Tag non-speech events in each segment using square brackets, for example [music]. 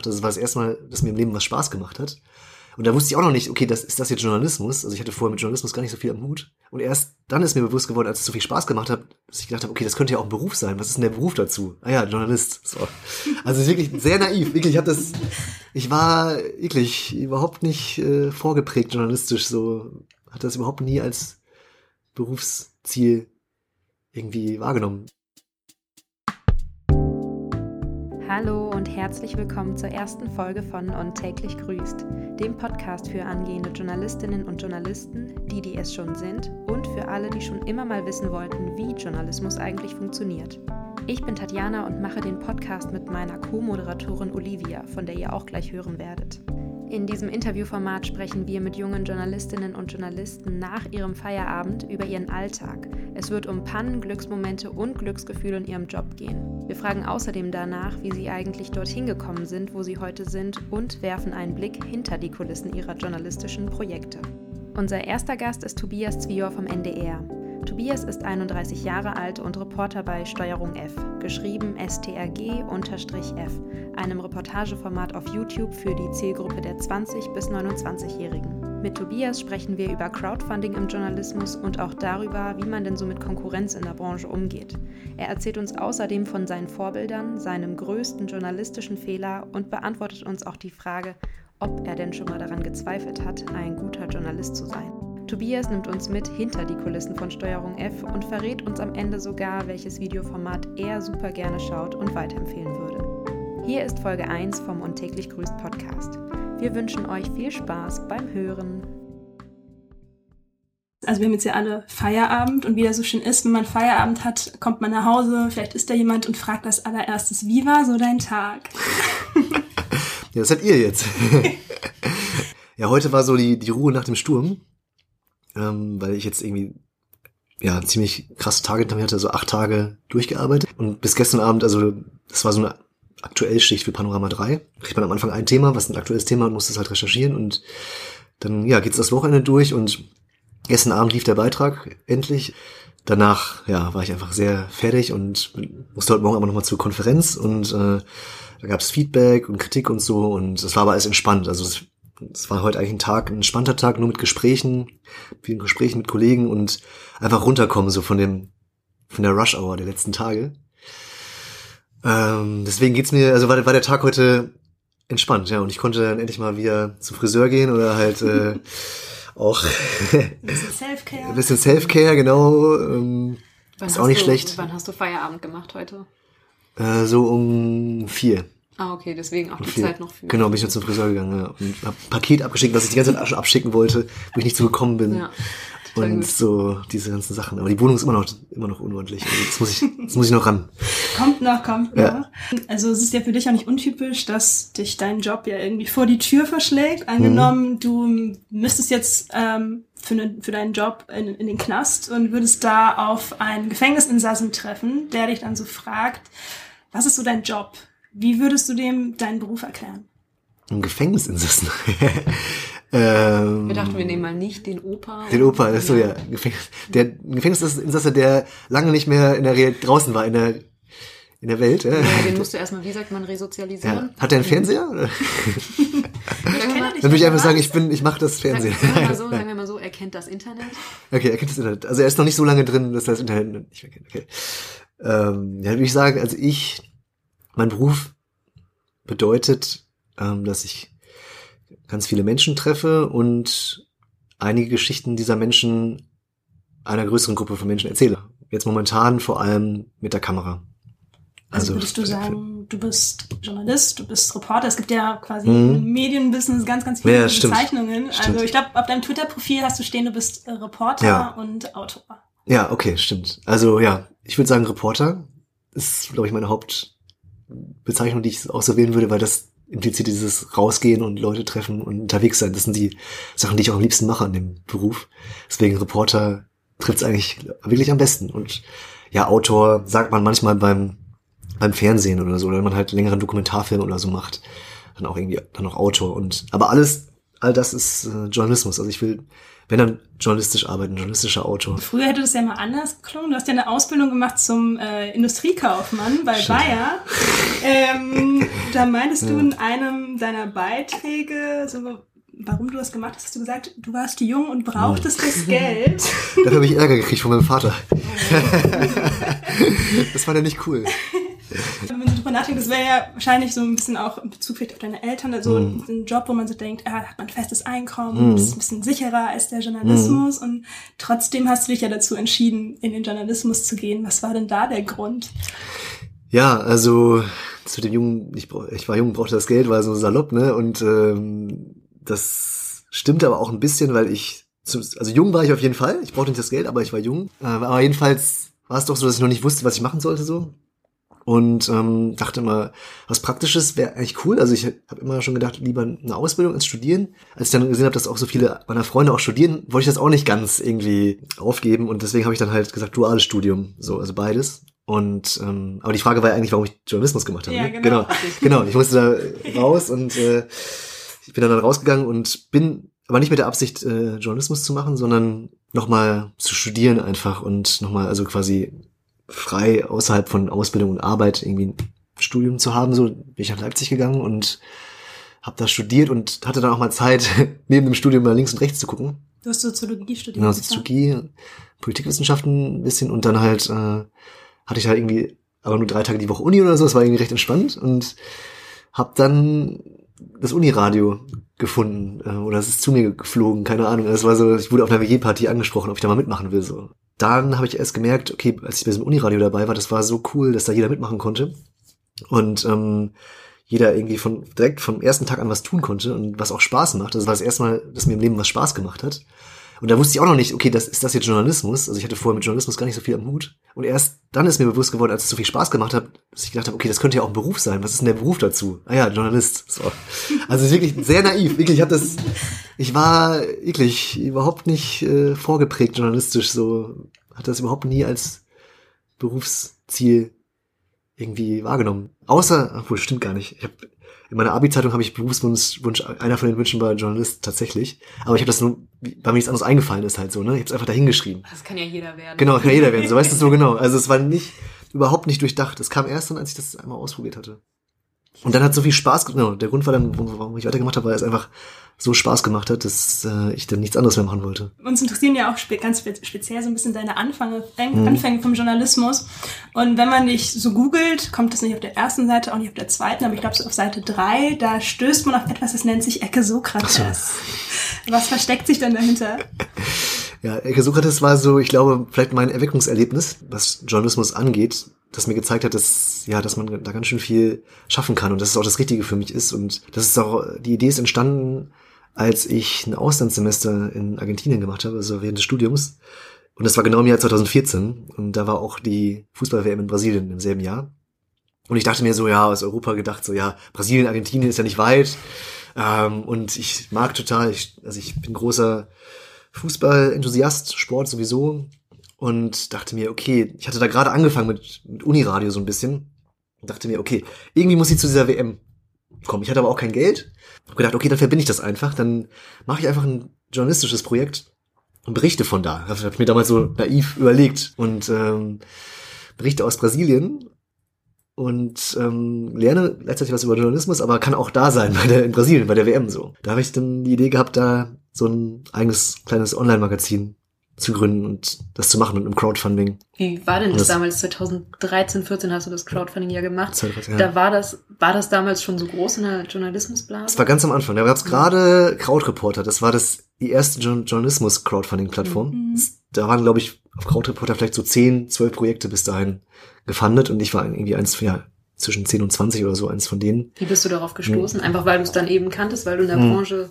gemacht. Also war das erste Mal, dass mir im Leben was Spaß gemacht hat. Und da wusste ich auch noch nicht, okay, das, ist das jetzt Journalismus? Also ich hatte vorher mit Journalismus gar nicht so viel am Hut. Und erst dann ist mir bewusst geworden, als es so viel Spaß gemacht hat, dass ich gedacht habe, okay, das könnte ja auch ein Beruf sein. Was ist denn der Beruf dazu? Ah ja, Journalist. So. Also wirklich sehr naiv. Wirklich, ich das, ich war wirklich überhaupt nicht äh, vorgeprägt journalistisch. So hat das überhaupt nie als Berufsziel irgendwie wahrgenommen. Hallo und herzlich willkommen zur ersten Folge von Und täglich grüßt, dem Podcast für angehende Journalistinnen und Journalisten, die, die es schon sind, und für alle, die schon immer mal wissen wollten, wie Journalismus eigentlich funktioniert. Ich bin Tatjana und mache den Podcast mit meiner Co-Moderatorin Olivia, von der ihr auch gleich hören werdet. In diesem Interviewformat sprechen wir mit jungen Journalistinnen und Journalisten nach ihrem Feierabend über ihren Alltag. Es wird um Pannen, Glücksmomente und Glücksgefühle in ihrem Job gehen. Wir fragen außerdem danach, wie sie eigentlich dorthin gekommen sind, wo sie heute sind und werfen einen Blick hinter die Kulissen ihrer journalistischen Projekte. Unser erster Gast ist Tobias Zwior vom NDR. Tobias ist 31 Jahre alt und Reporter bei Steuerung F, geschrieben STRG-F, einem Reportageformat auf YouTube für die Zielgruppe der 20- bis 29-Jährigen. Mit Tobias sprechen wir über Crowdfunding im Journalismus und auch darüber, wie man denn so mit Konkurrenz in der Branche umgeht. Er erzählt uns außerdem von seinen Vorbildern, seinem größten journalistischen Fehler und beantwortet uns auch die Frage, ob er denn schon mal daran gezweifelt hat, ein guter Journalist zu sein. Tobias nimmt uns mit hinter die Kulissen von Steuerung F und verrät uns am Ende sogar, welches Videoformat er super gerne schaut und weiterempfehlen würde. Hier ist Folge 1 vom Und täglich grüßt Podcast. Wir wünschen euch viel Spaß beim Hören. Also wir haben jetzt ja alle Feierabend und wie das so schön ist, wenn man Feierabend hat, kommt man nach Hause, vielleicht ist da jemand und fragt als allererstes, wie war so dein Tag? [laughs] ja, das seid ihr jetzt. [laughs] ja, heute war so die, die Ruhe nach dem Sturm ähm, weil ich jetzt irgendwie ja ziemlich krasse Tage hinter mir hatte, so acht Tage durchgearbeitet und bis gestern Abend, also das war so eine Aktuellschicht für Panorama 3. Kriegt man am Anfang ein Thema, was ein aktuelles Thema und muss das halt recherchieren und dann ja geht's das Wochenende durch und gestern Abend lief der Beitrag endlich. Danach ja war ich einfach sehr fertig und musste heute Morgen aber nochmal zur Konferenz und äh, da gab's Feedback und Kritik und so und das war aber alles entspannt. Also das es war heute eigentlich ein Tag, ein entspannter Tag, nur mit Gesprächen, vielen Gesprächen mit Kollegen und einfach runterkommen, so von dem, von der Rush Hour der letzten Tage. Ähm, deswegen geht's mir, also war, war der Tag heute entspannt, ja, und ich konnte dann endlich mal wieder zum Friseur gehen oder halt äh, [laughs] auch ein bisschen [laughs] Self-Care. Ein bisschen Self-Care, genau. Ähm, ist auch nicht du, schlecht. Wann hast du Feierabend gemacht heute? Äh, so um vier. Ah, okay, deswegen auch die viel. Zeit noch für. Genau, bin ich dann zum Friseur gegangen ja, und hab ein Paket abgeschickt, was ich die ganze Zeit schon abschicken wollte, wo ich nicht zugekommen bin. Ja, und so diese ganzen Sachen. Aber die Wohnung ist immer noch immer noch unordentlich. Also das muss ich, das muss ich noch ran. Kommt noch, kommt Ja. noch. Also es ist ja für dich auch nicht untypisch, dass dich dein Job ja irgendwie vor die Tür verschlägt. Angenommen, Mhm. du müsstest jetzt ähm, für, ne, für deinen Job in, in den Knast und würdest da auf einen Gefängnisinsassen treffen, der dich dann so fragt, was ist so dein Job? Wie würdest du dem deinen Beruf erklären? Ein Gefängnisinsassen. [laughs] ähm, Wir dachten, wir nehmen mal nicht den Opa. den Opa, ist so ja Gefängnis. Der ein Gefängnisinsasse, der lange nicht mehr in der Real draußen war in der in der Welt. Ja. Ja, den musst du erstmal, wie sagt man, Ja. resozialisieren. Hat der einen Fernseher? Oder? [laughs] Dann würde ich ja einfach sagen, ich bin, ich mache das Fernsehen. sagen wir mal so, sagen wir mal so, er kennt das Internet. Okay, er kennt das Internet. Also er ist noch nicht so lange drin, dass er das Internet nicht mehr kennt. Okay. Ähm, ja, würde ich sagen, also ich, mein Beruf bedeutet, ähm, dass ich ganz viele Menschen treffe und einige Geschichten dieser Menschen einer größeren Gruppe von Menschen erzähle. Jetzt momentan vor allem mit der Kamera. Also würdest du sagen, du bist Journalist, du bist Reporter. Es gibt ja quasi Mhm. im Medienbusiness ganz, ganz viele Ja. Bezeichnungen. Stimmt. Also ich glaube, auf deinem Twitter-Profil hast du stehen, du bist äh, Reporter Ja. und Autor. Ja, okay, stimmt. Also ja, ich würde sagen Reporter ist, glaube ich, meine Hauptbezeichnung, die ich auch so wählen würde, weil das impliziert dieses Rausgehen und Leute treffen und unterwegs sein. Das sind die Sachen, die ich auch am liebsten mache an dem Beruf. Deswegen Reporter trifft's eigentlich wirklich am besten. Und ja, Autor sagt man manchmal beim, beim Fernsehen oder so, oder wenn man halt längeren Dokumentarfilm oder so macht, dann auch irgendwie, dann auch Autor. Und, aber alles, all das ist äh, Journalismus. Also ich will, wenn dann journalistisch arbeiten, journalistischer Autor. Früher hätte das ja mal anders geklungen. Du hast ja eine Ausbildung gemacht zum äh, Industriekaufmann bei Stimmt. Bayer. Ähm, [laughs] da meintest du in einem deiner Beiträge, so, warum du das gemacht hast, hast du gesagt, du warst jung und brauchtest das Geld. [laughs] Dafür habe ich Ärger gekriegt von meinem Vater. [laughs] das war ja nicht cool. Wenn du drüber nachdenkst, das wäre ja wahrscheinlich so ein bisschen auch in Bezug vielleicht auf deine Eltern, also Mhm. ein Job, wo man so denkt, ah, da hat man ein festes Einkommen, ist ein bisschen sicherer als der Journalismus Mhm. und trotzdem hast du dich ja dazu entschieden, in den Journalismus zu gehen. Was war denn da der Grund? Ja, also zu dem Jungen, ich, ich war jung, brauchte das Geld, war so salopp, ne? Und ähm, das stimmte aber auch ein bisschen, weil ich, also jung war ich auf jeden Fall. Ich brauchte nicht das Geld, aber ich war jung. Äh, aber jedenfalls war es doch so, dass ich noch nicht wusste, was ich machen sollte so. Und ähm, dachte immer, was Praktisches wäre eigentlich cool. Also ich habe immer schon gedacht, lieber eine Ausbildung als Studieren. Als ich dann gesehen habe, dass auch so viele meiner Freunde auch studieren, wollte ich das auch nicht ganz irgendwie aufgeben. Und deswegen habe ich dann halt gesagt, duales Studium, so, also beides. Und ähm, aber die Frage war ja eigentlich, warum ich Journalismus gemacht habe. Ja, ne? genau. genau. Genau, ich musste da raus und äh, ich bin dann, dann rausgegangen und bin aber nicht mit der Absicht, äh, Journalismus zu machen, sondern nochmal zu studieren einfach und nochmal, also quasi frei außerhalb von Ausbildung und Arbeit irgendwie ein Studium zu haben. So bin ich nach Leipzig gegangen und habe da studiert und hatte dann auch mal Zeit, [laughs] neben dem Studium mal links und rechts zu gucken. Du hast Soziologie studiert. Genau? Soziologie, Politikwissenschaften ein bisschen und dann halt äh, hatte ich halt irgendwie aber nur drei Tage die Woche Uni oder so, das war irgendwie recht entspannt und habe dann das Uniradio gefunden äh, oder es ist zu mir geflogen, keine Ahnung. Es war so, ich wurde auf einer WG-Party angesprochen, ob ich da mal mitmachen will. So. Dann habe ich erst gemerkt, okay, als ich bei diesem Uniradio dabei war, das war so cool, dass da jeder mitmachen konnte und ähm, jeder irgendwie von direkt vom ersten Tag an was tun konnte und was auch Spaß macht. Das war das erste Mal, dass mir im Leben was Spaß gemacht hat. Und da wusste ich auch noch nicht, okay, das ist das jetzt Journalismus? Also ich hatte vorher mit Journalismus gar nicht so viel am Hut. Und erst dann ist mir bewusst geworden, als es so viel Spaß gemacht hat, dass ich gedacht habe, okay, das könnte ja auch ein Beruf sein. Was ist denn der Beruf dazu? Ah ja, Journalist. So. Also wirklich sehr naiv. Wirklich, ich habe das, ich war wirklich überhaupt nicht äh, vorgeprägt journalistisch. So hatte das überhaupt nie als Berufsziel irgendwie wahrgenommen. Außer, obwohl stimmt gar nicht. Ich hab, in meiner Abi-Zeitung habe ich Berufswunsch, Wunsch, einer von den Wünschen war Journalist tatsächlich. Aber ich habe das nur, weil mir nichts anderes eingefallen ist halt so, ne? Ich habe es einfach dahingeschrieben. Das kann ja jeder werden. Genau, kann jeder werden, so weißt du so genau. Also es war nicht, überhaupt nicht durchdacht. Es kam erst dann, als ich das einmal ausprobiert hatte. Und dann hat so viel Spaß, genau, der Grund war dann, warum ich weitergemacht habe, weil es einfach so Spaß gemacht hat, dass äh, ich dann nichts anderes mehr machen wollte. Uns interessieren ja auch spe ganz spe speziell so ein bisschen deine Anfänge, Mhm. Anfänge vom Journalismus. Und wenn man dich so googelt, kommt das nicht auf der ersten Seite, auch nicht auf der zweiten, aber ich glaube so auf Seite drei, da stößt man auf etwas, das nennt sich Ecke Sokrates. Was versteckt sich denn dahinter? [laughs] Ja, Ecke Sokrates war so, ich glaube, vielleicht mein Erweckungserlebnis, was Journalismus angeht, das mir gezeigt hat, dass, ja, dass man da ganz schön viel schaffen kann und dass es auch das Richtige für mich ist. Und das ist auch, die Idee ist entstanden, als ich ein Auslandssemester in Argentinien gemacht habe, also während des Studiums. Und das war genau im Jahr 2014. Und da war auch die Fußball-WM in Brasilien im selben Jahr. Und ich dachte mir so, ja, aus Europa gedacht, so, ja, Brasilien, Argentinien ist ja nicht weit. Ähm, und ich mag total, ich, also ich bin großer Fußball-Enthusiast, Sport sowieso. Und dachte mir, okay, ich hatte da gerade angefangen mit, mit Uniradio so ein bisschen. Und dachte mir, okay, irgendwie muss ich zu dieser WM kommen. Ich hatte aber auch kein Geld. Hab gedacht, okay, dann verbinde ich das einfach. Dann mache ich einfach ein journalistisches Projekt und berichte von da. Das habe ich mir damals so naiv überlegt. Und ähm, berichte aus Brasilien und ähm, lerne gleichzeitig was über Journalismus, aber kann auch da sein [laughs] bei der, in Brasilien, bei der WM so. Da habe ich dann die Idee gehabt, da so ein eigenes kleines Online-Magazin zu gründen und das zu machen mit einem Crowdfunding. Wie war denn das, Das- damals? 2013, 14 hast du das Crowdfunding ja gemacht. Ja. Da war das, war das damals schon so groß in der Journalismusblase? Das war ganz am Anfang. Da gab es gerade Krautreporter. Das war das die erste Jo- Journalismus-Crowdfunding-Plattform. Mhm. Da waren, glaube ich, auf Krautreporter vielleicht so 10, 12 Projekte bis dahin gefundet und ich war irgendwie eins, ja, zwischen 10 und 20 oder so, eins von denen. Wie bist du darauf gestoßen? Einfach weil du es dann eben kanntest, weil du in der Hm. Branche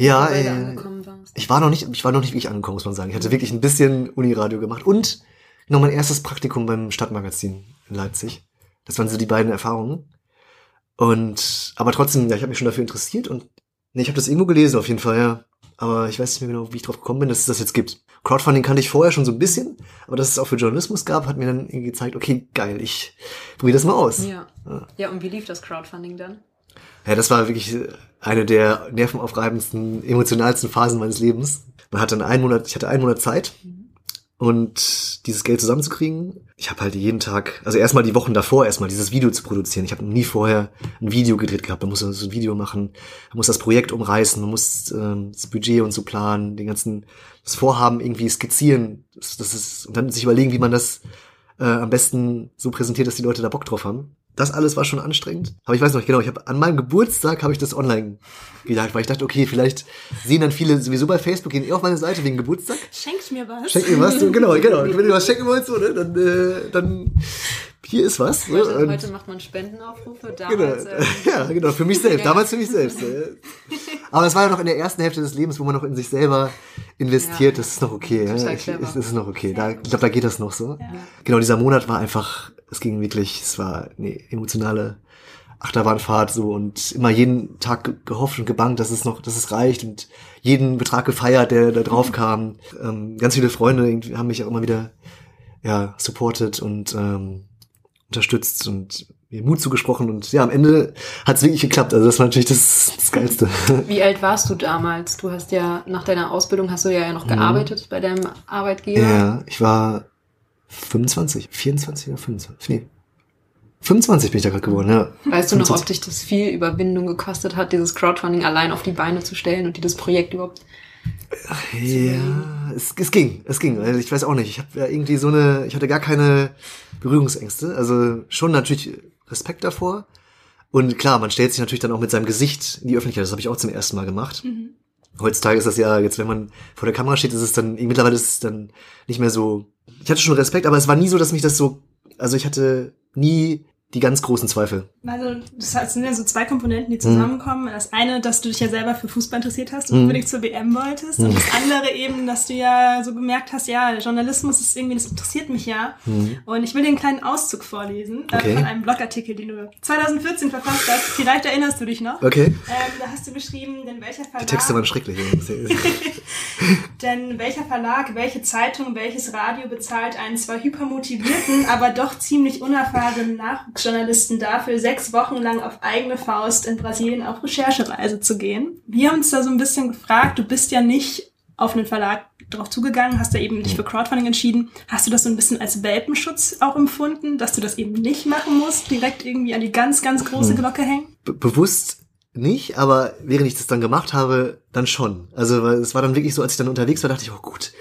Ja, weiter äh, angekommen warst? ich war noch nicht, ich war noch nicht wirklich angekommen, muss man sagen. Ich hatte wirklich ein bisschen Uniradio gemacht und noch mein erstes Praktikum beim Stadtmagazin in Leipzig. Das waren so die beiden Erfahrungen. Und, aber trotzdem, ja, ich habe mich schon dafür interessiert und, nee, ich habe das irgendwo gelesen auf jeden Fall, ja. Aber ich weiß nicht mehr genau, wie ich drauf gekommen bin, dass es das jetzt gibt. Crowdfunding kannte ich vorher schon so ein bisschen, aber dass es auch für Journalismus gab, hat mir dann irgendwie gezeigt, okay, geil, ich probiere das mal aus. Ja. Ja. Ja, und wie lief das Crowdfunding dann? Ja, das war wirklich eine der nervenaufreibendsten, emotionalsten Phasen meines Lebens. Man hatte einen Monat, ich hatte einen Monat Zeit und dieses Geld zusammenzukriegen. Ich habe halt jeden Tag, also erstmal die Wochen davor erstmal dieses Video zu produzieren. Ich habe nie vorher ein Video gedreht gehabt. Man muss so ein Video machen, man muss das Projekt umreißen, man muss ähm, das Budget und so planen, den ganzen das Vorhaben irgendwie skizzieren. Das, das ist und dann sich überlegen, wie man das äh, am besten so präsentiert, dass die Leute da Bock drauf haben. Das alles war schon anstrengend. Aber ich weiß noch genau, ich habe an meinem Geburtstag habe ich das online gedacht, weil ich dachte, okay, vielleicht sehen dann viele sowieso bei Facebook gehen eh auf meine Seite wegen Geburtstag. Schenkt mir was. Schenkt mir was, so, genau, genau. [laughs] Wenn du was schenken wolltest, so, ne, dann, äh, dann hier ist was. Ne? Heute, Und- heute macht man Spendenaufrufe, Genau. damals. ähm, [laughs] Ja, genau, für mich [laughs] selbst, Ja. damals für mich selbst. [laughs] Aber es war ja noch in der ersten Hälfte des Lebens, wo man noch in sich selber investiert, Ja. das ist noch okay. Total Ich, das ist noch okay. Da, ich glaube, da geht das noch so. Genau, dieser Monat war einfach, es ging wirklich, es war eine emotionale Achterbahnfahrt so und immer jeden Tag ge- gehofft und gebangt, dass es noch, dass es reicht und jeden Betrag gefeiert, der da drauf kam. Ähm, ganz viele Freunde haben mich auch immer wieder ja, supported und ähm, unterstützt und mir Mut zugesprochen und ja, am Ende hat es wirklich geklappt. Also das war natürlich das, das Geilste. [laughs] Wie alt warst du damals? Du hast ja nach deiner Ausbildung hast du ja noch gearbeitet bei deinem Arbeitgeber. Mhm. ja, ich war 25, 24 oder 25? Nee. 25 bin ich da gerade geworden, ja. Weißt du noch, ob 25. dich das viel Überwindung gekostet hat, dieses Crowdfunding allein auf die Beine zu stellen und dieses Projekt überhaupt? Ja, es, es ging, es ging. Also ich weiß auch nicht. Ich habe ja irgendwie so eine, ich hatte gar keine Berührungsängste. Also schon natürlich Respekt davor. Und klar, man stellt sich natürlich dann auch mit seinem Gesicht in die Öffentlichkeit. Das habe ich auch zum ersten Mal gemacht. Heutzutage ist das ja jetzt, wenn man vor der Kamera steht, ist es dann mittlerweile ist es dann nicht mehr so. Ich hatte schon Respekt, aber es war nie so, dass mich das so. Also ich hatte nie die ganz großen Zweifel. Also, das heißt, sind ja so zwei Komponenten, die Mhm. zusammenkommen. Das eine, dass du dich ja selber für Fußball interessiert hast und unbedingt zur WM wolltest. Und das andere eben, dass du ja so gemerkt hast, ja, Journalismus ist irgendwie, das interessiert mich ja. Und ich will dir einen kleinen Auszug vorlesen äh, Mhm. Okay. von einem Blogartikel, den du 2014 verfasst hast. Vielleicht erinnerst du dich noch. Okay. Ähm, da hast du geschrieben, denn welcher Verlag, Die Texte waren schrecklich. denn welcher Verlag, welche Zeitung, welches Radio bezahlt einen zwar hypermotivierten, aber doch ziemlich unerfahrenen Nachwuchsjournalisten dafür, sechs Wochen lang auf eigene Faust in Brasilien auf Recherchereise zu gehen? Wir haben uns da so ein bisschen gefragt, du bist ja nicht auf einen Verlag drauf zugegangen, hast ja eben dich für Crowdfunding entschieden. Hast du das so ein bisschen als Welpenschutz auch empfunden, dass du das eben nicht machen musst, direkt irgendwie an die ganz, ganz große Glocke hängen? Be bewusst nicht, aber während ich das dann gemacht habe, dann schon. Also es war dann wirklich so, als ich dann unterwegs war, dachte ich, oh gut,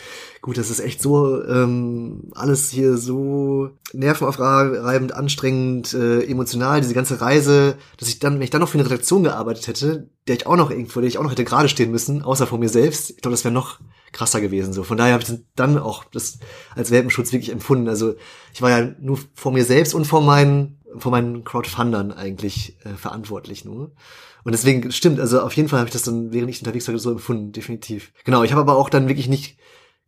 gut, das ist echt so ähm, alles hier so nervenaufreibend, anstrengend, äh, emotional, diese ganze Reise, dass ich dann, wenn ich dann noch für eine Redaktion gearbeitet hätte, der ich auch noch irgendwo, der ich auch noch hätte gerade stehen müssen, außer vor mir selbst, ich glaube, das wäre noch krasser gewesen. So, von daher habe ich dann auch das als Welpenschutz wirklich empfunden. Also ich war ja nur vor mir selbst und vor meinen, vor meinen Crowdfundern eigentlich äh, verantwortlich nur. Und deswegen stimmt, also auf jeden Fall habe ich das dann, während ich unterwegs war, so empfunden, definitiv. Genau, ich habe aber auch dann wirklich nicht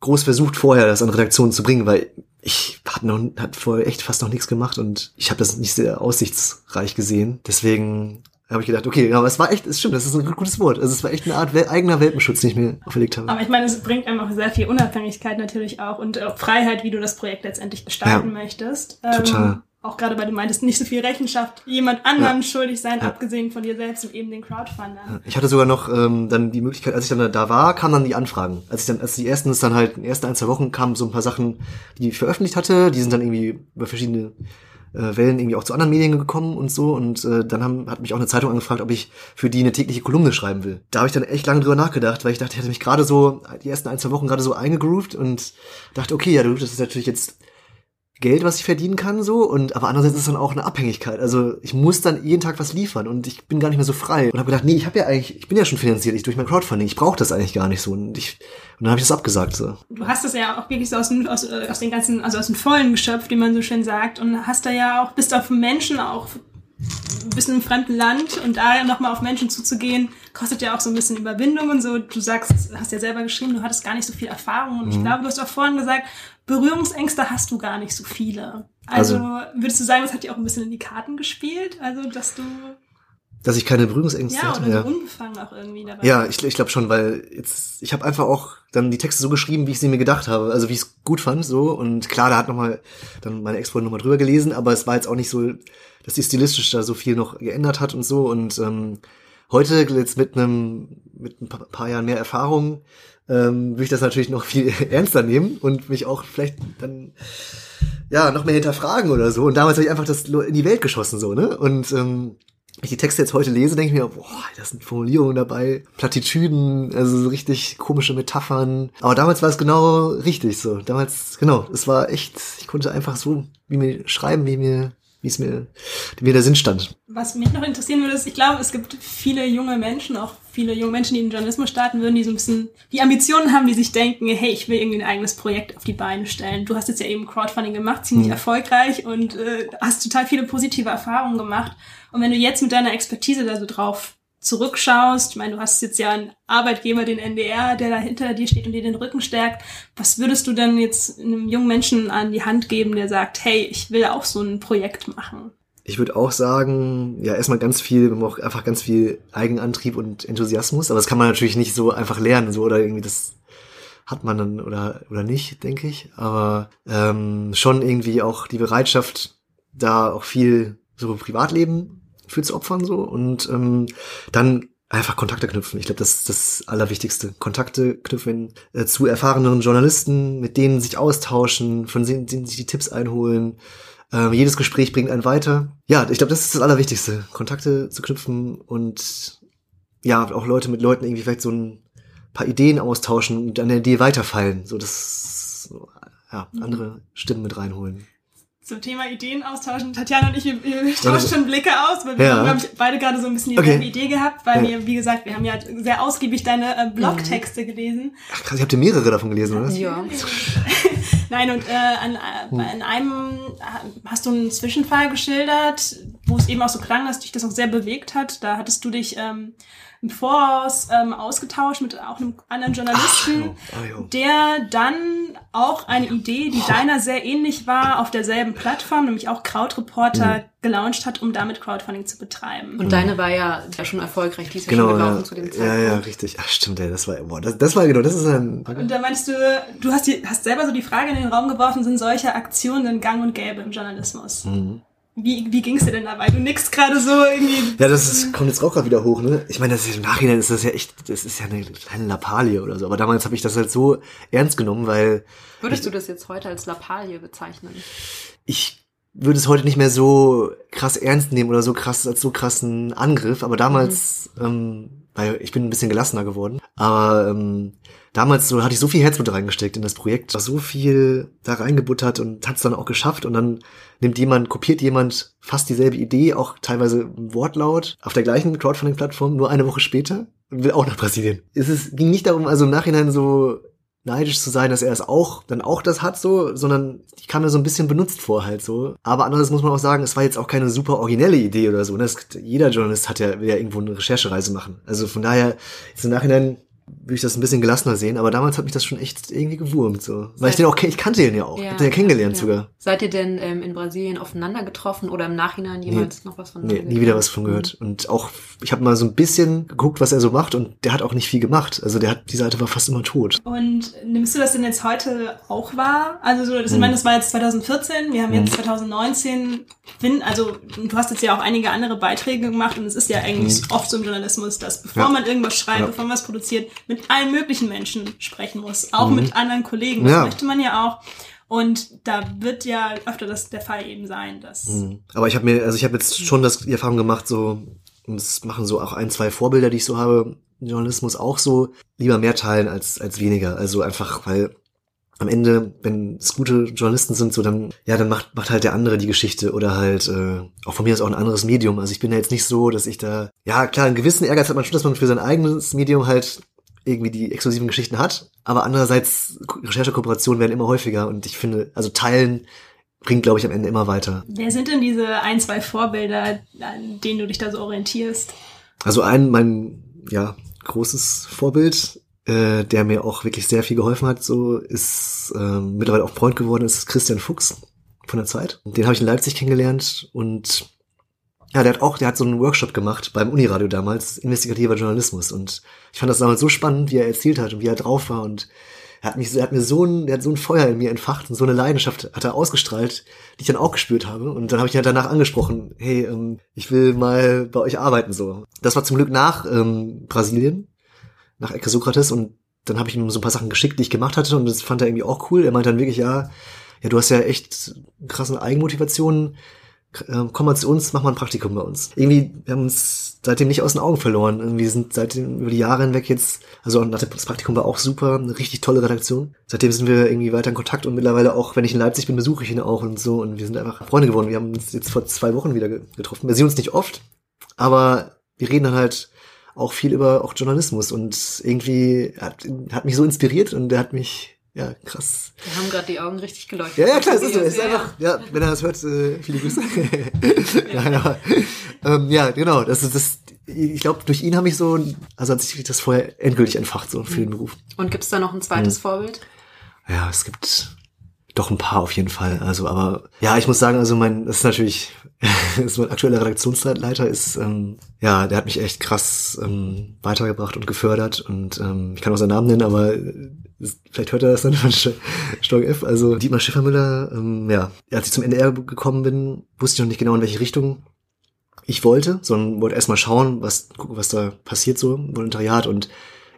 groß versucht, vorher das an Redaktionen zu bringen, weil ich hat noch hat vorher echt fast noch nichts gemacht und ich habe das nicht sehr aussichtsreich gesehen. Deswegen habe ich gedacht, okay, aber es war echt, es stimmt, das ist ein gutes Wort. Also es war echt eine Art wel eigener Welpenschutz, den ich mir auferlegt habe. Aber ich meine, es bringt einem auch sehr viel Unabhängigkeit natürlich auch und auch Freiheit, wie du das Projekt letztendlich gestalten Ja. möchtest. Total. Auch gerade, weil du meintest, nicht so viel Rechenschaft jemand anderem Ja. schuldig sein, Ja. abgesehen von dir selbst und eben den Crowdfundern. Ich hatte sogar noch ähm, dann die Möglichkeit, als ich dann da war, kamen dann die Anfragen. Als ich dann, als die ersten ist dann halt in den ersten ein, zwei Wochen kamen so ein paar Sachen, die ich veröffentlicht hatte, die sind dann irgendwie über verschiedene äh, Wellen irgendwie auch zu anderen Medien gekommen und so. Und äh, dann haben, hat mich auch eine Zeitung angefragt, ob ich für die eine tägliche Kolumne schreiben will. Da habe ich dann echt lange drüber nachgedacht, weil ich dachte, ich hatte mich gerade so, die ersten ein, zwei Wochen gerade so eingegroovt und dachte, okay, ja, du, das ist natürlich jetzt Geld, was ich verdienen kann, so, und aber andererseits ist es dann auch eine Abhängigkeit. Also ich muss dann jeden Tag was liefern und ich bin gar nicht mehr so frei. Und habe gedacht, nee, ich habe ja eigentlich, ich bin ja schon finanziert, ich durch mein Crowdfunding, ich brauche das eigentlich gar nicht so. Und ich und dann habe ich das abgesagt. So. Du hast das ja auch wirklich so aus, den- aus, äh, aus den ganzen, also aus den Vollen geschöpft, wie man so schön sagt, und hast da ja auch, bist auf Menschen auch bist in einem fremden Land und da nochmal auf Menschen zuzugehen, kostet ja auch so ein bisschen Überwindung und so. Du sagst, hast ja selber geschrieben, du hattest gar nicht so viel Erfahrung und ich glaube, du hast auch vorhin gesagt, Berührungsängste hast du gar nicht so viele. Also, Also- würdest du sagen, das hat dir auch ein bisschen in die Karten gespielt? Also, dass du Dass ich keine Berührungsängste Ja, hatte. oder so unbefangen auch irgendwie dabei. Ja, ich, ich glaube schon, weil jetzt ich habe einfach auch dann die Texte so geschrieben, wie ich sie mir gedacht habe, also wie ich es gut fand so und klar, da hat noch mal dann meine Ex-Freundin noch mal drüber gelesen, aber es war jetzt auch nicht so, dass die stilistisch da so viel noch geändert hat und so und ähm, heute jetzt mit einem mit ein paar, Jahren mehr Erfahrung ähm, würde ich das natürlich noch viel [laughs] ernster nehmen und mich auch vielleicht dann ja noch mehr hinterfragen oder so und damals habe ich einfach das in die Welt geschossen so ne und ähm, ich die Texte jetzt heute lese, denke ich mir, boah, da sind Formulierungen dabei, Plattitüden, also so richtig komische Metaphern. Aber damals war es genau richtig so. Damals, genau, es war echt, ich konnte einfach so wie mir schreiben, wie mir, wie es mir, mir der Sinn stand. Was mich noch interessieren würde, ist, ich glaube, es gibt viele junge Menschen, auch viele junge Menschen, die in den Journalismus starten würden, die so ein bisschen die Ambitionen haben, die sich denken, hey, ich will irgendwie ein eigenes Projekt auf die Beine stellen. Du hast jetzt ja eben Crowdfunding gemacht, ziemlich Mhm. erfolgreich und äh, hast total viele positive Erfahrungen gemacht. Und wenn du jetzt mit deiner Expertise da so drauf zurückschaust, ich meine, du hast jetzt ja einen Arbeitgeber, den NDR, der da hinter dir steht und dir den Rücken stärkt. Was würdest du denn jetzt einem jungen Menschen an die Hand geben, der sagt, hey, ich will auch so ein Projekt machen? Ich würde auch sagen, ja, erstmal ganz viel, braucht einfach ganz viel Eigenantrieb und Enthusiasmus, aber das kann man natürlich nicht so einfach lernen, so oder irgendwie das hat man dann oder oder nicht, denke ich. Aber ähm, schon irgendwie auch die Bereitschaft, da auch viel so Privatleben für zu opfern so und ähm, dann einfach Kontakte knüpfen. Ich glaube, das ist das Allerwichtigste. Kontakte knüpfen äh, zu erfahreneren Journalisten, mit denen sich austauschen, von denen, denen sich die Tipps einholen. Ähm, jedes Gespräch bringt einen weiter. Ja, ich glaube, das ist das Allerwichtigste. Kontakte zu knüpfen und ja, auch Leute mit Leuten irgendwie vielleicht so ein paar Ideen austauschen und an der Idee weiterfallen. So das ja, andere Stimmen mit reinholen. Zum Thema Ideen austauschen. Tatjana und ich, wir, wir tauschen schon Blicke aus, weil wir Ja. haben, glaube ich, beide gerade so ein bisschen Okay. dieselbe Idee gehabt, weil Ja. wir, wie gesagt, wir haben ja sehr ausgiebig deine äh, Blogtexte gelesen. Ach krass, ich habt ihr mehrere davon gelesen, oder? Ja. [laughs] Nein, und äh, an, äh, in einem äh, hast du einen Zwischenfall geschildert, wo es eben auch so klang, dass dich das auch sehr bewegt hat. Da hattest du dich ähm, im Voraus ähm, ausgetauscht mit auch einem anderen Journalisten, Ah, jo. der dann auch eine Idee, die deiner sehr ähnlich war, auf derselben Plattform, nämlich auch Krautreporter, Mhm. gelauncht hat, um damit Crowdfunding zu betreiben. Und deine war ja, ja schon erfolgreich, die ist ja Genau, schon gelaufen ja. zu dem ja, Zeitpunkt. ja, richtig. Ach, stimmt, ey, das war, boah, das, das war genau, das ist ein, Und da meinst du, du hast, die, hast selber so die Frage in den Raum geworfen, sind solche Aktionen denn gang und gäbe im Journalismus? Mhm. Wie, wie ging's dir denn dabei? Du nickst gerade so irgendwie. Ja, das ist, kommt jetzt auch gerade wieder hoch, ne? Ich meine, das ist, im Nachhinein ist das ja echt, das ist ja eine kleine Lappalie oder so. Aber damals habe ich das halt so ernst genommen, weil Würdest du das jetzt heute als Lappalie bezeichnen? ich würde es heute nicht mehr so krass ernst nehmen oder so krass als so krassen Angriff. Aber damals, ähm, weil ich bin ein bisschen gelassener geworden. Aber ähm, damals so hatte ich so viel Herzblut reingesteckt in das Projekt, so viel da reingebuttert und hat es dann auch geschafft. Und dann nimmt jemand, kopiert jemand fast dieselbe Idee, auch teilweise im Wortlaut, auf der gleichen Crowdfunding-Plattform, nur eine Woche später und will auch nach Brasilien. Es ist, ging nicht darum, also im Nachhinein so neidisch zu sein, dass er es auch, dann auch das hat so, sondern ich kam mir so ein bisschen benutzt vor halt so. Aber andererseits muss man auch sagen, es war jetzt auch keine super originelle Idee oder so. Ne? Es, jeder Journalist hat ja, will ja irgendwo eine Recherchereise machen. Also von daher, jetzt im Nachhinein würde ich das ein bisschen gelassener sehen, aber damals hat mich das schon echt irgendwie gewurmt, so. Weil ich den auch, ich kannte den ja auch. Ich hab den ja kennengelernt ja. sogar. Seid ihr denn ähm, in Brasilien aufeinander getroffen oder im Nachhinein jemals noch was von Nee, nie wieder was von gehört. Und auch, ich habe mal so ein bisschen geguckt, was er so macht und der hat auch nicht viel gemacht. Also der hat, die Seite war fast immer tot. Und nimmst du das denn jetzt heute auch wahr? Also so, das, ich meine, das war jetzt 2014, wir haben jetzt 2019, bin, also du hast jetzt ja auch einige andere Beiträge gemacht und es ist ja eigentlich oft so im Journalismus, dass bevor Ja. man irgendwas schreibt, Ja. bevor man was produziert, mit allen möglichen Menschen sprechen muss, auch mit anderen Kollegen. Das Ja. möchte man ja auch. Und da wird ja öfter das der Fall eben sein, dass Mhm. Aber ich habe mir, also ich habe jetzt schon das, die Erfahrung gemacht, so, und das machen so auch ein, zwei Vorbilder, die ich so habe, Journalismus auch so, lieber mehr teilen als, als weniger. Also einfach, weil am Ende, wenn es gute Journalisten sind, so dann, ja, dann macht, macht halt der andere die Geschichte oder halt, äh, auch von mir aus auch ein anderes Medium. Also ich bin ja jetzt nicht so, dass ich da, ja, klar, einen gewissen Ehrgeiz hat man schon, dass man für sein eigenes Medium halt irgendwie die exklusiven Geschichten hat. Aber andererseits, Recherchekooperationen werden immer häufiger und ich finde, also teilen bringt, glaube ich, am Ende immer weiter. wer sind denn diese ein, zwei Vorbilder, an denen du dich da so orientierst? Also ein, mein, ja, großes Vorbild, äh, der mir auch wirklich sehr viel geholfen hat, so ist ähm, mittlerweile auch Freund geworden, ist Christian Fuchs von der Zeit. Den habe ich in Leipzig kennengelernt und Ja, der hat auch, der hat so einen Workshop gemacht beim Uniradio damals, investigativer Journalismus. Und ich fand das damals so spannend, wie er erzählt hat und wie er drauf war. Und er hat mich, er hat mir so ein, der hat so ein Feuer in mir entfacht und so eine Leidenschaft hat er ausgestrahlt, die ich dann auch gespürt habe. Und dann habe ich ihn halt danach angesprochen, hey, ähm, ich will mal bei euch arbeiten so. Das war zum Glück nach ähm, Brasilien, nach Ecke Sokrates und dann habe ich ihm so ein paar Sachen geschickt, die ich gemacht hatte und das fand er irgendwie auch cool. Er meinte dann wirklich, ja, ja, du hast ja echt krassen Eigenmotivationen komm mal zu uns, mach mal ein Praktikum bei uns. Irgendwie, wir haben uns seitdem nicht aus den Augen verloren. Irgendwie sind seitdem über die Jahre hinweg jetzt, also das Praktikum war auch super, eine richtig tolle Redaktion. Seitdem sind wir irgendwie weiter in Kontakt und mittlerweile auch, wenn ich in Leipzig bin, besuche ich ihn auch und so und wir sind einfach Freunde geworden. Wir haben uns jetzt vor zwei Wochen wieder getroffen. Wir sehen uns nicht oft, aber wir reden dann halt auch viel über auch Journalismus und irgendwie hat, hat mich so inspiriert und er hat mich ja, krass. Wir haben gerade die Augen richtig geleuchtet. Ja, ja, klar, es ist so. Es ist ja, einfach, ja. ja, wenn er das hört, äh, viele Grüße. [laughs] ja. Nein, aber, ähm, ja, genau, das ist das, ich glaube, durch ihn habe ich so, also hat sich das vorher endgültig entfacht, so für den Beruf. Und gibt's da noch ein zweites mhm. Vorbild? Ja, es gibt doch ein paar auf jeden Fall. Also, aber ja, ich muss sagen, also mein, das ist natürlich, [laughs] das ist mein aktueller Redaktionsleiter ist, ähm, ja, der hat mich echt krass ähm, weitergebracht und gefördert und ähm, ich kann auch seinen Namen nennen, aber vielleicht hört er das dann von Stork F. Also Dietmar Schiffermüller, ähm, ja, als ich zum NDR gekommen bin, wusste ich noch nicht genau, in welche Richtung ich wollte, sondern wollte erstmal schauen, was, gucken, was da passiert so im Volontariat und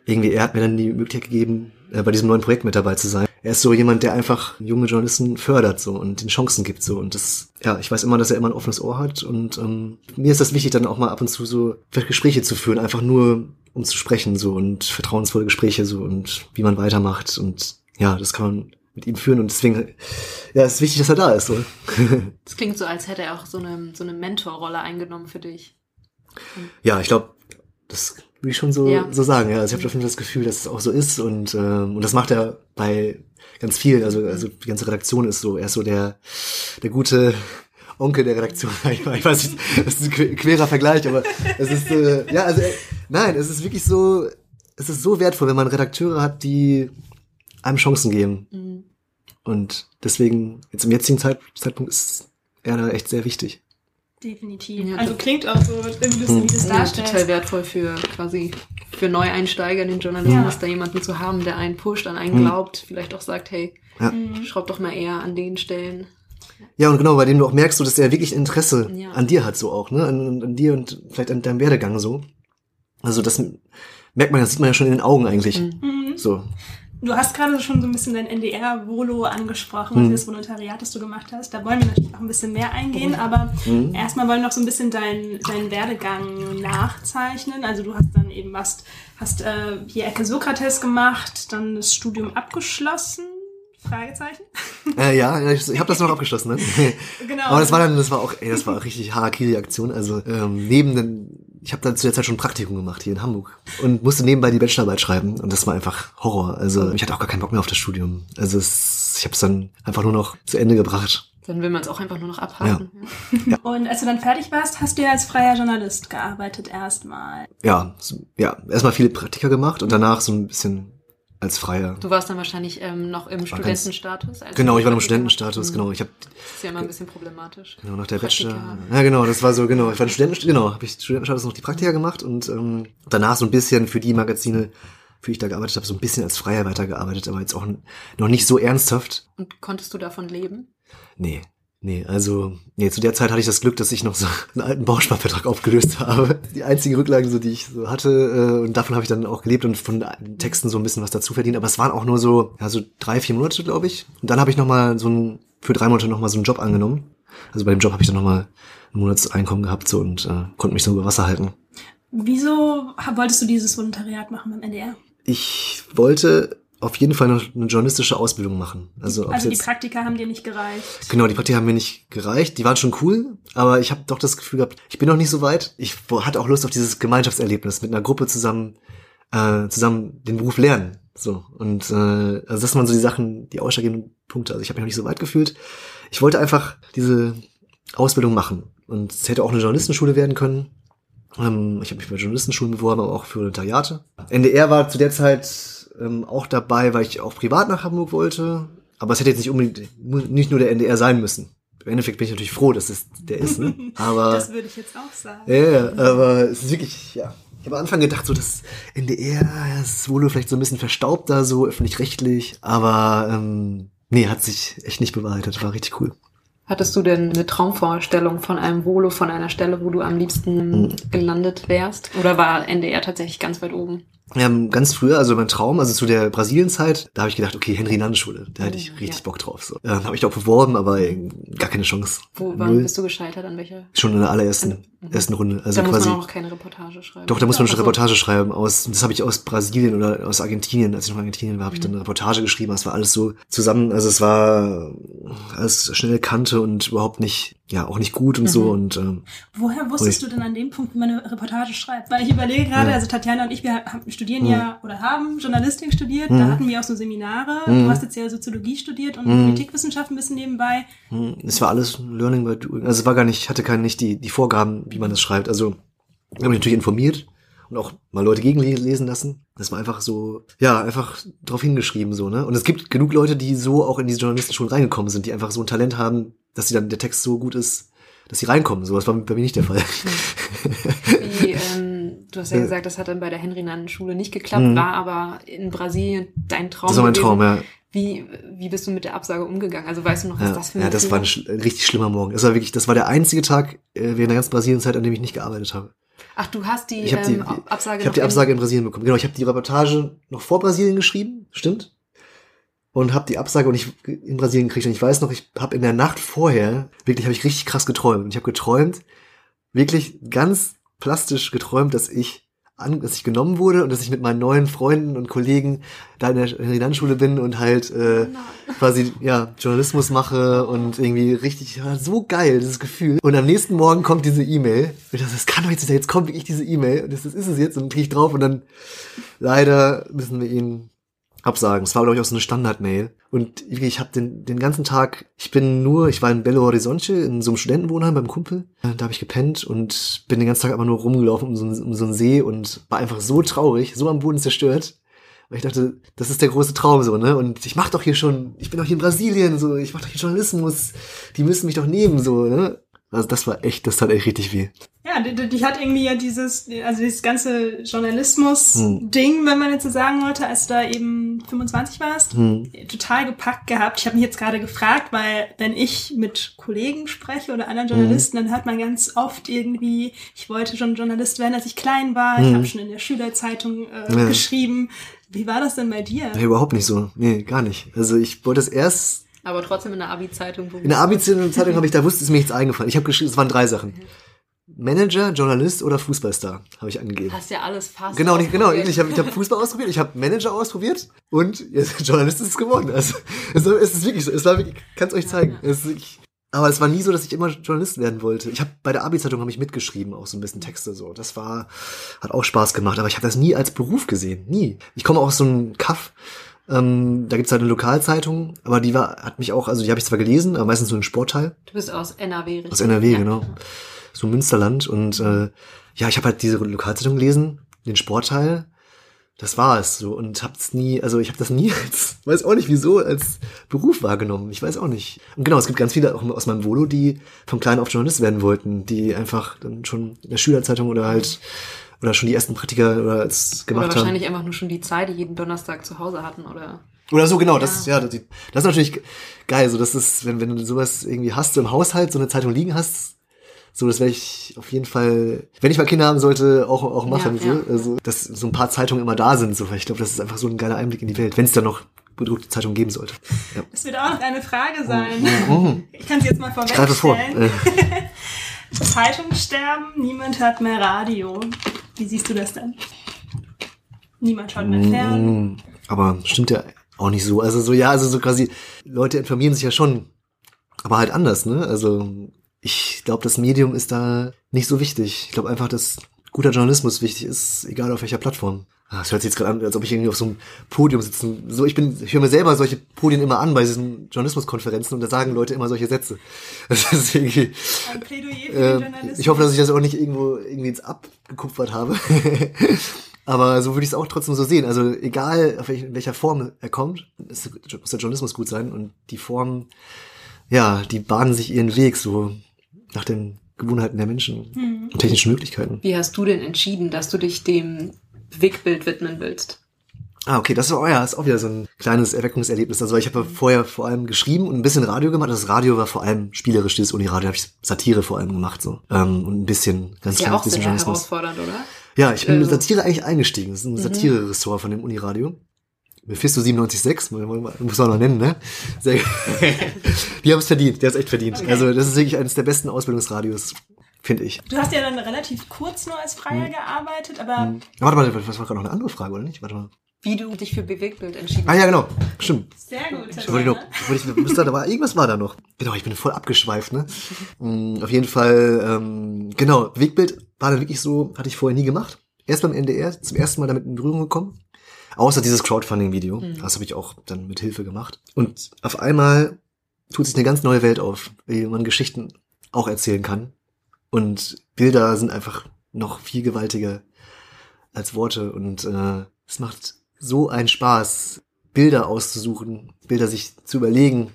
irgendwie er hat mir dann die Möglichkeit gegeben, äh, bei diesem neuen Projekt mit dabei zu sein. Er ist so jemand, der einfach junge Journalisten fördert so und den Chancen gibt so und das, ja, ich weiß immer, dass er immer ein offenes Ohr hat und ähm, mir ist das wichtig, dann auch mal ab und zu so Gespräche zu führen, einfach nur um zu sprechen so und vertrauensvolle Gespräche so und wie man weitermacht und ja, das kann man mit ihm führen und deswegen ja, es ist wichtig, dass er da ist. So. [laughs] Das klingt so, als hätte er auch so eine so eine Mentorrolle eingenommen für dich. Ja, ich glaube, das würde ich schon so ja. so sagen. Ja, also ich habe auf jeden Fall das Gefühl, dass es auch so ist und ähm, und das macht er bei ganz vielen. Also also die ganze Redaktion ist so. Er ist so der der gute Onkel der Redaktion. [laughs] Ich weiß nicht, das ist ein querer Vergleich, aber es ist, äh, ja, also, äh, nein, es ist wirklich so, es ist so wertvoll, wenn man Redakteure hat, die einem Chancen geben. Mhm. Und deswegen, jetzt im jetzigen Zeit, Zeitpunkt ist er da echt sehr wichtig. Definitiv. Ja, also klingt auch so, wie du das darstellst. Ja, total wertvoll für quasi für Neueinsteiger in den Journalismus, ja. da jemanden zu haben, der einen pusht, an einen glaubt, vielleicht auch sagt, hey, ja. schraub doch mal eher an den Stellen. Ja, und genau, bei dem du auch merkst, so, dass er wirklich Interesse ja. an dir hat, so auch, ne? An, an, dir und vielleicht an deinem Werdegang so. Also das merkt man, das sieht man ja schon in den Augen eigentlich. Mhm. So. Du hast gerade schon so ein bisschen dein NDR-Volo angesprochen, also mhm. das Volontariat, das du gemacht hast. Da wollen wir natürlich auch ein bisschen mehr eingehen, mhm. aber mhm. erstmal wollen wir noch so ein bisschen deinen deinen Werdegang nachzeichnen. Also du hast dann eben was, hast äh, hier Ecke Sokrates gemacht, dann das Studium abgeschlossen Fragezeichen? [laughs] Äh, ja, ich, ich habe das noch abgeschlossen, ne? [laughs] genau. Aber das war dann, das war auch, ey, das war auch richtig Harakiri-Aktion. Also ähm, neben den, ich habe dann zu der Zeit schon ein Praktikum gemacht hier in Hamburg und musste nebenbei die Bachelorarbeit schreiben und das war einfach Horror. Also ich hatte auch gar keinen Bock mehr auf das Studium. Also es, ich habe es dann einfach nur noch zu Ende gebracht. Dann will man es auch einfach nur noch abhaken. Ja. ja. Und als du dann fertig warst, hast du ja als freier Journalist gearbeitet erstmal. Ja, ja, erstmal viele Praktika gemacht und danach so ein bisschen als Freier. Du warst dann wahrscheinlich ähm, noch im Studentenstatus? genau, ich war noch im Studentenstatus, mhm. genau. Ich hab, das ist ja immer ein bisschen problematisch. Genau, nach der Bachelor. Ja, genau, das war so, genau. Ich war im Studenten, genau, habe ich Studentenstatus noch die Praktika gemacht und ähm, danach so ein bisschen für die Magazine, für die ich da gearbeitet habe, so ein bisschen als Freier weitergearbeitet, aber jetzt auch noch nicht so ernsthaft. Und konntest du davon leben? Nee, Nee, also, nee, zu der Zeit hatte ich das Glück, dass ich noch so einen alten Bausparvertrag aufgelöst habe. Die einzige Rücklage, so, die ich so hatte, äh, und davon habe ich dann auch gelebt und von den Texten so ein bisschen was dazu verdient. Aber es waren auch nur so, ja, so drei, vier Monate, glaube ich. Und dann habe ich nochmal so ein, für drei Monate nochmal so einen Job angenommen. Also bei dem Job habe ich dann nochmal ein Monatseinkommen gehabt so und äh, konnte mich so über Wasser halten. Wieso wolltest du dieses Volontariat machen beim NDR? Ich wollte auf jeden Fall noch eine journalistische Ausbildung machen. Also, also die Praktika haben dir nicht gereicht. Genau, die Praktika haben mir nicht gereicht. Die waren schon cool, aber ich habe doch das Gefühl gehabt, ich bin noch nicht so weit. Ich hatte auch Lust auf dieses Gemeinschaftserlebnis mit einer Gruppe zusammen, äh, zusammen den Beruf lernen. So und äh, also das waren so die Sachen, die ausschlaggebenden Punkte. Also ich habe mich noch nicht so weit gefühlt. Ich wollte einfach diese Ausbildung machen und es hätte auch eine Journalistenschule werden können. Ähm, ich habe mich bei Journalistenschulen beworben, aber auch für Volontariate. NDR war zu der Zeit ähm, auch dabei, weil ich auch privat nach Hamburg wollte. Aber es hätte jetzt nicht unbedingt nicht nur der NDR sein müssen. im Endeffekt bin ich natürlich froh, dass es der ist, ne? [laughs] Aber. das würde ich jetzt auch sagen. Ja, ja, aber es ist wirklich, ja. Ich habe am Anfang gedacht, so das NDR, das ist wohl vielleicht so ein bisschen verstaubter, so öffentlich-rechtlich, aber ähm, nee, hat sich echt nicht bewahrheitet. War richtig cool. Hattest du denn eine Traumvorstellung von einem Volo, von einer Stelle, wo du am liebsten Hm. gelandet wärst? Oder war NDR tatsächlich ganz weit oben? Ja, ganz früher, also mein Traum, also zu der Brasilienzeit, da habe ich gedacht, okay, Henry Nann-Schule, da hätte ich Oh, richtig ja. Bock drauf. So. Ähm, habe ich auch beworben, aber äh, gar keine Chance. Wo wann Null. bist du gescheitert? An welcher? Schon in der allerersten ersten Runde. Also da muss quasi. man auch noch keine Reportage schreiben. Doch, da muss man schon so. Reportage schreiben aus, das habe ich aus Brasilien oder aus Argentinien, als ich noch in Argentinien war, habe ich Mhm. dann eine Reportage geschrieben, das war alles so zusammen, also es war alles schnelle Kante und überhaupt nicht, ja, auch nicht gut und so Mhm. und ähm, Woher wusstest du denn an dem Punkt, wie man eine Reportage schreibt? Weil ich überlege gerade, Ja. also Tatjana und ich, wir haben, studieren Mhm. ja oder haben Journalistik studiert, Mhm. da hatten wir auch so Seminare. Mhm. Du hast jetzt ja Soziologie studiert und Mhm. Politikwissenschaft ein bisschen nebenbei. hm, es war alles Learning by Doing. Also es war gar nicht, ich hatte keine nicht die, die Vorgaben, wie man das schreibt. Also ich habe mich natürlich informiert und auch mal Leute gegenlesen lassen. Das war einfach so, ja, einfach drauf hingeschrieben so, ne? Und es gibt genug Leute, die so auch in diese Journalistenschulen reingekommen sind, die einfach so ein Talent haben, dass sie dann der Text so gut ist, dass sie reinkommen. So, das war bei mir nicht der Fall. Wie, [laughs] ähm, du hast ja Äh. gesagt, das hat dann bei der Henry-Nannen-Schule nicht geklappt, Mhm. war aber in Brasilien dein Traum. Das war mein gewesen. Traum, ja. Wie, wie bist du mit der Absage umgegangen? Also weißt du noch, was Ja, das für ein ja, das war ein, ein richtig schlimmer Morgen. Das war wirklich, das war der einzige Tag äh, während der ganzen Brasilienzeit, an dem ich nicht gearbeitet habe. Ach, du hast die, Ich habe die, ähm, die, Absage ich hab noch die in- Absage in Brasilien bekommen. Genau, ich habe die Reportage noch vor Brasilien geschrieben, stimmt? Und habe die Absage und ich in Brasilien gekriegt. Und ich weiß noch, ich habe in der Nacht vorher, wirklich habe ich richtig krass geträumt. Und ich habe geträumt, wirklich ganz plastisch geträumt, dass ich an, dass ich genommen wurde und dass ich mit meinen neuen Freunden und Kollegen da in der Henry-Nann-Schule bin und halt äh, quasi ja Journalismus mache und irgendwie richtig ja, so geil dieses Gefühl und am nächsten Morgen kommt diese E-Mail und ich dachte, das kann doch jetzt nicht sein. jetzt kommt wirklich diese E-Mail und das, das ist es jetzt und kriege ich drauf und dann leider müssen wir ihn absagen. Es war glaube ich auch so eine Standard-Mail und ich habe den den ganzen Tag ich bin nur ich war in Belo Horizonte in so einem Studentenwohnheim beim Kumpel da habe ich gepennt und bin den ganzen Tag einfach nur rumgelaufen um so, einen- um so einen See und war einfach so traurig so am Boden zerstört weil ich dachte, das ist der große Traum so, ne? Und ich mach doch hier schon, ich bin doch hier in Brasilien, so, ich mach doch hier Journalismus, die müssen mich doch nehmen, so, ne? Also das war echt, das tat echt richtig weh. Ja, die, die hat irgendwie ja dieses, also dieses ganze Hm. Journalismus-Ding, wenn man jetzt so sagen wollte, als du da eben 25 warst, Hm. total gepackt gehabt. Ich habe mich jetzt gerade gefragt, weil wenn ich mit Kollegen spreche oder anderen Journalisten, dann hört man ganz oft irgendwie, ich wollte schon Journalist werden, als ich klein war. Ich Mhm. habe schon in der Schülerzeitung äh, Ja. geschrieben. Wie war das denn bei dir? Nee, überhaupt nicht so. Nee, gar nicht. Also ich wollte es erst, Aber trotzdem in der Abi-Zeitung. in der Abi-Zeitung habe ich, da [laughs] wusste es mir nichts eingefallen. Ich habe geschrieben, es waren drei Sachen. Manager, Journalist oder Fußballstar, habe ich angegeben. Hast ja alles fast. Genau, nicht, genau. Ich habe ich hab Fußball ausprobiert, ich habe Manager ausprobiert und jetzt [laughs] Journalist ist es geworden. Also es, es ist wirklich so. Es war wirklich, kann es euch zeigen. Es ist wirklich, aber es war nie so, dass ich immer Journalist werden wollte. Ich habe bei der Abi-Zeitung habe ich mitgeschrieben, auch so ein bisschen Texte so. Das war hat auch Spaß gemacht, aber ich habe das nie als Beruf gesehen, nie. Ich komme aus so einem Kaff. Ähm, da gibt's halt eine Lokalzeitung, aber die war, hat mich auch, also die habe ich zwar gelesen, aber meistens so einen Sportteil. Du bist aus NRW, richtig? Aus NRW, Ja. genau. So Münsterland. Und äh, ja, ich habe halt diese Lokalzeitung gelesen, den Sportteil. Das war es so. Und hab's nie, also ich habe das nie [laughs] als, weiß auch nicht wieso, als Beruf wahrgenommen. Ich weiß auch nicht. Und genau, es gibt ganz viele auch aus meinem Volo, die vom Kleinen auf Journalist werden wollten, die einfach dann schon in der Schülerzeitung oder halt oder schon die ersten Praktika oder als Oder gemacht haben. wahrscheinlich einfach nur schon die Zeit, die jeden Donnerstag zu Hause hatten, oder? Oder so, genau, das Ja. ist, ja, das, das ist natürlich geil. So, das ist, wenn, wenn du sowas irgendwie hast, so im Haushalt, so eine Zeitung liegen hast, so, das werde ich auf jeden Fall, wenn ich mal Kinder haben sollte, auch, auch machen. Ja, so. ja. Also, dass so ein paar Zeitungen immer da sind, so, weil ich glaube, das ist einfach so ein geiler Einblick in die Welt, wenn es da noch bedruckte Zeitungen geben sollte. Ja. Das wird auch noch eine Frage sein. Mhm. [laughs] Ich kann sie jetzt mal Ich greife vor. vorwegstellen. Äh, [laughs] Zeitungen sterben, niemand hört mehr Radio. Wie siehst du das denn? Niemand schaut mehr fern. mm, aber stimmt ja auch nicht so. Also so, ja, also so quasi, Leute informieren sich ja schon, aber halt anders, ne? Also ich glaube, das Medium ist da nicht so wichtig. Ich glaube einfach, dass guter Journalismus wichtig ist, egal auf welcher Plattform. Ah, Es hört sich jetzt gerade an, als ob ich irgendwie auf so einem Podium sitze. So, ich bin, ich höre mir selber solche Podien immer an bei diesen Journalismuskonferenzen und da sagen Leute immer solche Sätze. [laughs] Das ist irgendwie, Ein Plädoyer für den äh, Journalismus. ich hoffe, dass ich das auch nicht irgendwo irgendwie jetzt abgekupfert habe. [laughs] Aber so würde ich es auch trotzdem so sehen. Also egal, auf welch, in welcher Form er kommt, es muss der Journalismus gut sein und die Form, ja, die bahnen sich ihren Weg so nach den Gewohnheiten der Menschen Mhm. und technischen Möglichkeiten. Wie hast du denn entschieden, dass du dich dem Wegbild widmen willst? Ah, okay, das war oh ja, ist auch wieder so ein kleines Erweckungserlebnis. Also ich habe vorher vor allem geschrieben und ein bisschen Radio gemacht. Das Radio war vor allem spielerisch, dieses Uniradio, habe ich Satire vor allem gemacht so. Ähm, und ein bisschen, ganz Ist ja auch bisschen sehr herausfordernd, oder? Ja, ich bin mit Also- Satire eigentlich eingestiegen. Das ist ein Mhm. Satire-Ressort von dem Uniradio. Mephisto 97.6, muss man noch nennen, ne? Sehr, [laughs] die haben es verdient, der hat es echt verdient. Okay. Also das ist wirklich eines der besten Ausbildungsradios, finde ich. Du hast ja dann relativ kurz nur als Freier gearbeitet, aber Mhm. Warte mal, das war gerade noch eine andere Frage, oder nicht? Warte mal. Wie du dich für Bewegtbild entschieden Ah ja, genau. Stimmt. sehr gut. Ich wollte noch, wollte ich, da, da war, irgendwas war da noch. Genau, ich bin voll abgeschweift, ne? Mm, Auf jeden Fall, ähm, genau, Wegbild war dann wirklich so, hatte ich vorher nie gemacht. Erst beim NDR, zum ersten Mal damit in Berührung gekommen. Außer dieses Crowdfunding-Video. Das habe ich auch dann mit Hilfe gemacht. Und auf einmal tut sich eine ganz neue Welt auf, wie man Geschichten auch erzählen kann. Und Bilder sind einfach noch viel gewaltiger als Worte. Und äh, es macht so einen Spaß, Bilder auszusuchen, Bilder sich zu überlegen,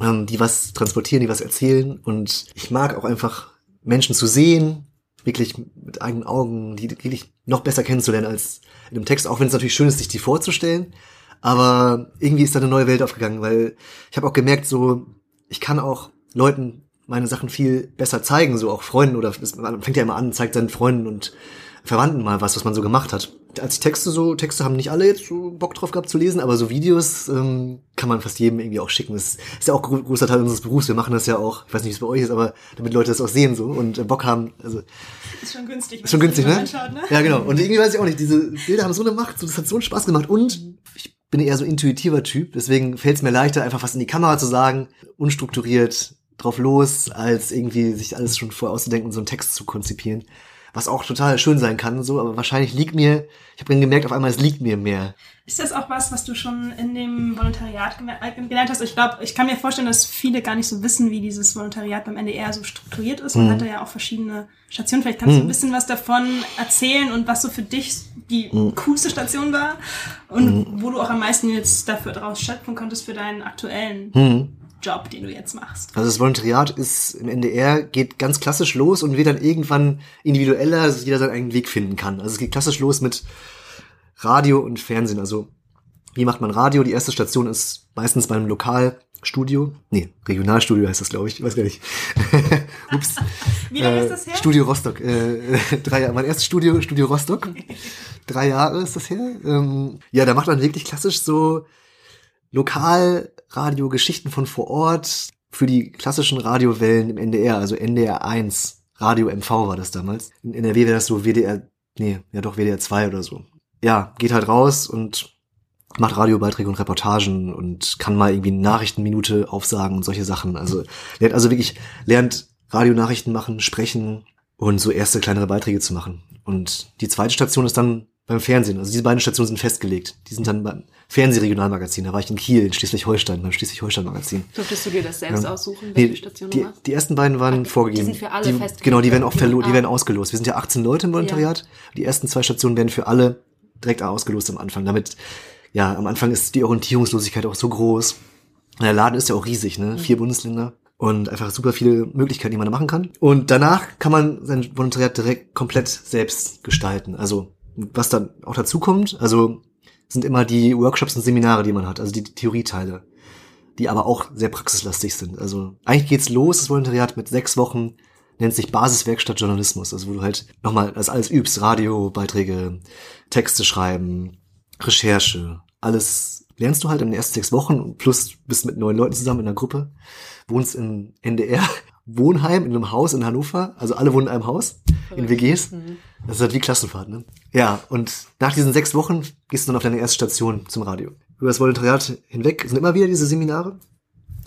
ähm, die was transportieren, die was erzählen. Und ich mag auch einfach Menschen zu sehen, wirklich mit eigenen Augen, die wirklich noch besser kennenzulernen als in einem Text, auch wenn es natürlich schön ist, sich die vorzustellen. Aber irgendwie ist da eine neue Welt aufgegangen, weil ich habe auch gemerkt, so, ich kann auch Leuten meine Sachen viel besser zeigen, so auch Freunden oder man fängt ja immer an, zeigt seinen Freunden und Verwandten mal was, was man so gemacht hat. Als Texte so, Texte haben nicht alle jetzt so Bock drauf gehabt zu lesen, aber so Videos ähm, kann man fast jedem irgendwie auch schicken. Das ist ja auch gro- großer Teil unseres Berufs. Wir machen das ja auch, ich weiß nicht, wie es bei euch ist, aber damit Leute das auch sehen so und äh, Bock haben. Also ist schon günstig. ist schon günstig, ne? anschaut, ne? Ja, genau. Und irgendwie weiß ich auch nicht, diese Bilder haben so eine Macht, so, das hat so einen Spaß gemacht. Und ich bin eher so intuitiver Typ, deswegen fällt es mir leichter, einfach was in die Kamera zu sagen, unstrukturiert drauf los, als irgendwie sich alles schon vorher auszudenken und so einen Text zu konzipieren. Was auch total schön sein kann, so, aber wahrscheinlich liegt mir, ich habe dann gemerkt, auf einmal, es liegt mir mehr. Ist das auch was, was du schon in dem Volontariat äh, gelernt hast? Ich glaube, ich kann mir vorstellen, dass viele gar nicht so wissen, wie dieses Volontariat beim NDR so strukturiert ist. Man Mhm. hat da ja auch verschiedene Stationen. Vielleicht kannst du Mhm. ein bisschen was davon erzählen und was so für dich die Mhm. coolste Station war und wo du auch am meisten jetzt dafür daraus schöpfen konntest für deinen aktuellen Hm. Job, den du jetzt machst. Also das Volontariat ist im NDR, geht ganz klassisch los und wird dann irgendwann individueller, dass jeder seinen eigenen Weg finden kann. Also es geht klassisch los mit Radio und Fernsehen. Also wie macht man Radio? Die erste Station ist meistens beim Lokalstudio. Nee, Regionalstudio heißt das, glaube ich. Ich weiß gar nicht. [laughs] Ups. [laughs] Wie lange Äh, ist das her? Studio Rostock. Äh, [laughs] drei Jahre. Mein erstes Studio, Studio Rostock. drei Jahre ist das her. Ähm, ja, da macht man wirklich klassisch so Lokalradio, Geschichten von vor Ort für die klassischen Radiowellen im NDR, also NDR 1. Radio MV war das damals. In NRW wäre das so WDR, nee, ja doch WDR 2 oder so. Ja, geht halt raus und macht Radiobeiträge und Reportagen und kann mal irgendwie Nachrichtenminute aufsagen und solche Sachen. Also lernt also wirklich, lernt Radionachrichten machen, sprechen und so erste kleinere Beiträge zu machen. Und die zweite Station ist dann beim Fernsehen. Also diese beiden Stationen sind festgelegt. Die sind dann beim Fernsehregionalmagazin. Da war ich in Kiel, in Schleswig-Holstein, beim Schleswig-Holstein-Magazin. Durftest du dir das selbst Ja. aussuchen, welche Nee, Station die, du machst? die ersten beiden waren Ach, vorgegeben. die sind für alle die, festgelegt. Genau, die werden auch verlo Ah. die werden ausgelost. Wir sind ja 18 Leute im Volontariat. Die ersten zwei Stationen werden für alle direkt ausgelost am Anfang. Damit, ja, am Anfang ist die Orientierungslosigkeit auch so groß. Der Laden ist ja auch riesig, ne? Vier Bundesländer. Und einfach super viele Möglichkeiten, die man da machen kann. Und danach kann man sein Volontariat direkt komplett selbst gestalten. Also, was dann auch dazu kommt, also sind immer die Workshops und Seminare, die man hat, also die Theorieteile die aber auch sehr praxislastig sind. Also eigentlich geht's los, das Volontariat mit sechs Wochen, nennt sich Basiswerkstatt Journalismus, also wo du halt nochmal das alles übst, Radiobeiträge, Texte schreiben, Recherche, alles lernst du halt in den ersten sechs Wochen plus bist mit neun Leuten zusammen in einer Gruppe, wohnst im NDR, Wohnheim in einem Haus in Hannover, also alle wohnen in einem Haus, in WGs. Mhm. Das ist halt wie Klassenfahrt, ne? Ja, und nach diesen sechs Wochen gehst du dann auf deine erste Station zum Radio. Über das Volontariat hinweg sind immer wieder diese Seminare.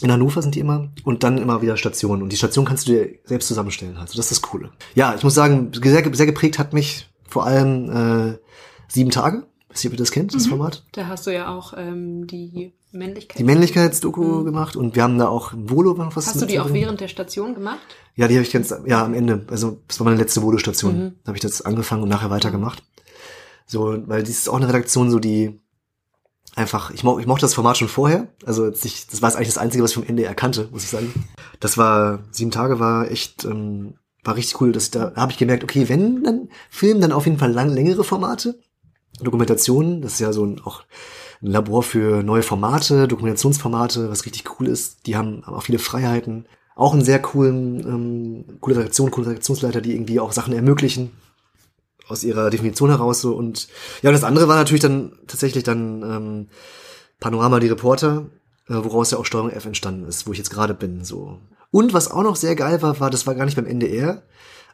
In Hannover sind die immer. Und dann immer wieder Stationen. Und die Station kannst du dir selbst zusammenstellen. Also das ist das Coole. Ja, ich muss sagen, sehr, sehr geprägt hat mich vor allem äh, sieben Tage. Weiß nicht, ob ihr das kennt, das Mhm. Format. Da hast du ja auch ähm, die Männlichkeit. Die Männlichkeitsdoku Mhm. gemacht. Und wir haben da auch Volo noch was Hast du die auch während der Station gemacht? Ja, die habe ich ganz, ja, am Ende. Also, das war meine letzte Volo-Station. Mhm. Da habe ich das angefangen und nachher weitergemacht. So, weil dies ist auch eine Redaktion, so die einfach, ich, mo ich mochte das Format schon vorher. Also ich, das war eigentlich das Einzige, was ich vom NDR kannte, muss ich sagen. Das war, sieben Tage war echt, ähm, war richtig cool. Dass ich da da habe ich gemerkt, okay, wenn dann Film, dann auf jeden Fall lang, längere Formate. Dokumentationen, das ist ja so ein, auch ein Labor für neue Formate, Dokumentationsformate, was richtig cool ist. Die haben auch viele Freiheiten. Auch einen sehr coolen, ähm, coole Redaktion, coole Redaktionsleiter, die irgendwie auch Sachen ermöglichen aus ihrer Definition heraus so und ja und das andere war natürlich dann tatsächlich dann ähm, Panorama die Reporter äh, woraus ja auch Steuerung F entstanden ist wo ich jetzt gerade bin so und was auch noch sehr geil war war das war gar nicht beim NDR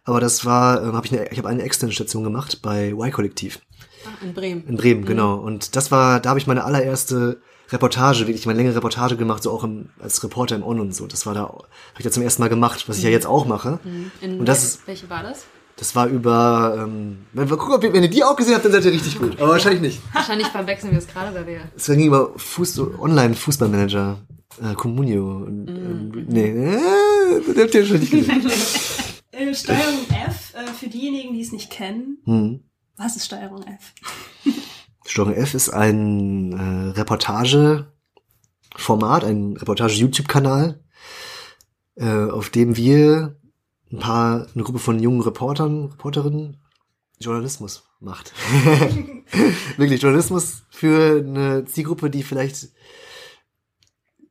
aber das war ähm, habe ich eine ich habe eine externe Station gemacht bei Y Kollektiv in Bremen. in Bremen genau und das war da habe ich meine allererste Reportage wirklich meine längere Reportage gemacht so auch im, als Reporter im On und so das war da habe ich da zum ersten Mal gemacht was ich ja jetzt auch mache In Und das ist- welche war das? das war über ähm, wenn wir gucken ob ihr, wenn ihr die auch gesehen habt dann seid ihr richtig gut aber wahrscheinlich nicht [laughs] Wahrscheinlich verwechseln wir es gerade, weil wir. Es ging über Fuß Online-Fußballmanager. Äh, Comunio. Und, ähm, nee, äh, das habt ihr schon nicht gesehen. [laughs] Äh, Steuerung F, äh, für diejenigen, die es nicht kennen, Hm. Was ist Steuerung F? Steuerung F ist ein äh, Reportage-Format, ein Reportage-YouTube-Kanal, äh, auf dem wir ein paar, eine Gruppe von jungen Reportern, Reporterinnen Journalismus macht. [laughs] Wirklich Journalismus für eine Zielgruppe, die vielleicht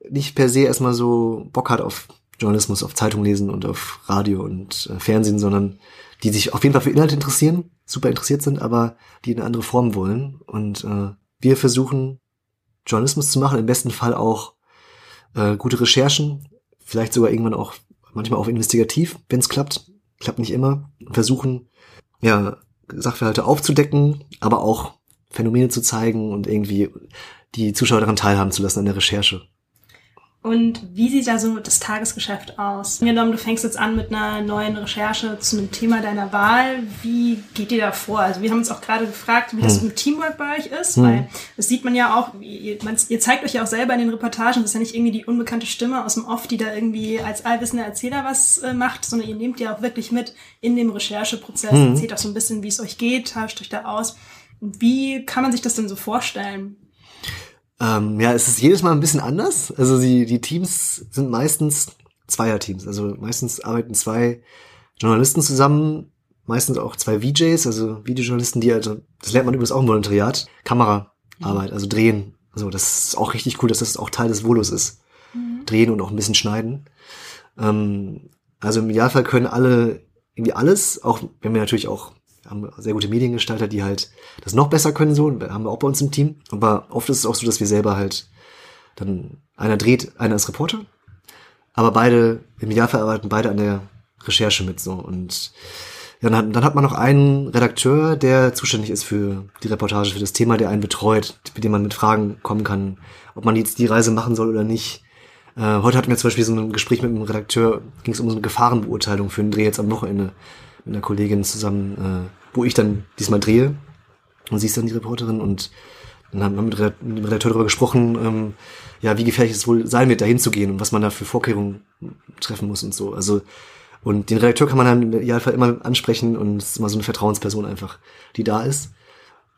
nicht per se erstmal so Bock hat auf Journalismus, auf Zeitung lesen und auf Radio und äh, Fernsehen, sondern die sich auf jeden Fall für Inhalte interessieren, super interessiert sind, aber die eine andere Form wollen. Und äh, wir versuchen Journalismus zu machen, im besten Fall auch äh, gute Recherchen, vielleicht sogar irgendwann auch manchmal auch investigativ, wenn es klappt, klappt nicht immer, versuchen ja Sachverhalte aufzudecken, aber auch Phänomene zu zeigen und irgendwie die Zuschauer daran teilhaben zu lassen an der Recherche. Und wie sieht da so das Tagesgeschäft aus? Angenommen, du fängst jetzt an mit einer neuen Recherche zu einem Thema deiner Wahl. Wie geht ihr da vor? Also wir haben uns auch gerade gefragt, wie das so mit Teamwork bei euch ist, weil das sieht man ja auch, ihr, ihr zeigt euch ja auch selber in den Reportagen, das ist ja nicht irgendwie die unbekannte Stimme aus dem Off, die da irgendwie als allwissender Erzähler was äh, macht, sondern ihr nehmt ja auch wirklich mit in dem Rechercheprozess, erzählt auch so ein bisschen, wie es euch geht, tauscht euch da aus. Wie kann man sich das denn so vorstellen? Ähm, ja, es ist jedes Mal ein bisschen anders. Also die, die Teams sind meistens Zweierteams. Also meistens arbeiten zwei Journalisten zusammen, meistens auch zwei VJs, also Videojournalisten, die also, das lernt man übrigens auch im Volontariat, Kameraarbeit, also drehen. Also das ist auch richtig cool, dass das auch Teil des Volos ist. Drehen und auch ein bisschen schneiden. Ähm, also im Idealfall können alle irgendwie alles, auch wenn wir natürlich auch haben sehr gute Mediengestalter, die halt das noch besser können, so, haben wir auch bei uns im Team. Aber oft ist es auch so, dass wir selber halt dann, einer dreht, einer ist Reporter, aber beide, im Idealfall arbeiten beide an der Recherche mit, so, und dann, hat- dann hat man noch einen Redakteur, der zuständig ist für die Reportage, für das Thema, der einen betreut, mit dem man mit Fragen kommen kann, ob man jetzt die Reise machen soll oder nicht. Äh, heute hatten wir zum Beispiel so ein Gespräch mit einem Redakteur, ging es um so eine Gefahrenbeurteilung für einen Dreh jetzt am Wochenende mit einer Kollegin zusammen, äh, wo ich dann diesmal drehe und sie ist dann die Reporterin und dann haben wir mit, dem Redakteur darüber gesprochen, ähm, ja, wie gefährlich es wohl sein wird, da hinzugehen und was man da für Vorkehrungen treffen muss und so. Also, und den Redakteur kann man dann im Idealfall immer ansprechen und es ist immer so eine Vertrauensperson einfach, die da ist.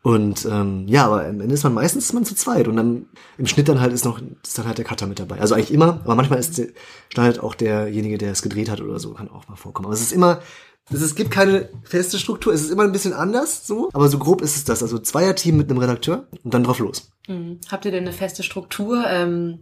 Und ähm, ja, aber am Ende ist man meistens ist man zu zweit und dann im Schnitt dann halt ist noch ist dann halt der Cutter mit dabei. Also eigentlich immer, aber manchmal ist der, schneidet auch derjenige, der es gedreht hat oder so, kann auch mal vorkommen. Aber es ist immer, es, gibt keine feste Struktur, es ist immer ein bisschen anders so, aber so grob ist es das. Also Zweierteam mit einem Redakteur und dann drauf los. Mhm. Habt ihr denn eine feste Struktur ähm,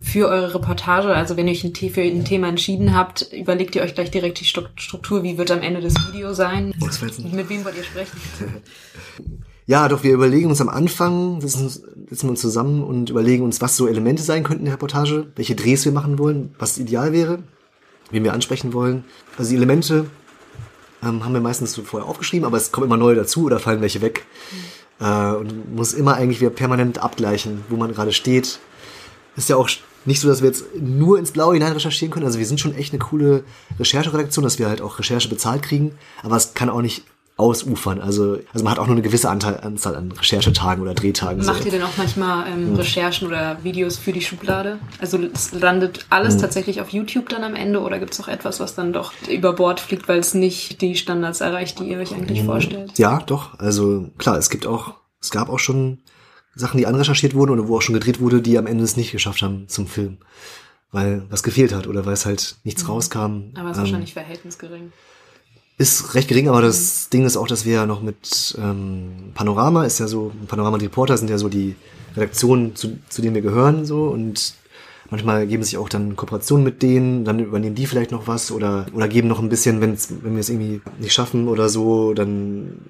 für eure Reportage? Also wenn ihr euch ein für ein Thema entschieden habt, überlegt ihr euch gleich direkt die Stru- Struktur, wie wird am Ende das Video sein? Oh, das Mit wem wollt ihr sprechen? [laughs] Ja, doch, wir überlegen uns am Anfang, sitzen wir uns zusammen und überlegen uns, was so Elemente sein könnten in der Reportage, welche Drehs wir machen wollen, was ideal wäre, wen wir ansprechen wollen. Also die Elemente ähm, haben wir meistens so vorher aufgeschrieben, aber es kommen immer neue dazu oder fallen welche weg. Äh, und muss immer eigentlich wieder permanent abgleichen, wo man gerade steht. Ist ja auch nicht so, dass wir jetzt nur ins Blaue hinein recherchieren können. Also wir sind schon echt eine coole Rechercheredaktion, dass wir halt auch Recherche bezahlt kriegen. Aber es kann auch nicht ausufern. Also, also man hat auch nur eine gewisse Anteil, Anzahl an Recherchetagen oder Drehtagen. so. Macht ihr denn auch manchmal ähm, Recherchen oder Videos für die Schublade? Also es landet alles tatsächlich auf YouTube dann am Ende oder gibt es auch etwas, was dann doch über Bord fliegt, weil es nicht die Standards erreicht, die ihr euch eigentlich vorstellt? Ja, doch. Also klar, es gibt auch, es gab auch schon Sachen, die anrecherchiert wurden oder wo auch schon gedreht wurde, die am Ende es nicht geschafft haben zum Film. Weil was gefehlt hat oder weil es halt nichts Mhm. rauskam. Aber es ist Ähm, wahrscheinlich verhältnisgering. Ist recht gering, aber das Ding ist auch, dass wir ja noch mit ähm, Panorama ist ja so, Panorama Reporter sind ja so die Redaktionen, zu, zu denen wir gehören, so und manchmal geben sich auch dann Kooperationen mit denen, dann übernehmen die vielleicht noch was oder oder geben noch ein bisschen, wenn's, wenn wir es irgendwie nicht schaffen oder so, dann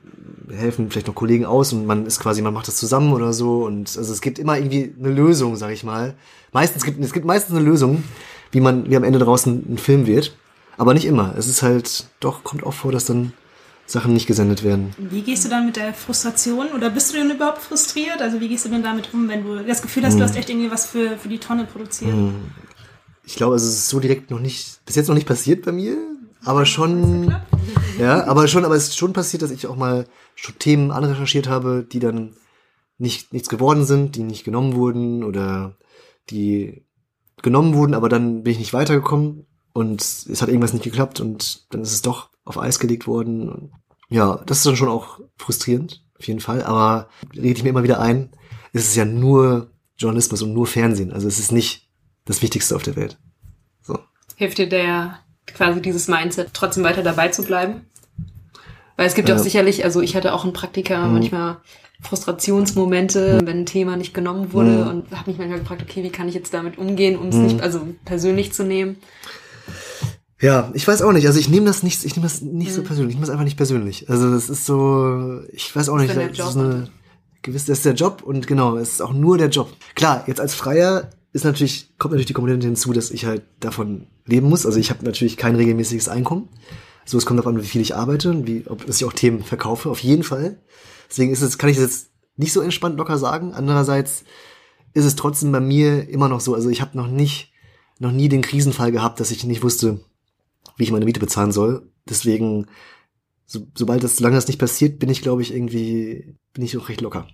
helfen vielleicht noch Kollegen aus und man ist quasi, man macht das zusammen oder so und also es gibt immer irgendwie eine Lösung, sag ich mal. Meistens gibt es gibt meistens eine Lösung, wie man wie am Ende draußen ein Film wird. Aber nicht immer. Es ist halt, doch, kommt auch vor, dass dann Sachen nicht gesendet werden. Wie gehst du dann mit der Frustration oder bist du denn überhaupt frustriert? Also wie gehst du denn damit um, wenn du das Gefühl hast, du hast echt irgendwie was für, für die Tonne produziert? Ich glaube, also es ist so direkt noch nicht, bis jetzt noch nicht passiert bei mir, aber schon, [laughs] ja, aber schon, aber es ist schon passiert, dass ich auch mal schon Themen anrecherchiert habe, die dann nicht, nichts geworden sind, die nicht genommen wurden oder die genommen wurden, aber dann bin ich nicht weitergekommen und es hat irgendwas nicht geklappt und dann ist es doch auf Eis gelegt worden. Ja, das ist dann schon auch frustrierend, auf jeden Fall, aber rede ich mir immer wieder ein, es ist ja nur Journalismus und nur Fernsehen, also es ist nicht das Wichtigste auf der Welt. So. Hilft dir der quasi dieses Mindset, trotzdem weiter dabei zu bleiben? Weil es gibt ja auch Ja. sicherlich, also ich hatte auch in Praktika manchmal Frustrationsmomente, wenn ein Thema nicht genommen wurde Mhm. und habe mich manchmal gefragt, okay, wie kann ich jetzt damit umgehen, um es nicht, also persönlich zu nehmen? Ja, ich weiß auch nicht. Also ich nehme das nicht, ich nehme das nicht so persönlich. Ich nehme das einfach nicht persönlich. Also das ist so, ich weiß auch Das nicht. ist dann Das ist eine gewisse, das ist der Job und genau, es ist auch nur der Job. Klar, jetzt als Freier ist natürlich kommt natürlich die Komponente hinzu, dass ich halt davon leben muss. Also ich habe natürlich kein regelmäßiges Einkommen. So, es kommt darauf an, wie viel ich arbeite und wie, ob dass ich auch Themen verkaufe. Auf jeden Fall. Deswegen ist es, kann ich das jetzt nicht so entspannt locker sagen. Andererseits ist es trotzdem bei mir immer noch so. Also ich habe noch nicht, noch nie den Krisenfall gehabt, dass ich nicht wusste, wie ich meine Miete bezahlen soll. Deswegen, so, sobald das, solange das nicht passiert, bin ich, glaube ich, irgendwie, bin ich auch recht locker.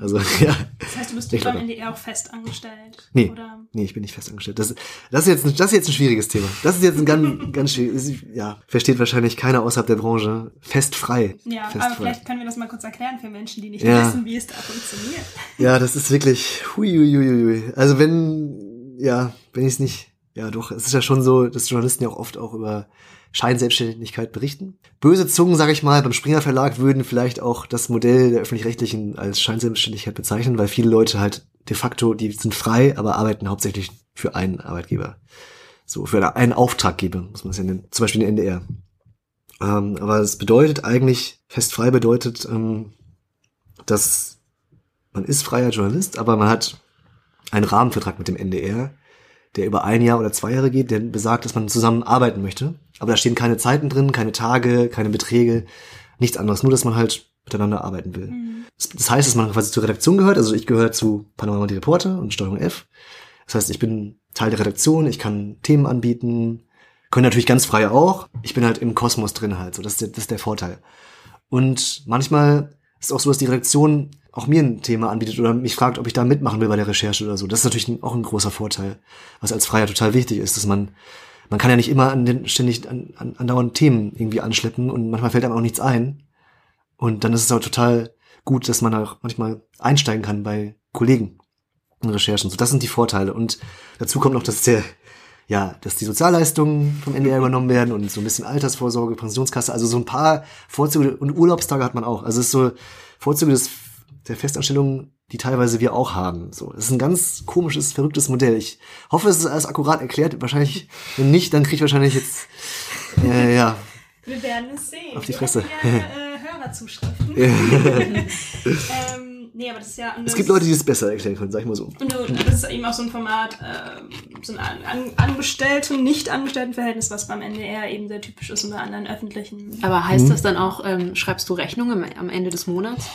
Also, [laughs] ja. Das heißt, du bist Ich beim. NDR auch fest angestellt? Nee. Oder? Nee, ich bin nicht fest angestellt. Das, das, ist jetzt, ein- das ist jetzt ein schwieriges Thema. Das ist jetzt ein ganz, [laughs] ganz schwieriges, ja, versteht wahrscheinlich keiner außerhalb der Branche. Fest frei. Ja, Fest aber frei. vielleicht können wir das mal kurz erklären für Menschen, die nicht Ja. wissen, wie es da funktioniert. Ja, das ist wirklich, huiuiuiui. Also wenn, ja, wenn ich es nicht, ja doch, es ist ja schon so, dass Journalisten ja auch oft auch über Scheinselbstständigkeit berichten. Böse Zungen, sage ich mal, beim Springer Verlag würden vielleicht auch das Modell der öffentlich-rechtlichen als Scheinselbstständigkeit bezeichnen, weil viele Leute halt de facto, die sind frei, aber arbeiten hauptsächlich für einen Arbeitgeber. So, für einen Auftraggeber, muss man es ja nennen. Zum Beispiel den NDR. Ähm, aber es bedeutet eigentlich, fest frei bedeutet, ähm, dass man ist freier Journalist, aber man hat einen Rahmenvertrag mit dem NDR, der über ein Jahr oder zwei Jahre geht, der besagt, dass man zusammen arbeiten möchte. Aber da stehen keine Zeiten drin, keine Tage, keine Beträge, nichts anderes, nur dass man halt miteinander arbeiten will. Das, das heißt, dass man quasi zur Redaktion gehört. Also ich gehöre zu Panorama und die Reporter und Steuerung F. Das heißt, ich bin Teil der Redaktion, ich kann Themen anbieten, können natürlich ganz frei auch. Ich bin halt im Kosmos drin halt, so das ist der, das ist der Vorteil. Und manchmal ist es auch so, dass die Redaktion auch mir ein Thema anbietet oder mich fragt, ob ich da mitmachen will bei der Recherche oder so. Das ist natürlich auch ein großer Vorteil, was als Freier total wichtig ist, dass man man kann ja nicht immer an den ständig an, an, andauernd Themen irgendwie anschleppen und manchmal fällt einem auch nichts ein. Und dann ist es auch total gut, dass man auch manchmal einsteigen kann bei Kollegen in Recherchen. So, das sind die Vorteile. Und dazu kommt noch, dass der, ja, dass die Sozialleistungen vom NDR übernommen werden und so ein bisschen Altersvorsorge, Pensionskasse, also so ein paar Vorzüge und Urlaubstage hat man auch. Also es ist so Vorzüge des, der Festanstellung, die teilweise wir auch haben. So, es ist ein ganz komisches, verrücktes Modell. Ich hoffe, es ist alles akkurat erklärt. Wahrscheinlich, wenn nicht, dann kriege ich wahrscheinlich jetzt, äh, ja, Wir werden es sehen. Auf die Wir Fresse. gerne äh, Hörerzuschriften. [laughs] ähm, nee, aber das ist ja... es gibt Leute, die es besser erklären können, sag ich mal so. Und du, das ist eben auch so ein Format, äh, so ein An An Angestellten, Nicht-Angestellten-Verhältnis, was beim NDR eben sehr typisch ist und bei anderen öffentlichen. Aber heißt das dann auch, ähm, schreibst du Rechnungen am Ende des Monats?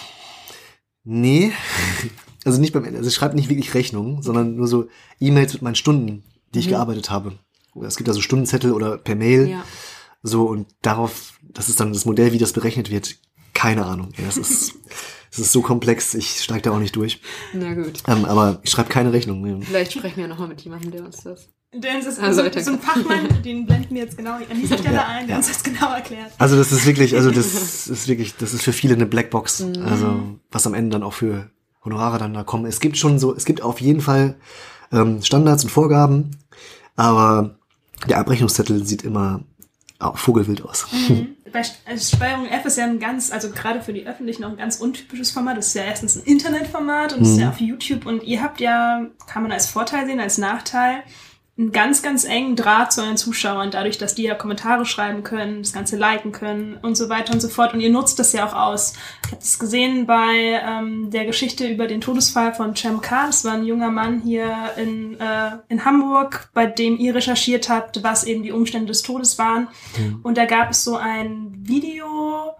Nee, [laughs] also nicht beim Ende. Also ich schreibe nicht wirklich Rechnungen, sondern nur so E-Mails mit meinen Stunden, die ich gearbeitet habe. Es gibt also Stundenzettel oder per Mail. Ja. So, und darauf, das ist dann das Modell, wie das berechnet wird. Keine Ahnung. Ja, das ist, [laughs] das ist so komplex, ich steige da auch nicht durch. Na gut. Ähm, aber ich schreibe keine Rechnung. Vielleicht sprechen wir ja nochmal mit jemandem, der uns das. Denn es ist Also, so, so ein Fachmann, [laughs] den blenden wir jetzt genau an dieser Stelle Ja, ein, der ja. uns das genau erklärt. Also das ist wirklich, also das [laughs] ist wirklich, das ist für viele eine Blackbox. Also was am Ende dann auch für Honorare dann da kommen. Es gibt schon so, es gibt auf jeden Fall ähm, Standards und Vorgaben, aber der Abrechnungszettel sieht immer auch vogelwild aus. Mhm. [laughs] Bei also Steuerung F ist ja ein ganz, also gerade für die Öffentlichen auch ein ganz untypisches Format. Das ist ja erstens ein Internetformat und mhm. ist ja auf YouTube und ihr habt ja, kann man als Vorteil sehen, als Nachteil, einen ganz, ganz engen Draht zu euren Zuschauern, dadurch, dass die ja Kommentare schreiben können, das Ganze liken können und so weiter und so fort. Und ihr nutzt das ja auch aus. Ich habe es gesehen bei ähm, der Geschichte über den Todesfall von Cem K. Das war ein junger Mann hier in, äh, in Hamburg, bei dem ihr recherchiert habt, was eben die Umstände des Todes waren. Mhm. Und da gab es so ein Video,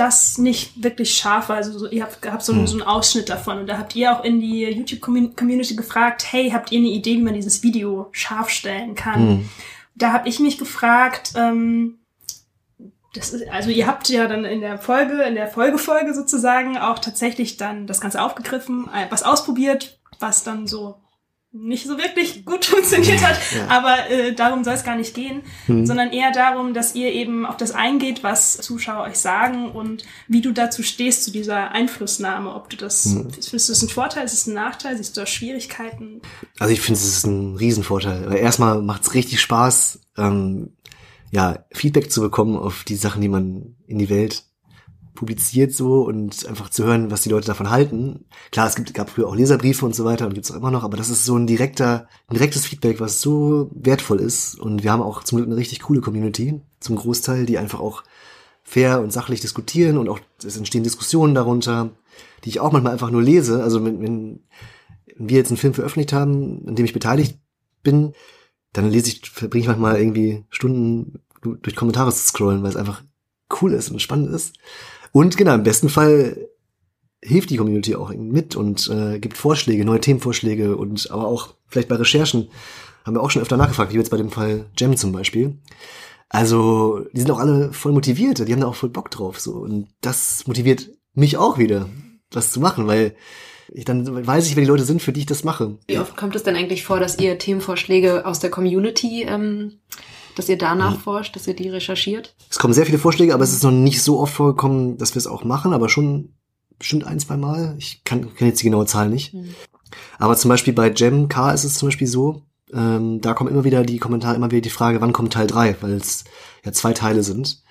das nicht wirklich scharf war. Also so, ihr habt, habt so, hm. so einen Ausschnitt davon und da habt ihr auch in die YouTube-Community gefragt, hey, habt ihr eine Idee, wie man dieses Video scharf stellen kann? Hm. Da habe ich mich gefragt, ähm, das ist, also ihr habt ja dann in der Folge, in der Folgefolge sozusagen auch tatsächlich dann das Ganze aufgegriffen, äh, was ausprobiert, was dann so nicht so wirklich gut [laughs] funktioniert hat, ja. aber äh, darum soll es gar nicht gehen, mhm. sondern eher darum, dass ihr eben auf das eingeht, was Zuschauer euch sagen und wie du dazu stehst, zu dieser Einflussnahme, ob du das, mhm. findest du das ein Vorteil, ist es ein Nachteil, siehst du da Schwierigkeiten? Also ich finde, es ist ein Riesenvorteil, weil erstmal macht es richtig Spaß, ähm, ja, Feedback zu bekommen auf die Sachen, die man in die Welt publiziert so und einfach zu hören, was die Leute davon halten. Klar, es gibt, gab früher auch Leserbriefe und so weiter und gibt's auch immer noch, aber das ist so ein direkter, ein direktes Feedback, was so wertvoll ist. Und wir haben auch zum Glück eine richtig coole Community, zum Großteil, die einfach auch fair und sachlich diskutieren und auch es entstehen Diskussionen darunter, die ich auch manchmal einfach nur lese. Also wenn, wenn wir jetzt einen Film veröffentlicht haben, an dem ich beteiligt bin, dann lese ich, verbringe ich manchmal irgendwie Stunden durch Kommentare zu scrollen, weil es einfach cool ist und spannend ist. Und genau, im besten Fall hilft die Community auch mit und äh, gibt Vorschläge, neue Themenvorschläge und aber auch vielleicht bei Recherchen haben wir auch schon öfter nachgefragt, wie jetzt bei dem Fall Gem zum Beispiel. Also, die sind auch alle voll motiviert, die haben da auch voll Bock drauf, so. Und das motiviert mich auch wieder, das zu machen, weil ich dann weiß ich, wer die Leute sind, für die ich das mache. Wie oft kommt es denn eigentlich vor, dass ihr Themenvorschläge aus der Community ähm, dass ihr danach mhm. forscht, dass ihr die recherchiert? Es kommen sehr viele Vorschläge, aber es ist noch nicht so oft vorgekommen, dass wir es auch machen, aber schon bestimmt ein, zwei Mal. Ich kann, kann jetzt die genaue Zahl nicht. Mhm. Aber zum Beispiel bei Gem K ist es zum Beispiel so, ähm, da kommen immer wieder die Kommentare, immer wieder die Frage, wann kommt Teil 3, weil es ja zwei Teile sind.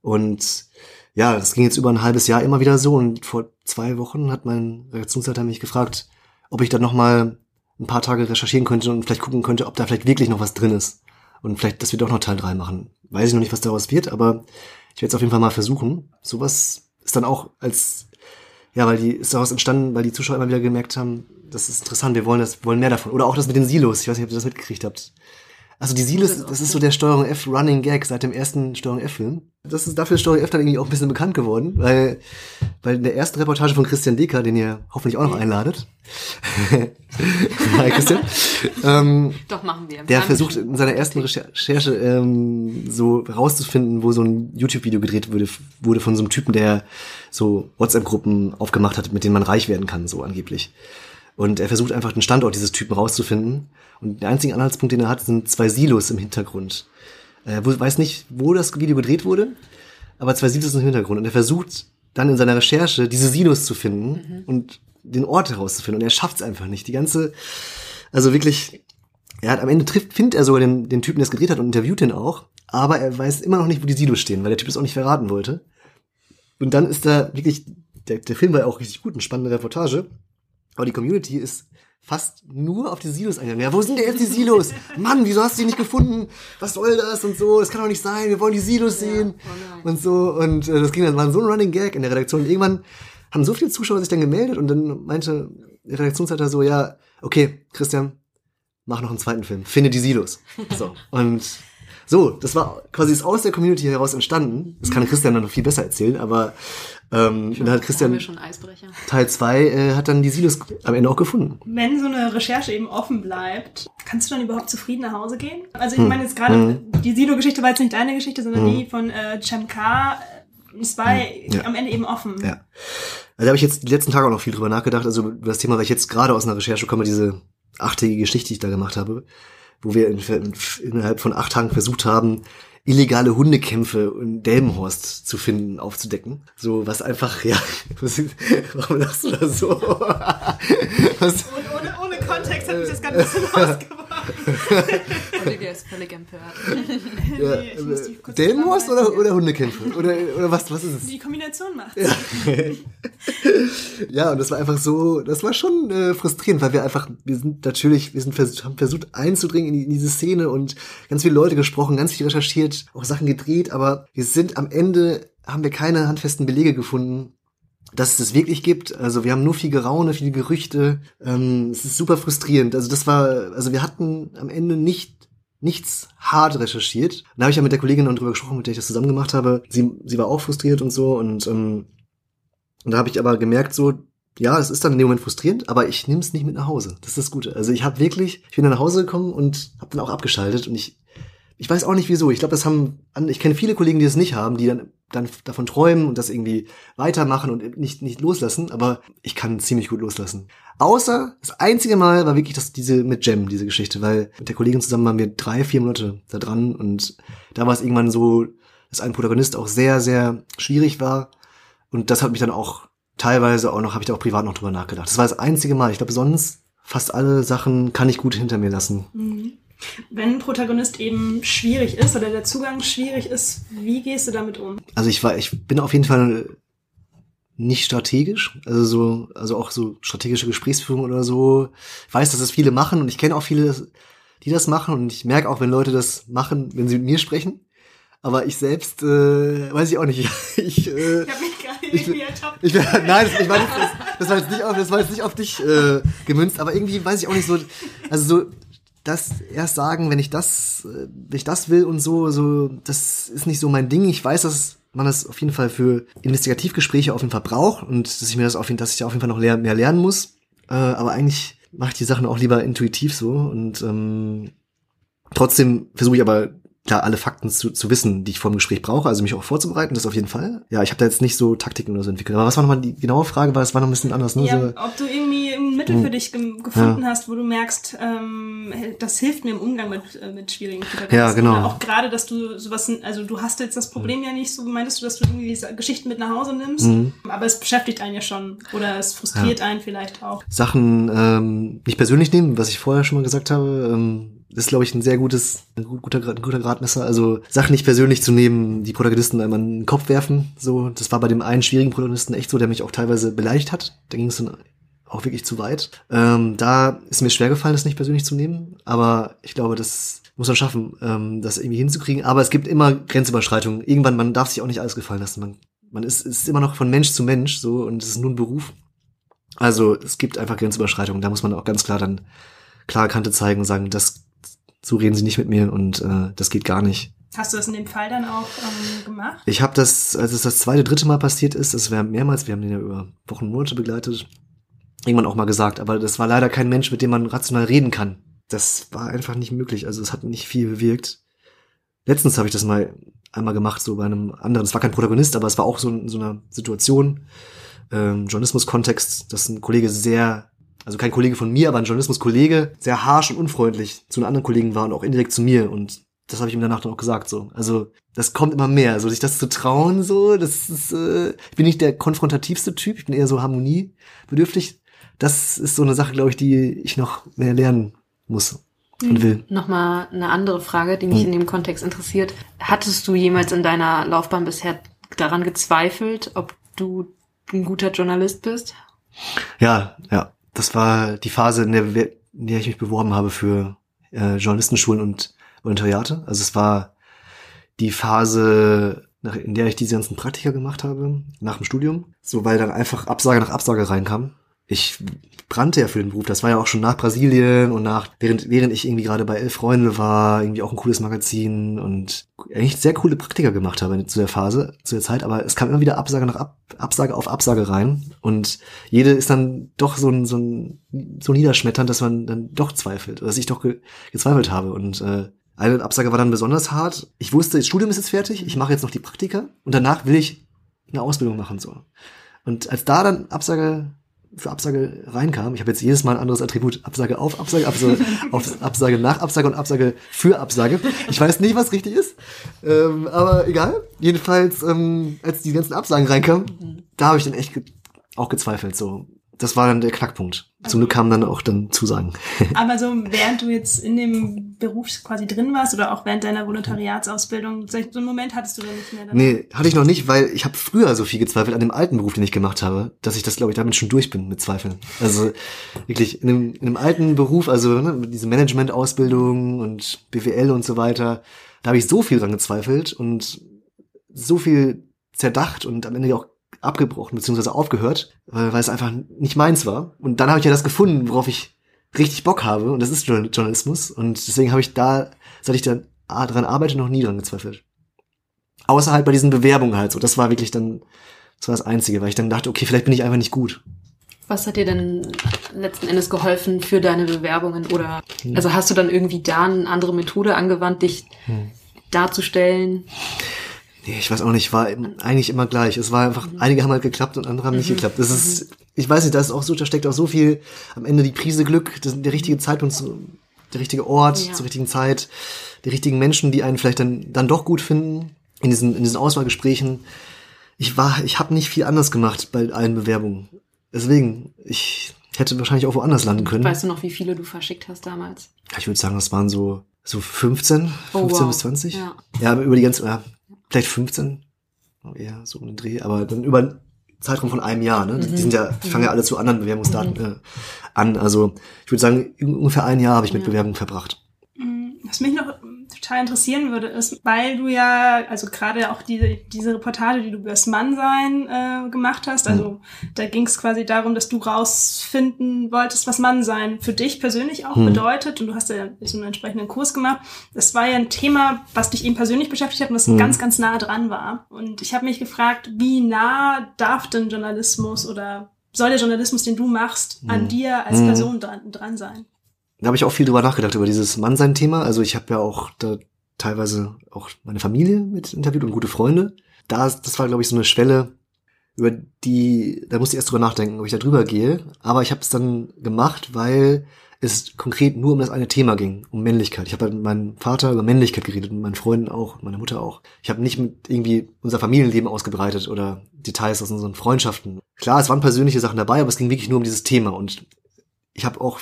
Und ja, das ging jetzt über ein halbes Jahr immer wieder so und vor zwei Wochen hat mein Redaktionsleiter mich gefragt, ob ich da noch mal ein paar Tage recherchieren könnte und vielleicht gucken könnte, ob da vielleicht wirklich noch was drin ist. Und vielleicht, dass wir doch noch Teil 3 machen. Weiß ich noch nicht, was daraus wird, aber ich werde es auf jeden Fall mal versuchen. Sowas ist dann auch als, ja, weil die ist daraus entstanden, weil die Zuschauer immer wieder gemerkt haben, das ist interessant, wir wollen das, wollen mehr davon. Oder auch das mit den Silos. Ich weiß nicht, ob ihr das mitgekriegt habt. Also die Silos, das ist so der Steuerung F Running Gag seit dem ersten Steuerung F Film. Das ist dafür Steuerung F dann irgendwie auch ein bisschen bekannt geworden, weil, weil in der ersten Reportage von Christian Decker, den ihr hoffentlich auch noch einladet. [laughs] Hi Christian. [laughs] ähm, Doch, machen wir. Der versucht in seiner ersten Recherche ähm, so rauszufinden, wo so ein YouTube-Video gedreht wurde, wurde von so einem Typen, der so WhatsApp-Gruppen aufgemacht hat, mit denen man reich werden kann, so angeblich. Und er versucht einfach den Standort dieses Typen rauszufinden. Und der einzige Anhaltspunkt, den er hat, sind zwei Silos im Hintergrund. Er weiß nicht, wo das Video gedreht wurde, aber zwei Silos im Hintergrund. Und er versucht dann in seiner Recherche diese Silos zu finden mhm. und den Ort herauszufinden. Und er schafft es einfach nicht. Die ganze, also wirklich, er hat am Ende trifft, findet er sogar den, den Typen, der es gedreht hat und interviewt ihn auch. Aber er weiß immer noch nicht, wo die Silos stehen, weil der Typ es auch nicht verraten wollte. Und dann ist da wirklich, der, der Film war ja auch richtig gut, eine spannende Reportage. Aber die Community ist fast nur auf die Silos eingegangen. Ja, wo sind denn jetzt die Silos? [laughs] Mann, wieso hast du die nicht gefunden? Was soll das und so? Das kann doch nicht sein. Wir wollen die Silos sehen ja, oh und so. Und äh, das ging dann war so ein Running Gag in der Redaktion. Und irgendwann haben so viele Zuschauer sich dann gemeldet und dann meinte der Redaktionsleiter so, ja, okay, Christian, mach noch einen zweiten Film. Finde die Silos. [laughs] So. Und so, das war quasi aus der Community heraus entstanden. Das kann Christian dann noch viel besser erzählen, aber ähm, dann hat Christian Teil 2 äh, hat dann die Silos am Ende auch gefunden. Wenn so eine Recherche eben offen bleibt, kannst du dann überhaupt zufrieden nach Hause gehen? Also ich hm. meine jetzt gerade, hm. die Silo-Geschichte war jetzt nicht deine Geschichte, sondern hm. die von äh, K. Es war hm. ja. am Ende eben offen. Ja. Also da habe ich jetzt die letzten Tage auch noch viel drüber nachgedacht. Also über das Thema, weil ich jetzt gerade aus einer Recherche komme, diese achttägige Geschichte, die ich da gemacht habe wo wir in, in, innerhalb von acht Tagen versucht haben, illegale Hundekämpfe in Delmenhorst zu finden, aufzudecken. So, was einfach, ja, [laughs] was, warum lachst du da so? [laughs] was? Ohne, ohne, ohne Kontext hat mich das ganz bisschen [laughs] ausgeworfen. [laughs] Olivia ist völlig empört. [laughs] Ja, nee, äh, Delmenhorst oder, oder Hundekämpfe? Oder, oder was, was ist es? Die Kombination macht ja. [laughs] ja, und das war einfach so, das war schon äh, frustrierend, weil wir einfach, wir sind natürlich, wir sind vers haben versucht einzudringen in, die, in diese Szene und ganz viele Leute gesprochen, ganz viel recherchiert, auch Sachen gedreht, aber wir sind am Ende, haben wir keine handfesten Belege gefunden, dass es das wirklich gibt. Also wir haben nur viel Geraune, viele Gerüchte. Ähm, es ist super frustrierend. Also das war, also wir hatten am Ende nicht nichts hart recherchiert. Da habe ich ja mit der Kollegin dann drüber gesprochen, mit der ich das zusammen gemacht habe. Sie, sie war auch frustriert und so und, ähm, und da habe ich aber gemerkt so, ja, es ist dann in dem Moment frustrierend, aber ich nehme es nicht mit nach Hause. Das ist das Gute. Also ich habe wirklich, ich bin dann nach Hause gekommen und habe dann auch abgeschaltet und ich ich weiß auch nicht wieso. Ich glaube, das haben, ich kenne viele Kollegen, die das nicht haben, die dann, dann davon träumen und das irgendwie weitermachen und nicht, nicht loslassen, aber ich kann ziemlich gut loslassen. Außer das einzige Mal war wirklich das, diese mit Jem, diese Geschichte, weil mit der Kollegin zusammen waren wir drei, vier Monate da dran und da war es irgendwann so, dass ein Protagonist auch sehr, sehr schwierig war und das hat mich dann auch teilweise auch noch, habe ich da auch privat noch drüber nachgedacht. Das war das einzige Mal. Ich glaube, sonst fast alle Sachen kann ich gut hinter mir lassen. Mhm. Wenn ein Protagonist eben schwierig ist oder der Zugang schwierig ist, wie gehst du damit um? Also ich war, ich bin auf jeden Fall nicht strategisch, also so, also auch so strategische Gesprächsführung oder so. Ich weiß, dass es viele machen und ich kenne auch viele, die das machen und ich merke auch, wenn Leute das machen, wenn sie mit mir sprechen. Aber ich selbst äh, weiß ich auch nicht. [laughs] Ich, äh, ich habe mich gerade irgendwie ertappt. Ich, [laughs] nein, das, ich war nicht, das, das, war jetzt nicht auf, das war jetzt nicht auf dich äh, gemünzt, aber irgendwie weiß ich auch nicht so. Also so das erst sagen, wenn ich das, äh, wenn ich das will und so, so, das ist nicht so mein Ding. Ich weiß, dass man das auf jeden Fall für Investigativgespräche auf jeden Fall braucht und dass ich mir das auf jeden, dass ich auf jeden Fall noch mehr lernen muss. Äh, aber eigentlich mache ich die Sachen auch lieber intuitiv so und ähm, trotzdem versuche ich aber klar alle Fakten zu, zu wissen, die ich vor dem Gespräch brauche, also mich auch vorzubereiten, das auf jeden Fall. Ja, ich habe da jetzt nicht so Taktiken oder so entwickelt. Aber was war nochmal die genaue Frage? Weil es war noch ein bisschen anders. Ne? Ja, so, ob du irgendwie Mittel für hm. dich ge gefunden ja. hast, wo du merkst, ähm, das hilft mir im Umgang mit, äh, mit schwierigen Situationen. Ja, genau. Oder auch gerade, dass du sowas, also du hast jetzt das Problem mhm. ja nicht so, meintest du, dass du irgendwie diese Geschichten mit nach Hause nimmst, mhm. aber es beschäftigt einen ja schon oder es frustriert ja. einen vielleicht auch. Sachen ähm, nicht persönlich nehmen, was ich vorher schon mal gesagt habe. Ähm, ist, glaube ich, ein sehr gutes, ein guter, ein guter Gradmesser. Also Sachen nicht persönlich zu nehmen, die Protagonisten einmal in den Kopf werfen. So, das war bei dem einen schwierigen Protagonisten echt so, der mich auch teilweise beleidigt hat. Da ging es dann auch wirklich zu weit. Ähm, da ist mir schwer gefallen, das nicht persönlich zu nehmen. Aber ich glaube, das muss man schaffen, ähm, das irgendwie hinzukriegen. Aber es gibt immer Grenzüberschreitungen. Irgendwann, man darf sich auch nicht alles gefallen lassen. Man, man ist, ist immer noch von Mensch zu Mensch so und es ist nur ein Beruf. Also es gibt einfach Grenzüberschreitungen. Da muss man auch ganz klar dann klare Kante zeigen und sagen, das so reden sie nicht mit mir und äh, das geht gar nicht. Hast du das in dem Fall dann auch ähm, gemacht? Ich habe das, als es das zweite, dritte Mal passiert ist, das wäre mehrmals, wir haben den ja über Wochen, Monate begleitet, irgendwann auch mal gesagt, aber das war leider kein Mensch, mit dem man rational reden kann. Das war einfach nicht möglich, also es hat nicht viel bewirkt. Letztens habe ich das mal einmal gemacht, so bei einem anderen, es war kein Protagonist, aber es war auch so in so einer Situation, ähm, Journalismus-Kontext, dass ein Kollege sehr also kein Kollege von mir, aber ein Journalismuskollege, sehr harsh und unfreundlich zu einem anderen Kollegen war und auch indirekt zu mir. Und das habe ich ihm danach dann auch gesagt. So, also das kommt immer mehr, also sich das zu trauen. So, das ist, äh, ich bin nicht der konfrontativste Typ, ich bin eher so harmoniebedürftig. Das ist so eine Sache, glaube ich, die ich noch mehr lernen muss und will. Nochmal eine andere Frage, die mich hm. in dem Kontext interessiert. Hattest du jemals in deiner Laufbahn bisher daran gezweifelt, ob du ein guter Journalist bist? Ja, ja das war die Phase, in der, in der ich mich beworben habe für äh, Journalistenschulen und Volontariate. Also es war die Phase, nach, in der ich diese ganzen Praktika gemacht habe, nach dem Studium. So, weil dann einfach Absage nach Absage reinkam ich brannte ja für den Beruf. Das war ja auch schon nach Brasilien und nach, während, während ich irgendwie gerade bei Elf Freunde war, irgendwie auch ein cooles Magazin und eigentlich sehr coole Praktika gemacht habe zu der Phase, zu der Zeit, aber es kam immer wieder Absage nach Ab, Absage auf Absage rein und jede ist dann doch so ein, so ein, so niederschmetternd, dass man dann doch zweifelt, dass ich doch ge, gezweifelt habe und, äh, eine Absage war dann besonders hart. Ich wusste, das Studium ist jetzt fertig, ich mache jetzt noch die Praktika und danach will ich eine Ausbildung machen, so. Und als da dann Absage für Absage reinkam. Ich habe jetzt jedes Mal ein anderes Attribut. Absage auf Absage, Absage, [laughs] auf, Absage nach Absage und Absage für Absage. Ich weiß nicht, was richtig ist, ähm, aber egal. Jedenfalls, ähm, als die ganzen Absagen reinkamen, da habe ich dann echt ge auch gezweifelt. So, das war dann der Knackpunkt. Zum Glück kamen dann auch dann Zusagen. [laughs] Aber so während du jetzt in dem Beruf quasi drin warst oder auch während deiner Volontariatsausbildung, so einen Moment hattest du dann nicht mehr? Nee, hatte ich noch nicht, weil ich habe früher so viel gezweifelt an dem alten Beruf, den ich gemacht habe, dass ich das, glaube ich, damit schon durch bin mit Zweifeln. Also wirklich in einem, in einem alten Beruf, also ne, mit diese Management-Ausbildung und BWL und so weiter, da habe ich so viel dran gezweifelt und so viel zerdacht und am Ende auch abgebrochen bzw. aufgehört, weil, es einfach nicht meins war. Und dann habe ich ja das gefunden, worauf ich richtig Bock habe und das ist Journal- Journalismus und deswegen habe ich da, seit ich da dran arbeite, noch nie dran gezweifelt. Außer halt bei diesen Bewerbungen halt so. Das war wirklich dann, das war das Einzige, weil ich dann dachte, okay, vielleicht bin ich einfach nicht gut. Was hat dir denn letzten Endes geholfen für deine Bewerbungen? Oder also hast du dann irgendwie da eine andere Methode angewandt, dich darzustellen? Nee, ich weiß auch nicht, war eigentlich immer gleich. Es war einfach, einige haben halt geklappt und andere haben nicht geklappt. Das ist, ich weiß nicht, da ist auch so, da steckt auch so viel am Ende die Prise Glück, das, der richtige Zeitpunkt, der richtige Ort, Ja. zur richtigen Zeit, die richtigen Menschen, die einen vielleicht dann, dann doch gut finden, in diesen, in diesen Auswahlgesprächen. Ich war, ich habe nicht viel anders gemacht bei allen Bewerbungen. Deswegen, ich hätte wahrscheinlich auch woanders landen können. Weißt du noch, wie viele du verschickt hast damals? Ich würde sagen, das waren so, so 15, Oh, 15 wow. bis 20. Ja. Ja, über die ganze, ja, vielleicht 15, eher so um den Dreh, aber dann über einen Zeitraum von einem Jahr, ne? Die- Die sind ja, die fangen ja alle zu anderen Bewerbungsdaten äh, an. Also ich würde sagen, ungefähr ein Jahr habe ich mit Ja. Bewerbungen verbracht. Was mich noch total interessieren würde, ist, weil du ja, also gerade auch diese, diese Reportage, die du über das Mannsein äh, gemacht hast, also da ging es quasi darum, dass du rausfinden wolltest, was Mannsein für dich persönlich auch Hm. bedeutet und du hast ja so einen entsprechenden Kurs gemacht. Das war ja ein Thema, was dich eben persönlich beschäftigt hat und das Hm. ganz, ganz nah dran war. Und ich habe mich gefragt, wie nah darf denn Journalismus oder soll der Journalismus, den du machst, an Hm. dir als. Person dran, dran sein? Da habe ich auch viel drüber nachgedacht, über dieses Mannsein-Thema. Also ich habe ja auch da teilweise auch meine Familie mit interviewt und gute Freunde. Da, das war, glaube ich, so eine Schwelle, über die, da musste ich erst drüber nachdenken, ob ich da drüber gehe. Aber ich habe es dann gemacht, weil es konkret nur um das eine Thema ging, um Männlichkeit. Ich habe mit meinem Vater über Männlichkeit geredet, mit meinen Freunden auch, meiner Mutter auch. Ich habe nicht mit irgendwie unser Familienleben ausgebreitet oder Details aus unseren Freundschaften. Klar, es waren persönliche Sachen dabei, aber es ging wirklich nur um dieses Thema. Und ich habe auch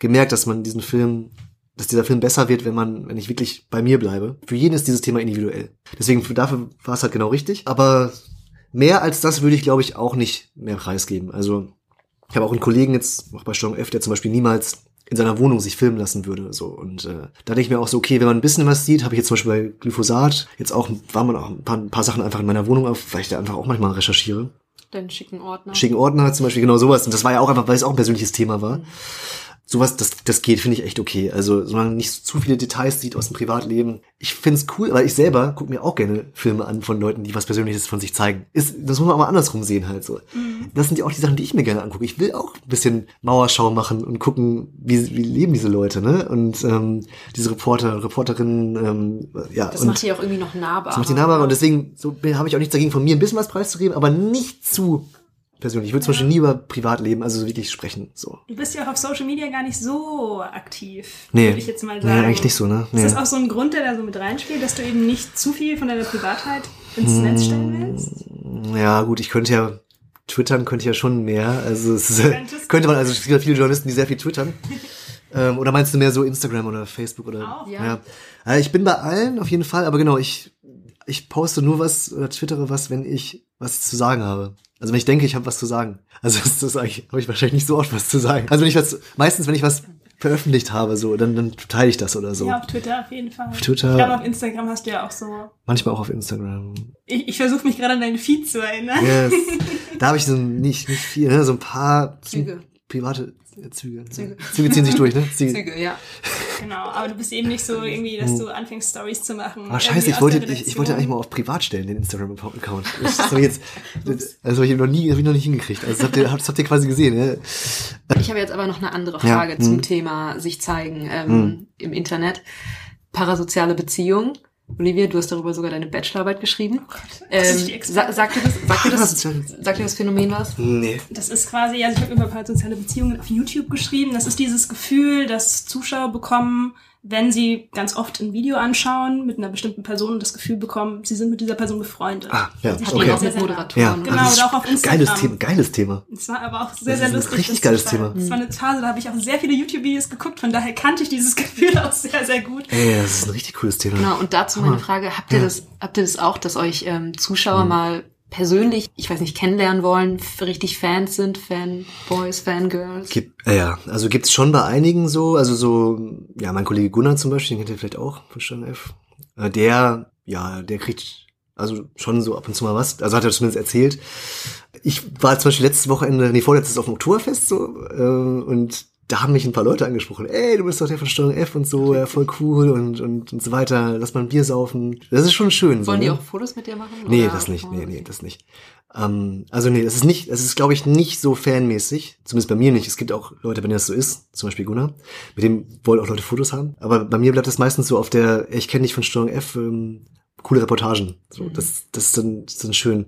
gemerkt, dass man diesen Film, dass dieser Film besser wird, wenn man, wenn ich wirklich bei mir bleibe. Für jeden ist dieses Thema individuell. Deswegen für- dafür war es halt genau richtig. Aber mehr als das würde ich, glaube ich, auch nicht mehr preisgeben. Also ich habe auch einen Kollegen jetzt, auch bei Steuerung F, der zum Beispiel niemals in seiner Wohnung sich filmen lassen würde. So. Und äh, da denke ich mir auch so, okay, wenn man ein bisschen was sieht, habe ich jetzt zum Beispiel bei Glyphosat, jetzt auch, war man auch ein paar, ein paar Sachen einfach in meiner Wohnung auf, weil ich da einfach auch manchmal recherchiere Deinen schicken Ordner. schicken Ordner zum Beispiel, genau sowas. Und das war ja auch einfach, weil es auch ein persönliches Thema war. Sowas, das, das geht, finde ich echt okay. Also, solange man nicht zu viele Details sieht aus dem Privatleben. Ich find's cool, weil ich selber gucke mir auch gerne Filme an von Leuten, die was Persönliches von sich zeigen. Ist, das muss man auch mal andersrum sehen halt so. Das sind ja auch die Sachen, die ich mir gerne angucke. Ich will auch ein bisschen Mauerschau machen und gucken, wie, wie leben diese Leute, ne? Und ähm, diese Reporter, Reporterinnen, ähm, ja. das macht dich auch irgendwie noch nahbarer. das macht die nahbarer und deswegen so habe ich auch nichts dagegen, von mir ein bisschen was preiszugeben, aber nicht zu persönlich. Ich würde zum Beispiel nie über Privatleben, also so wirklich sprechen. So. Du bist ja auch auf Social Media gar nicht so aktiv, Nee. würde ich jetzt mal Nee, sagen. eigentlich nicht so, ne? Ist Nee. das auch so ein Grund, der da so mit reinspielt, dass du eben nicht zu viel von deiner Privatheit ins Hm. Netz stellen willst? Ja, gut, ich könnte ja twittern, könnte ich ja schon mehr. Also es ist, könnte man, also es gibt ja viele Journalisten, die sehr viel twittern. [laughs] ähm, oder meinst du mehr so Instagram oder Facebook oder? Auch, ja. ja. Äh, ich bin bei allen auf jeden Fall, aber genau, ich ich poste nur was oder twittere was, wenn ich was zu sagen habe. Also wenn ich denke, ich habe was zu sagen. Also das eigentlich, habe ich wahrscheinlich nicht so oft was zu sagen. Also wenn ich was, meistens wenn ich was veröffentlicht habe, so, dann, dann teile ich das oder so. Ja, auf Twitter auf jeden Fall. Auf Twitter. Ich glaube, auf Instagram hast du ja auch so. Manchmal auch auf Instagram. Ich, ich versuche mich gerade an deinen Feed zu erinnern. Yes. [laughs] da habe ich so nicht, nicht viel, ne? so ein paar Züge. private Züge. Züge. Züge ziehen sich durch, ne? [laughs] Züge. Züge, ja. Genau, aber du bist eben nicht so irgendwie, dass du anfängst, Stories zu machen. Ah, scheiße, ich wollte, ich, ich wollte eigentlich mal auf privat stellen, den Instagram-Account. [laughs] Das habe ich jetzt, das, also hab ich noch nie, hab ich noch nicht hingekriegt. Also das habt ihr, das habt ihr quasi gesehen, ja? Ich habe jetzt aber noch eine andere Ja, Frage hm. zum Thema sich zeigen ähm, Hm. im Internet. Parasoziale Beziehung. Olivia, du hast darüber sogar deine Bachelorarbeit geschrieben. Oh das ist die ähm, sa sagt dir das, sagt dir das, [laughs] Soziale- sagt dir das Phänomen was? Nee. Das ist quasi, also ich habe über parasoziale Beziehungen auf YouTube geschrieben. Das ist dieses Gefühl, dass Zuschauer bekommen, wenn sie ganz oft ein Video anschauen mit einer bestimmten Person das Gefühl bekommen, sie sind mit dieser Person befreundet. Ah, ja, Sie okay. auch mit. Moderatoren. Ja, Genau, das ist oder auch auf Instagram. Geiles Thema, geiles Thema. Es war aber auch sehr, Das sehr ist ein lustig. richtig das geiles. Thema. Es war eine Phase, da habe ich auch sehr viele YouTube-Videos geguckt, von daher kannte ich dieses [laughs] Gefühl auch sehr, sehr gut. Ey, das ist ein richtig cooles Thema. Genau, und dazu meine Frage, habt ihr Ja. das, habt ihr das auch, dass euch ähm, Zuschauer mal persönlich, ich weiß nicht, kennenlernen wollen, richtig Fans sind, Fanboys, Fangirls? Gibt, äh, ja, also gibt's schon bei einigen so, also so, ja, mein Kollege Gunnar zum Beispiel, den kennt ihr vielleicht auch von Stern F. Äh, Der, ja, der kriegt also schon so ab und zu mal was. Also hat er zumindest erzählt. Ich war zum Beispiel letztes Wochenende, nee, vorletztes auf dem Oktoberfest so, äh, und da haben mich ein paar Leute angesprochen. Ey, du bist doch der von Steuerung F und so, ja, voll cool und, und, und so weiter. Lass mal ein Bier saufen. Das ist schon schön. so, Wollen die ne? auch Fotos mit dir machen? Nee, das nicht. Nee, nee, das nicht. Ähm, also nee, das ist nicht, das ist, glaube ich, nicht so fanmäßig. Zumindest bei mir nicht. Es gibt auch Leute, bei denen das so ist, zum Beispiel Gunnar, mit dem wollen auch Leute Fotos haben. Aber bei mir bleibt das meistens so auf der, ich kenne dich von Steuerung F, ähm, coole Reportagen. So, Mhm. das, das ist dann, das ist dann schön.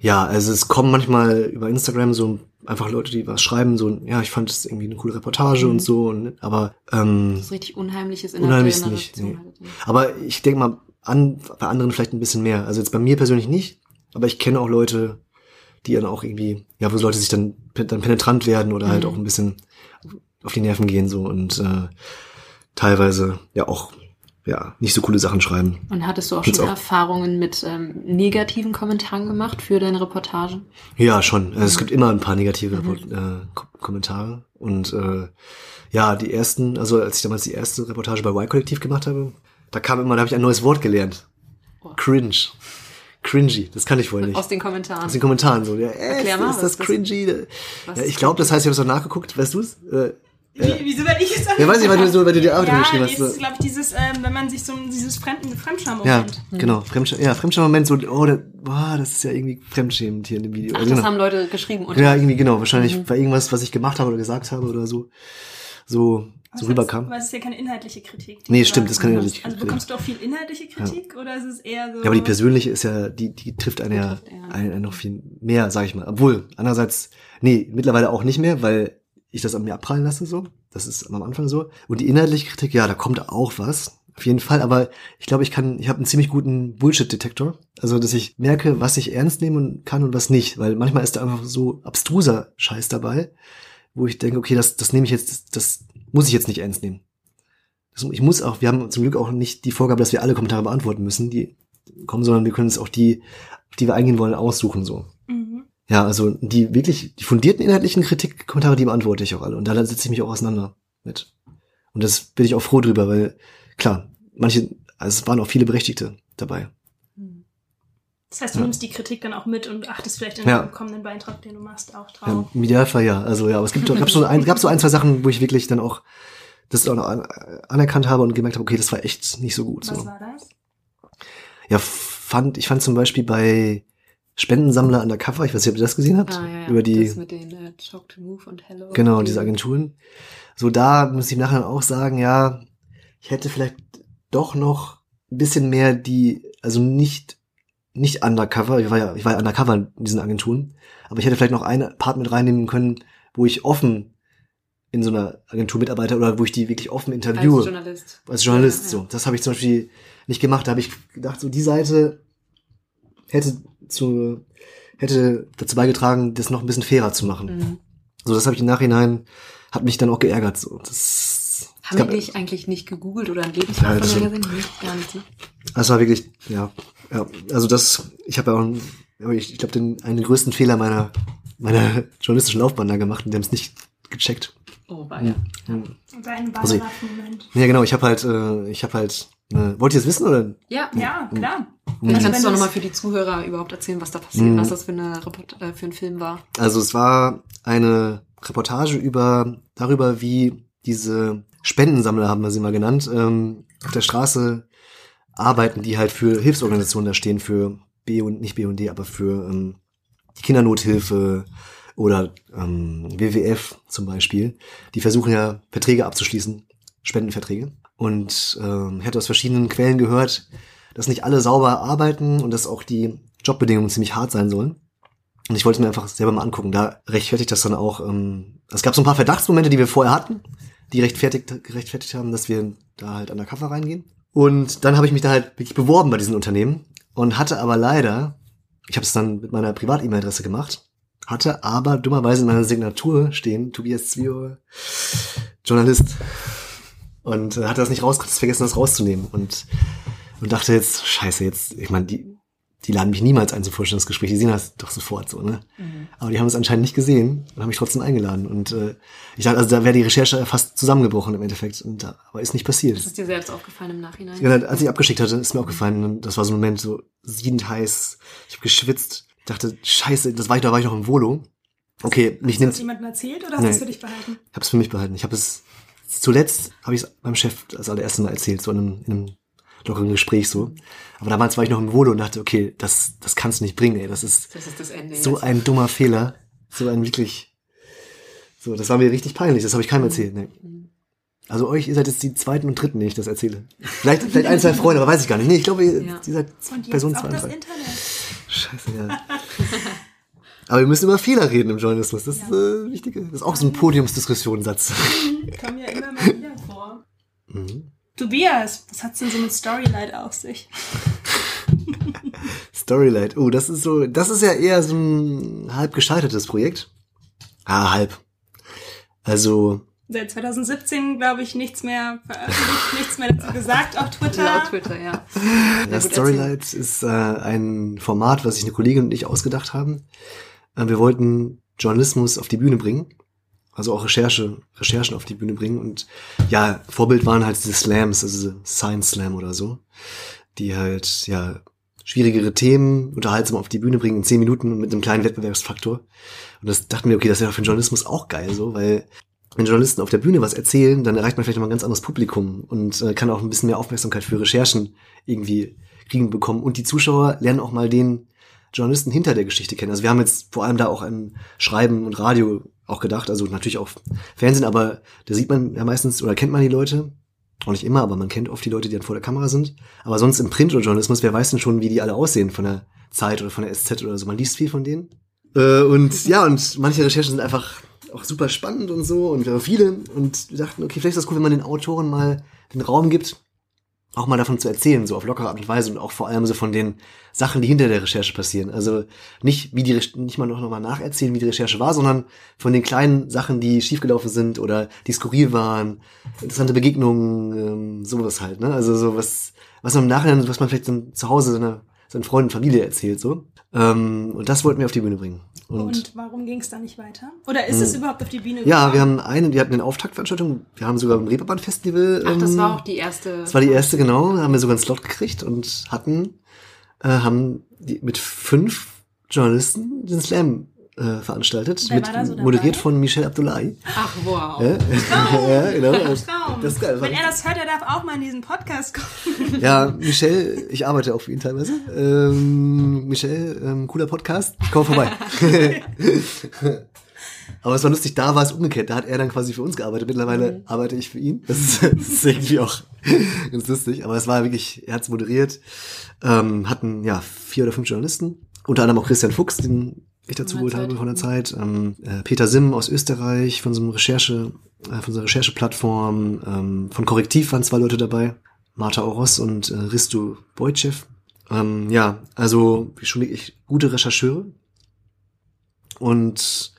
Ja, also es kommen manchmal über Instagram so einfach Leute, die was schreiben, so, ja, ich fand es irgendwie eine coole Reportage Mhm. und so, und, aber ähm, Das ist richtig Unheimliches Unheimlich der nicht, nee. halt. aber ich denke mal, an, bei anderen vielleicht ein bisschen mehr. Also jetzt bei mir persönlich nicht, aber ich kenne auch Leute, die dann auch irgendwie, ja, wo Leute sich dann, dann penetrant werden oder halt Mhm. auch ein bisschen auf die Nerven gehen so und äh, teilweise ja auch ja nicht so coole Sachen schreiben. Und hattest du auch Gibt's schon auch. Erfahrungen mit ähm, negativen Kommentaren gemacht für deine Reportage? Ja, schon. Also es gibt immer ein paar negative Mhm. Äh, Ko- Kommentare. Und äh, ja, die ersten, also als ich damals die erste Reportage bei Y-Kollektiv gemacht habe, da kam immer, da habe ich ein neues Wort gelernt. Oh. Cringe. Cringy, das kann ich wohl nicht. Aus den Kommentaren. Aus den Kommentaren so. Ja, äh, Erklär ist, mal, ist was das das- cringy? was Ja, ich glaube, das heißt, ich habe es auch nachgeguckt. Weißt du es? Äh, Wie, wieso werde ich jetzt ja, weiß ich, weil du so, weil du die Arbeit Ja, geschrieben das hast. ist, So. glaube ich, dieses, ähm, wenn man sich so dieses Fremden, Ja, Fremdscham-Moment. genau. Fremdscham, ja, Fremdscham-Moment, so, oh, da, boah, das ist ja irgendwie fremdschämend hier in dem Video. Ach, Also, das genau. haben Leute geschrieben. Und Ja, irgendwie genau. Wahrscheinlich Mhm. war irgendwas, was ich gemacht habe oder gesagt habe oder so, so, so rüberkam. Aber es ist ja keine inhaltliche Kritik. Nee, stimmt, das ist keine inhaltliche Also Kritik. bekommst du auch viel inhaltliche Kritik oder ist es eher so... Ja, aber die persönliche ist ja, die, die trifft einen ja, einen noch viel mehr, sag ich mal. Obwohl, andererseits, nee, mittlerweile auch nicht mehr, weil ich das an mir abprallen lasse, so. Das ist am Anfang so. Und die inhaltliche Kritik, ja, da kommt auch was. Auf jeden Fall, aber ich glaube, ich kann, ich habe einen ziemlich guten Bullshit-Detektor. Also, dass ich merke, was ich ernst nehmen kann und was nicht. Weil manchmal ist da einfach so abstruser Scheiß dabei, wo ich denke, okay, das, das nehme ich jetzt, das, muss ich jetzt nicht ernst nehmen. Das, ich muss auch, wir haben zum Glück auch nicht die Vorgabe, dass wir alle Kommentare beantworten müssen, die kommen, sondern wir können es auch die, die wir eingehen wollen, aussuchen, so. Ja, also die wirklich, die fundierten inhaltlichen Kritikkommentare, die beantworte ich auch alle. Und da setze ich mich auch auseinander mit. Und das bin ich auch froh drüber, weil, klar, manche, also es waren auch viele Berechtigte dabei. Das heißt, du Ja. nimmst die Kritik dann auch mit und achtest vielleicht in Ja. einem kommenden Beitrag, den du machst, auch Ja, drauf. Im Idealfall ja. Also ja, aber es gibt, gab so ein, gab so ein, zwei Sachen, wo ich wirklich dann auch das auch noch an, anerkannt habe und gemerkt habe, okay, das war echt nicht so gut. Was So. war das? Ja, fand, ich fand zum Beispiel bei Spendensammler Undercover, ich weiß nicht, ob ihr das gesehen habt, Ah, ja, ja. über die, Das mit den äh, Talk to Move und Hello. Genau, Die- diese Agenturen. So, da muss ich nachher auch sagen, ja, ich hätte vielleicht doch noch ein bisschen mehr die, also nicht, nicht undercover, ich war ja, ich war ja undercover in diesen Agenturen, aber ich hätte vielleicht noch einen Part mit reinnehmen können, wo ich offen in so einer Agentur mitarbeite oder wo ich die wirklich offen interviewe. Als Journalist. Als Journalist, Ja, so. ja. Das habe ich zum Beispiel nicht gemacht. Da habe ich gedacht, so die Seite hätte zu, hätte dazu beigetragen, das noch ein bisschen fairer zu machen. Mhm. So, das habe ich im Nachhinein, hat mich dann auch geärgert. So, das, Haben gab- die dich eigentlich nicht gegoogelt oder ein Lebenslauf Ja, das gesehen? Nee, gar nicht. ne? das war wirklich, ja, ja. Also das, ich habe ja auch, ich, ich glaube, den einen der größten Fehler meiner meiner [laughs] journalistischen Laufbahn da gemacht und die haben es nicht gecheckt. Oh, war ja. Und dein Also-. Ja, genau. Ich habe halt, äh, ich habe halt. Äh, wollt ihr es wissen oder? Ja, Ja, klar. Vielleicht Also kannst du doch nochmal für die Zuhörer überhaupt erzählen, was da passiert, Mhm. was das für, eine Report äh, für ein Film war. Also es war eine Reportage über darüber, wie diese Spendensammler haben wir sie mal genannt, ähm, auf der Straße arbeiten, die halt für Hilfsorganisationen da stehen, für B und nicht B und D, aber für ähm, die Kindernothilfe oder ähm, WWF zum Beispiel. Die versuchen ja Verträge abzuschließen, Spendenverträge. Und ähm, ich hatte aus verschiedenen Quellen gehört, dass nicht alle sauber arbeiten und dass auch die Jobbedingungen ziemlich hart sein sollen. Und ich wollte mir einfach selber mal angucken. Da rechtfertigt das dann auch. Ähm, es gab so ein paar Verdachtsmomente, die wir vorher hatten, die rechtfertigt, gerechtfertigt haben, dass wir da halt an der Cover reingehen. Und dann habe ich mich da halt wirklich beworben bei diesen Unternehmen und hatte aber leider, ich habe es dann mit meiner Privat-E-Mail-Adresse gemacht, hatte aber dummerweise in meiner Signatur stehen, Tobias Zwio, Journalist. Und hatte das nicht raus, vergessen, das rauszunehmen. Und, und dachte jetzt, scheiße, jetzt, ich meine, die, die laden mich niemals ein zum Vorstellungsgespräch, die sehen das doch sofort so, ne? Mhm. Aber die haben es anscheinend nicht gesehen und haben mich trotzdem eingeladen. Und äh, ich dachte, also da wäre die Recherche fast zusammengebrochen im Endeffekt. Und da, aber ist nicht passiert. Das ist dir selbst aufgefallen im Nachhinein. Ja, als ich abgeschickt hatte, ist mir aufgefallen, und das war so ein Moment so siedend heiß. Ich habe geschwitzt, dachte, scheiße, das war ich, da war ich noch im Volo. Okay, mich nimmt. Hast du jemandem erzählt oder hast du es für dich behalten? Ich habe es für mich behalten. Ich habe es zuletzt habe ich es meinem Chef das allererste Mal erzählt, so in einem, in einem lockeren Gespräch so. Aber damals war ich noch im Volo und dachte, okay, das, das kannst du nicht bringen, ey. Das ist, das ist das Ende so jetzt. ein dummer Fehler. So ein wirklich, so, das war mir richtig peinlich. Das habe ich keinem erzählt, nee. Also euch, ihr seid jetzt die zweiten und dritten, die ich das erzähle. Vielleicht, vielleicht ein, zwei Freunde, aber weiß ich gar nicht. Nee, ich glaube, ihr, Ja. ihr seid Und jetzt Person zwei und das drei. Internet. Scheiße, ja. [laughs] Aber wir müssen über Fehler reden im Journalismus. Das ist äh, wichtige. Das ist auch so ein Podiumsdiskussionssatz. Kommen ja immer mal wieder vor. [laughs] Mhm. Tobias, was hat's denn so mit Storylight auf sich? [laughs] Storylight. Oh, das ist so, das ist ja eher so ein halb gescheitertes Projekt. Ah, halb. Also, Seit 2017, glaube ich, nichts mehr veröffentlicht, nichts mehr dazu gesagt auf Twitter. Ja, auf Twitter, ja. ja, Storylight ist äh, ein Format, was sich eine Kollegin und ich ausgedacht haben. Äh, wir wollten Journalismus auf die Bühne bringen. Also auch Recherche, Recherchen auf die Bühne bringen. Und ja, Vorbild waren halt diese Slams, also Science Slam oder so, die halt, ja, schwierigere Themen unterhaltsam auf die Bühne bringen in zehn Minuten mit einem kleinen Wettbewerbsfaktor. Und das dachten wir, okay, das wäre für den Journalismus auch geil, so, weil wenn Journalisten auf der Bühne was erzählen, dann erreicht man vielleicht mal ein ganz anderes Publikum und äh, kann auch ein bisschen mehr Aufmerksamkeit für Recherchen irgendwie kriegen bekommen. Und die Zuschauer lernen auch mal den Journalisten hinter der Geschichte kennen. Also wir haben jetzt vor allem da auch an Schreiben und Radio auch gedacht, also natürlich auch Fernsehen, aber da sieht man ja meistens oder kennt man die Leute. Auch nicht immer, aber man kennt oft die Leute, die dann vor der Kamera sind. Aber sonst im Print- oder Journalismus, wer weiß denn schon, wie die alle aussehen von der Zeit oder von der SZ oder so. Man liest viel von denen. Äh, und ja, und manche Recherchen sind einfach auch super spannend und so und wir haben viele und wir dachten, okay, vielleicht ist das cool, wenn man den Autoren mal den Raum gibt, auch mal davon zu erzählen, so auf lockere Art und Weise und auch vor allem so von den Sachen, die hinter der Recherche passieren. Also nicht wie die nicht mal noch mal nacherzählen, wie die Recherche war, sondern von den kleinen Sachen, die schiefgelaufen sind oder die skurril waren, interessante Begegnungen, ähm, sowas halt, ne? Also so was, was man im Nachhinein, was man vielleicht dann zu Hause seiner, seinen Freunden, Familie erzählt, so. Ähm, und das wollten wir auf die Bühne bringen. Und, warum ging es da nicht weiter? Oder ist es überhaupt auf die Bühne Hm. Ja, gekommen? wir haben eine, wir hatten eine Auftaktveranstaltung, wir haben sogar ein Reeperbahn-Festival. Ach, das ähm, war auch die erste. Das war die erste, genau. Da haben wir sogar einen Slot gekriegt und hatten, äh, haben die, mit fünf Journalisten den Slam äh, veranstaltet. Mit, so moderiert von Michel Abdullahi. Ach, wow. Ja, [laughs] ja genau. Traum. Das ist geil. Wenn er das hört, er darf auch mal in diesen Podcast kommen. Ja, Michel, ich arbeite auch für ihn teilweise. Ähm, Michel, ähm, cooler Podcast, komm vorbei. [laughs] Aber es war lustig, da war es umgekehrt. Da hat er dann quasi für uns gearbeitet. Mittlerweile arbeite ich für ihn. Das ist, [laughs] das ist irgendwie auch ganz lustig. Aber es war wirklich, er hat es moderiert. Ähm, hatten ja vier oder fünf Journalisten. Unter anderem auch Christian Fuchs, den ich dazu geholt habe von der Zeit. Ähm, äh, Peter Sim aus Österreich von so einem Recherche, äh, von so einer Rechercheplattform. Ähm, von Korrektiv waren zwei Leute dabei. Marta Oros und äh, Risto Wojciech. Ähm, ja, also schon wirklich gute Rechercheure. Und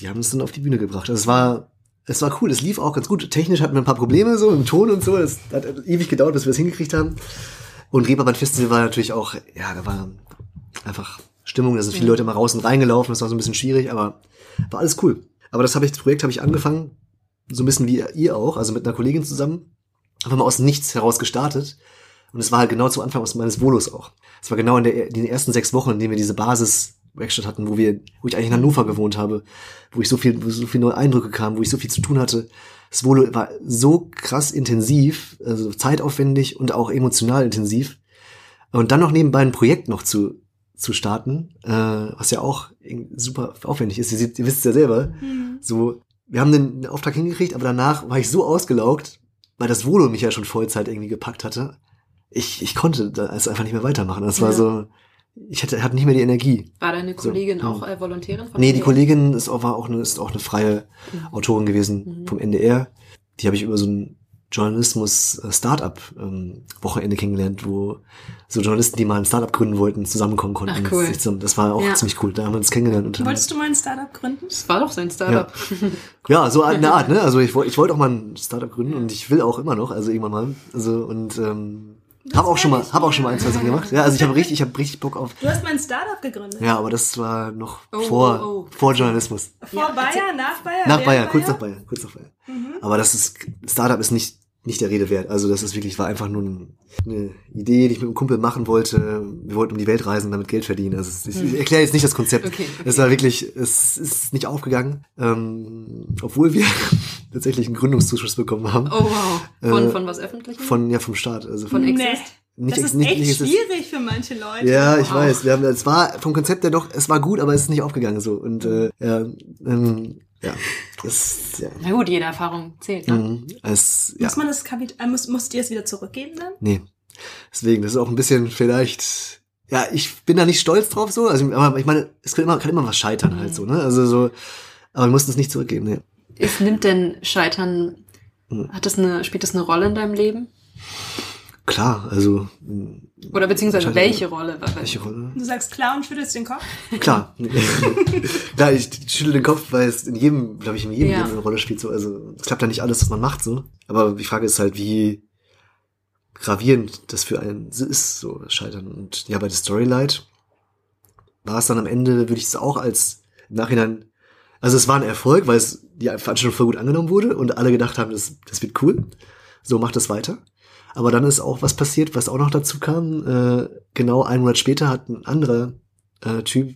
die haben es dann auf die Bühne gebracht. Also es war, es war cool, es lief auch ganz gut. Technisch hatten wir ein paar Probleme so im Ton und so. Es hat ewig gedauert, bis wir es hingekriegt haben. Und Reeperbahn Festival war natürlich auch, ja, da war einfach Stimmung, da sind viele Leute mal raus und reingelaufen, das war so ein bisschen schwierig, aber war alles cool. Aber das habe ich, das Projekt habe ich angefangen, so ein bisschen wie ihr auch, also mit einer Kollegin zusammen, einfach mal aus Nichts heraus gestartet. Und es war halt genau zum Anfang aus meines Volos auch. Es war genau in, der, in den ersten sechs Wochen, in denen wir diese Basis-Werkstatt hatten, wo wir, wo ich eigentlich in Hannover gewohnt habe, wo ich so viel, wo so viele neue Eindrücke kamen, wo ich so viel zu tun hatte. Das Volo war so krass intensiv, also zeitaufwendig und auch emotional intensiv. Und dann noch nebenbei ein Projekt noch zu, zu starten, äh, was ja auch super aufwendig ist. Ihr, ihr wisst es ja selber. So, wir haben den, Auftrag hingekriegt, aber danach war ich so ausgelaugt, weil das Volo mich ja schon Vollzeit irgendwie gepackt hatte. ich, ich konnte da also einfach nicht mehr weitermachen. Das war Ja. so, ich hatte, hatte nicht mehr die Energie. War deine Kollegin So, auch äh, Volontärin? Von Nee, die? Kollegin ist auch, war auch eine, ist auch eine freie Mhm. Autorin gewesen Mhm. vom NDR. Die habe ich über so ein Journalismus-Startup-Wochenende kennengelernt, wo so Journalisten, die mal ein Startup gründen wollten, zusammenkommen konnten. Ach, cool. Das war auch Ja. ziemlich cool. Da haben wir uns kennengelernt. Wolltest du mal ein Startup gründen? Das war doch sein Startup. ja, so eine [laughs] Art, ne? Also ich, wollte ich wollte auch mal ein Startup gründen und ich will auch immer noch, also irgendwann mal. Also und ähm, Das habe auch schon mal, habe auch schon mal ein, zwei Sachen gemacht. Ja, also ich habe richtig, ich habe richtig Bock auf. Du hast mal ein Startup gegründet. Ja, aber das war noch Oh, vor, oh, oh. vor Journalismus. Vor Ja, Bayern, nach Bayern? Nach während Bayern, kurz nach Bayern, kurz nach Bayern. Mhm. Aber das ist, Startup ist nicht, nicht der Rede wert. Also das ist wirklich, war einfach nur ein, eine Idee, die ich mit einem Kumpel machen wollte. Wir wollten um die Welt reisen, damit Geld verdienen. Also es- ich, ich erkläre jetzt nicht das Konzept. Hm. Okay, okay. Es war wirklich, es ist nicht aufgegangen, ähm, obwohl wir [laughs] tatsächlich einen Gründungszuschuss bekommen haben. Oh wow. Von, Äh, von was Öffentlichem? Von, ja, vom Staat. Also Von von, Nee. Exist? nicht, das ist nicht, echt nicht, schwierig für manche Leute. Ja, ich Wow. weiß. Wir haben, es war vom Konzept her doch, es war gut, aber es ist nicht aufgegangen so. Und äh, ja, ähm, ja, das, ja. Na gut, jede Erfahrung zählt, ne? Mhm. Es, ja. Muss man das Kapital, muss, musst dir das wieder zurückgeben dann? Nee. Deswegen, das ist auch ein bisschen vielleicht. Ja, ich bin da nicht stolz drauf so. Also, aber ich meine, es kann immer, kann immer was scheitern halt so, ne? Also so, aber wir mussten es nicht zurückgeben, ne? Ist, nimmt denn Scheitern, Mhm. hat das eine, spielt das eine Rolle in deinem Leben? Klar, also Oder beziehungsweise welche Rolle? welche Rolle? Du sagst klar und schüttelst den Kopf? [laughs] Klar. [laughs] Klar, ich schüttel den Kopf, weil es in jedem, glaube ich, in jedem Ja. Leben eine Rolle spielt. So. Also es klappt ja nicht alles, was man macht, so. Aber die Frage ist halt, wie gravierend das für einen so ist, so das Scheitern. Und ja, bei der Storylight war es dann am Ende, würde ich es auch als im Nachhinein, also es war ein Erfolg, weil es die Veranstaltung voll gut angenommen wurde und alle gedacht haben, das, das wird cool. So macht das weiter. Aber dann ist auch was passiert, was auch noch dazu kam. Äh, genau einen Monat später hat ein anderer äh, Typ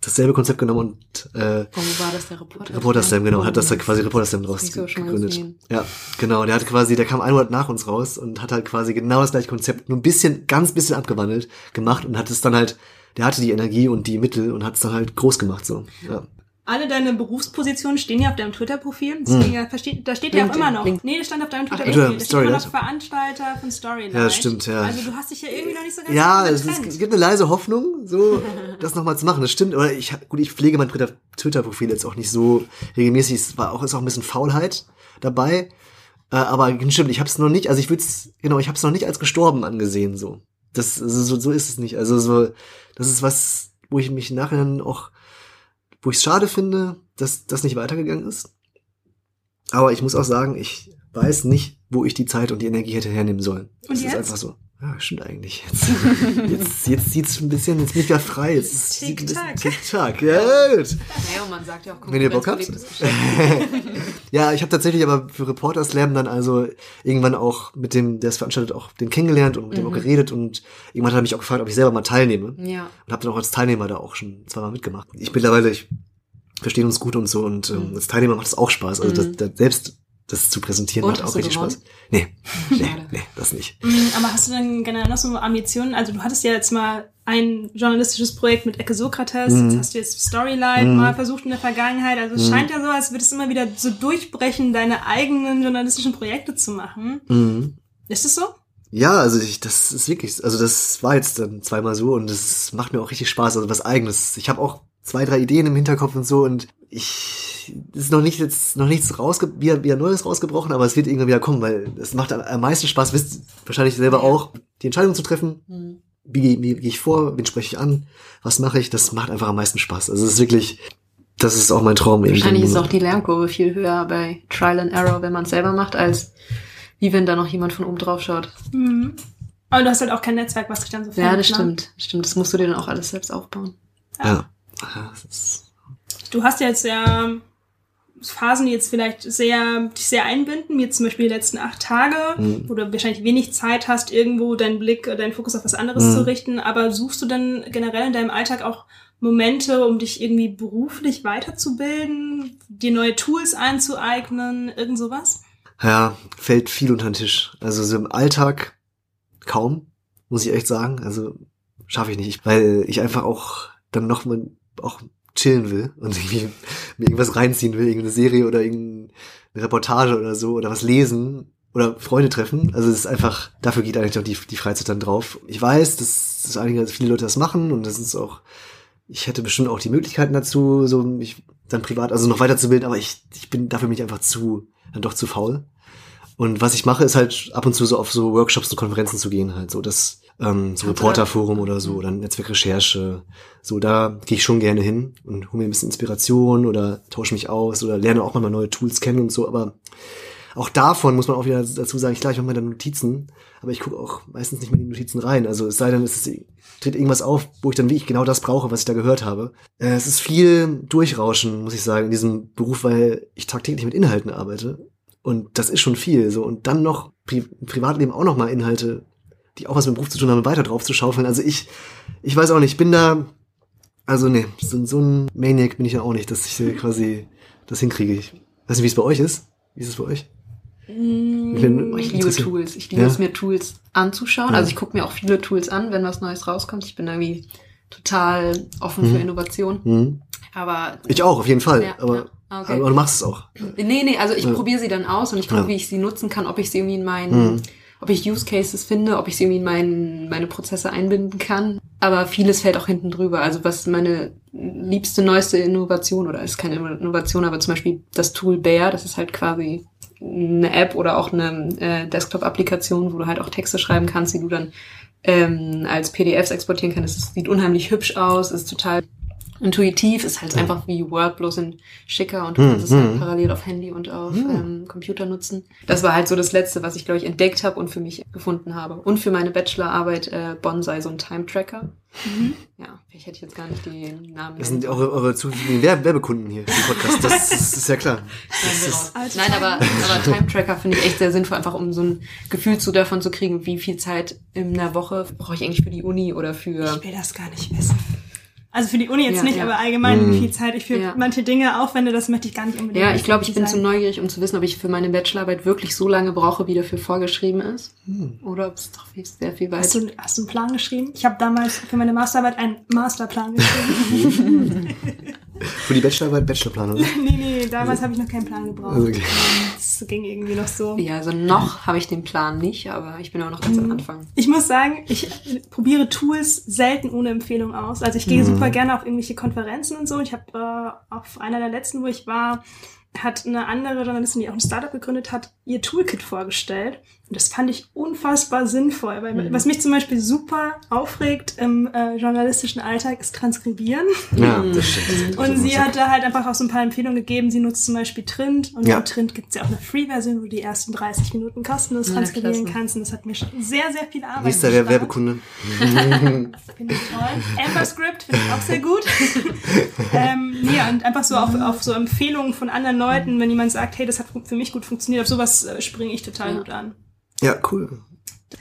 dasselbe Konzept genommen und äh, Wo war das der Reporter? Reporter Slam, genau, hat das da quasi Reporter Slam Das draus hab ich so schon mal gegründet. gesehen. Ja, genau, der hat quasi, der kam ein Monat nach uns raus und hat halt quasi genau das gleiche Konzept, nur ein bisschen, ganz bisschen abgewandelt gemacht und hat es dann halt, der hatte die Energie und die Mittel und hat es dann halt groß gemacht, so. Ja. Alle deine Berufspositionen stehen ja auf deinem Twitter-Profil. Deswegen ja, da steht ja auch immer noch. Link- Nee, das stand auf deinem Twitter-Profil. Twitter, Da steht immer noch. Veranstalter von Storylight. Ja, das stimmt, ja. Also du hast dich ja irgendwie noch nicht so ganz Ja, es, es gibt eine leise Hoffnung, so [laughs] das nochmal zu machen. Das stimmt, aber ich gut, ich pflege mein Twitter- Twitter-Profil jetzt auch nicht so regelmäßig. Es war auch ist auch ein bisschen Faulheit dabei. Äh, aber stimmt, ich habe es noch nicht. Also ich würde es genau, ich habe es noch nicht als gestorben angesehen. So, das also so, so ist es nicht. Also so, das ist was, wo ich mich nachher auch, wo ich es schade finde, dass das nicht weitergegangen ist. Aber ich muss auch sagen, ich weiß nicht, wo ich die Zeit und die Energie hätte hernehmen sollen. Und Es ist jetzt? einfach so. Ja, stimmt eigentlich. Jetzt, [laughs] jetzt, jetzt sieht's ein bisschen, jetzt bin ich wieder frei. Jetzt ein bisschen Tick-Tack. Tick-Tack. Ja, gut. Naja, und man sagt ja auch, Wenn ihr Bock habt. [laughs] ja, ich habe tatsächlich aber für Reporter Slam dann also irgendwann auch mit dem, der es veranstaltet, auch den kennengelernt und mit dem auch geredet und irgendwann hat er mich auch gefragt, ob ich selber mal teilnehme. Ja. Und habe dann auch als Teilnehmer da auch schon zweimal mitgemacht. Ich mittlerweile, ich verstehe uns gut und so und ähm, als Teilnehmer macht es auch Spaß. Also das, das, selbst das zu präsentieren Und, macht auch richtig gewonnen? Spaß. Nee, [laughs] nee, nee, das nicht. Mm, Aber hast du denn generell noch so Ambitionen? Also du hattest ja jetzt mal ein journalistisches Projekt mit Ecke Sokrates, Mhm. jetzt hast du jetzt Storylight mal versucht in der Vergangenheit. Also es Mhm. scheint ja so, als würdest du immer wieder so durchbrechen, deine eigenen journalistischen Projekte zu machen. Mhm. Ist es so? Ja, also ich, das ist wirklich, also das war jetzt dann zweimal so und das macht mir auch richtig Spaß, also was eigenes. Ich habe auch zwei, drei Ideen im Hinterkopf und so und ich es ist noch nicht jetzt noch nichts rausge wieder, wieder Neues rausgebrochen, aber es wird irgendwann wieder kommen, weil es macht am, meisten Spaß, wisst ihr wahrscheinlich selber auch, die Entscheidung zu treffen. Hm. Wie, gehe- wie gehe ich vor, wen spreche ich an, was mache ich, das macht einfach am meisten Spaß. Also es ist wirklich, das ist auch mein Traum. Wahrscheinlich ist auch die Lernkurve viel höher bei Trial and Error, wenn man es selber macht, als wie wenn da noch jemand von oben drauf schaut. Mhm. Aber du hast halt auch kein Netzwerk, was dich dann so Ja, fängt, das ne? stimmt. Stimmt, das musst du dir dann auch alles selbst aufbauen. Ja. Ja, das ist, Du hast ja jetzt ja Phasen, die jetzt vielleicht sehr, dich sehr einbinden, wie jetzt zum Beispiel die letzten acht Tage, Mhm. wo du wahrscheinlich wenig Zeit hast, irgendwo deinen Blick, äh, deinen Fokus auf was anderes Mhm. zu richten. Aber suchst du denn generell in deinem Alltag auch Momente, um dich irgendwie beruflich weiterzubilden, dir neue Tools einzueignen, irgend sowas? Ja, fällt viel unter den Tisch. Also so im Alltag kaum, muss ich echt sagen. Also schaffe ich nicht, weil ich einfach auch dann noch mal auch chillen will und irgendwie [laughs] mir irgendwas reinziehen will, irgendeine Serie oder irgendeine Reportage oder so oder was lesen. oder Freunde treffen. Also es ist einfach, dafür geht eigentlich auch die, die Freizeit dann drauf. Ich weiß, dass, dass einige, also viele Leute das machen und das ist auch, ich hätte bestimmt auch die Möglichkeiten dazu, so mich dann privat, also noch weiterzubilden, aber ich, ich bin dafür mich einfach zu, dann doch zu faul. Und was ich mache, ist halt ab und zu so auf so Workshops und Konferenzen zu gehen, halt so das, ähm, so Reporterforum oder so, oder Netzwerkrecherche. So, da gehe ich schon gerne hin und hole mir ein bisschen Inspiration oder tausche mich aus oder lerne auch mal neue Tools kennen und so, aber auch davon muss man auch wieder dazu sagen, ich mache mir dann Notizen, aber ich gucke auch meistens nicht mehr in die Notizen rein. Also es sei denn, es ist, tritt irgendwas auf, wo ich dann wirklich genau das brauche, was ich da gehört habe. Äh, es ist viel Durchrauschen, muss ich sagen, in diesem Beruf, weil ich tagtäglich mit Inhalten arbeite. Und das ist schon viel. So. Und dann noch Pri im Privatleben auch noch mal Inhalte, die auch was mit dem Beruf zu tun haben, weiter drauf zu schaufeln. Also ich, ich weiß auch nicht, ich bin da, also nee, so, so ein Maniac bin ich ja auch nicht, dass ich quasi das hinkriege. Ich weiß nicht, wie es bei euch ist. Wie ist es bei euch? Mm, ich liebe Tools. Ich liebe ja. es, mir Tools anzuschauen. Ja. Also ich gucke mir auch viele Tools an, wenn was Neues rauskommt. Ich bin irgendwie total offen mhm. für Innovation. Mhm. Aber ich auch, auf jeden Fall. Ja, aber, okay. aber du machst es auch. Nee, nee, also ich probiere sie dann aus und ich gucke, wie ich sie nutzen kann, ob ich sie irgendwie in meinen, mhm. Ob ich Use Cases finde, ob ich sie irgendwie in meinen, meine Prozesse einbinden kann. Aber vieles fällt auch hinten drüber. Also was meine liebste, neueste Innovation, oder ist keine Innovation, aber zum Beispiel das Tool Bear, das ist halt quasi eine App oder auch eine äh, Desktop-Applikation, wo du halt auch Texte schreiben kannst, die du dann ähm, als PDFs exportieren kannst. Es sieht unheimlich hübsch aus, ist total intuitiv, ist halt einfach wie Word, bloß in schicker und du kannst es halt parallel auf Handy und auf ähm, Computer nutzen. Das war halt so das Letzte, was ich, glaube ich, entdeckt habe und für mich gefunden habe. Und für meine Bachelorarbeit äh, Bonsai, so ein Time-Tracker. Mhm. Ja, ich hätte jetzt gar nicht die Namen. Das sind eure, eure zukünftigen Werbekunden hier im Podcast. Das, [laughs] das ist ja klar. Ist, Nein, aber, aber Time-Tracker finde ich echt sehr sinnvoll, einfach um so ein Gefühl zu davon zu kriegen, wie viel Zeit in einer Woche brauche ich eigentlich für die Uni oder für... Ich will das gar nicht wissen. Also für die Uni jetzt ja, nicht, ja. aber allgemein, wie mhm. viel Zeit ich für ja. manche Dinge aufwende, das möchte ich gar nicht unbedingt. Ja, ich glaube, ich bin zu neugierig, um zu wissen, ob ich für meine Bachelorarbeit wirklich so lange brauche, wie dafür vorgeschrieben ist. Hm. Oder ob es doch sehr viel weit. Hast du, hast du einen Plan geschrieben? Ich habe damals für meine Masterarbeit einen Masterplan geschrieben. [laughs] [laughs] Für die Bachelorarbeit Bachelorplan, oder? [laughs] nee, nee, damals habe ich noch keinen Plan gebraucht. Also okay. Das ging irgendwie noch so. Ja, also noch habe ich den Plan nicht, aber ich bin auch noch ganz am mhm. Anfang. Ich muss sagen, ich probiere Tools selten ohne Empfehlung aus. Also ich gehe mhm. super gerne auf irgendwelche Konferenzen und so. Ich habe äh, auf einer der letzten, wo ich war, hat eine andere Journalistin, die auch ein Startup gegründet hat, ihr Toolkit vorgestellt. Und das fand ich unfassbar sinnvoll, weil mhm. was mich zum Beispiel super aufregt im äh, journalistischen Alltag ist Transkribieren. Ja, das stimmt. Und sie hat da halt einfach auch so ein paar Empfehlungen gegeben. Sie nutzt zum Beispiel Trint und ja. Trint gibt es ja auch eine Free-Version, wo du die ersten 30 Minuten kostenlos transkribieren ja, kannst. Und das hat mir schon sehr, sehr viel Arbeit Nächster der Werbekunde. finde ich toll. Amber Script finde ich auch sehr gut. [laughs] ähm, ja, und einfach so auf, auf so Empfehlungen von anderen Leuten, wenn jemand sagt, hey, das hat für mich gut funktioniert, auf sowas äh, springe ich total ja. gut an. Ja, cool.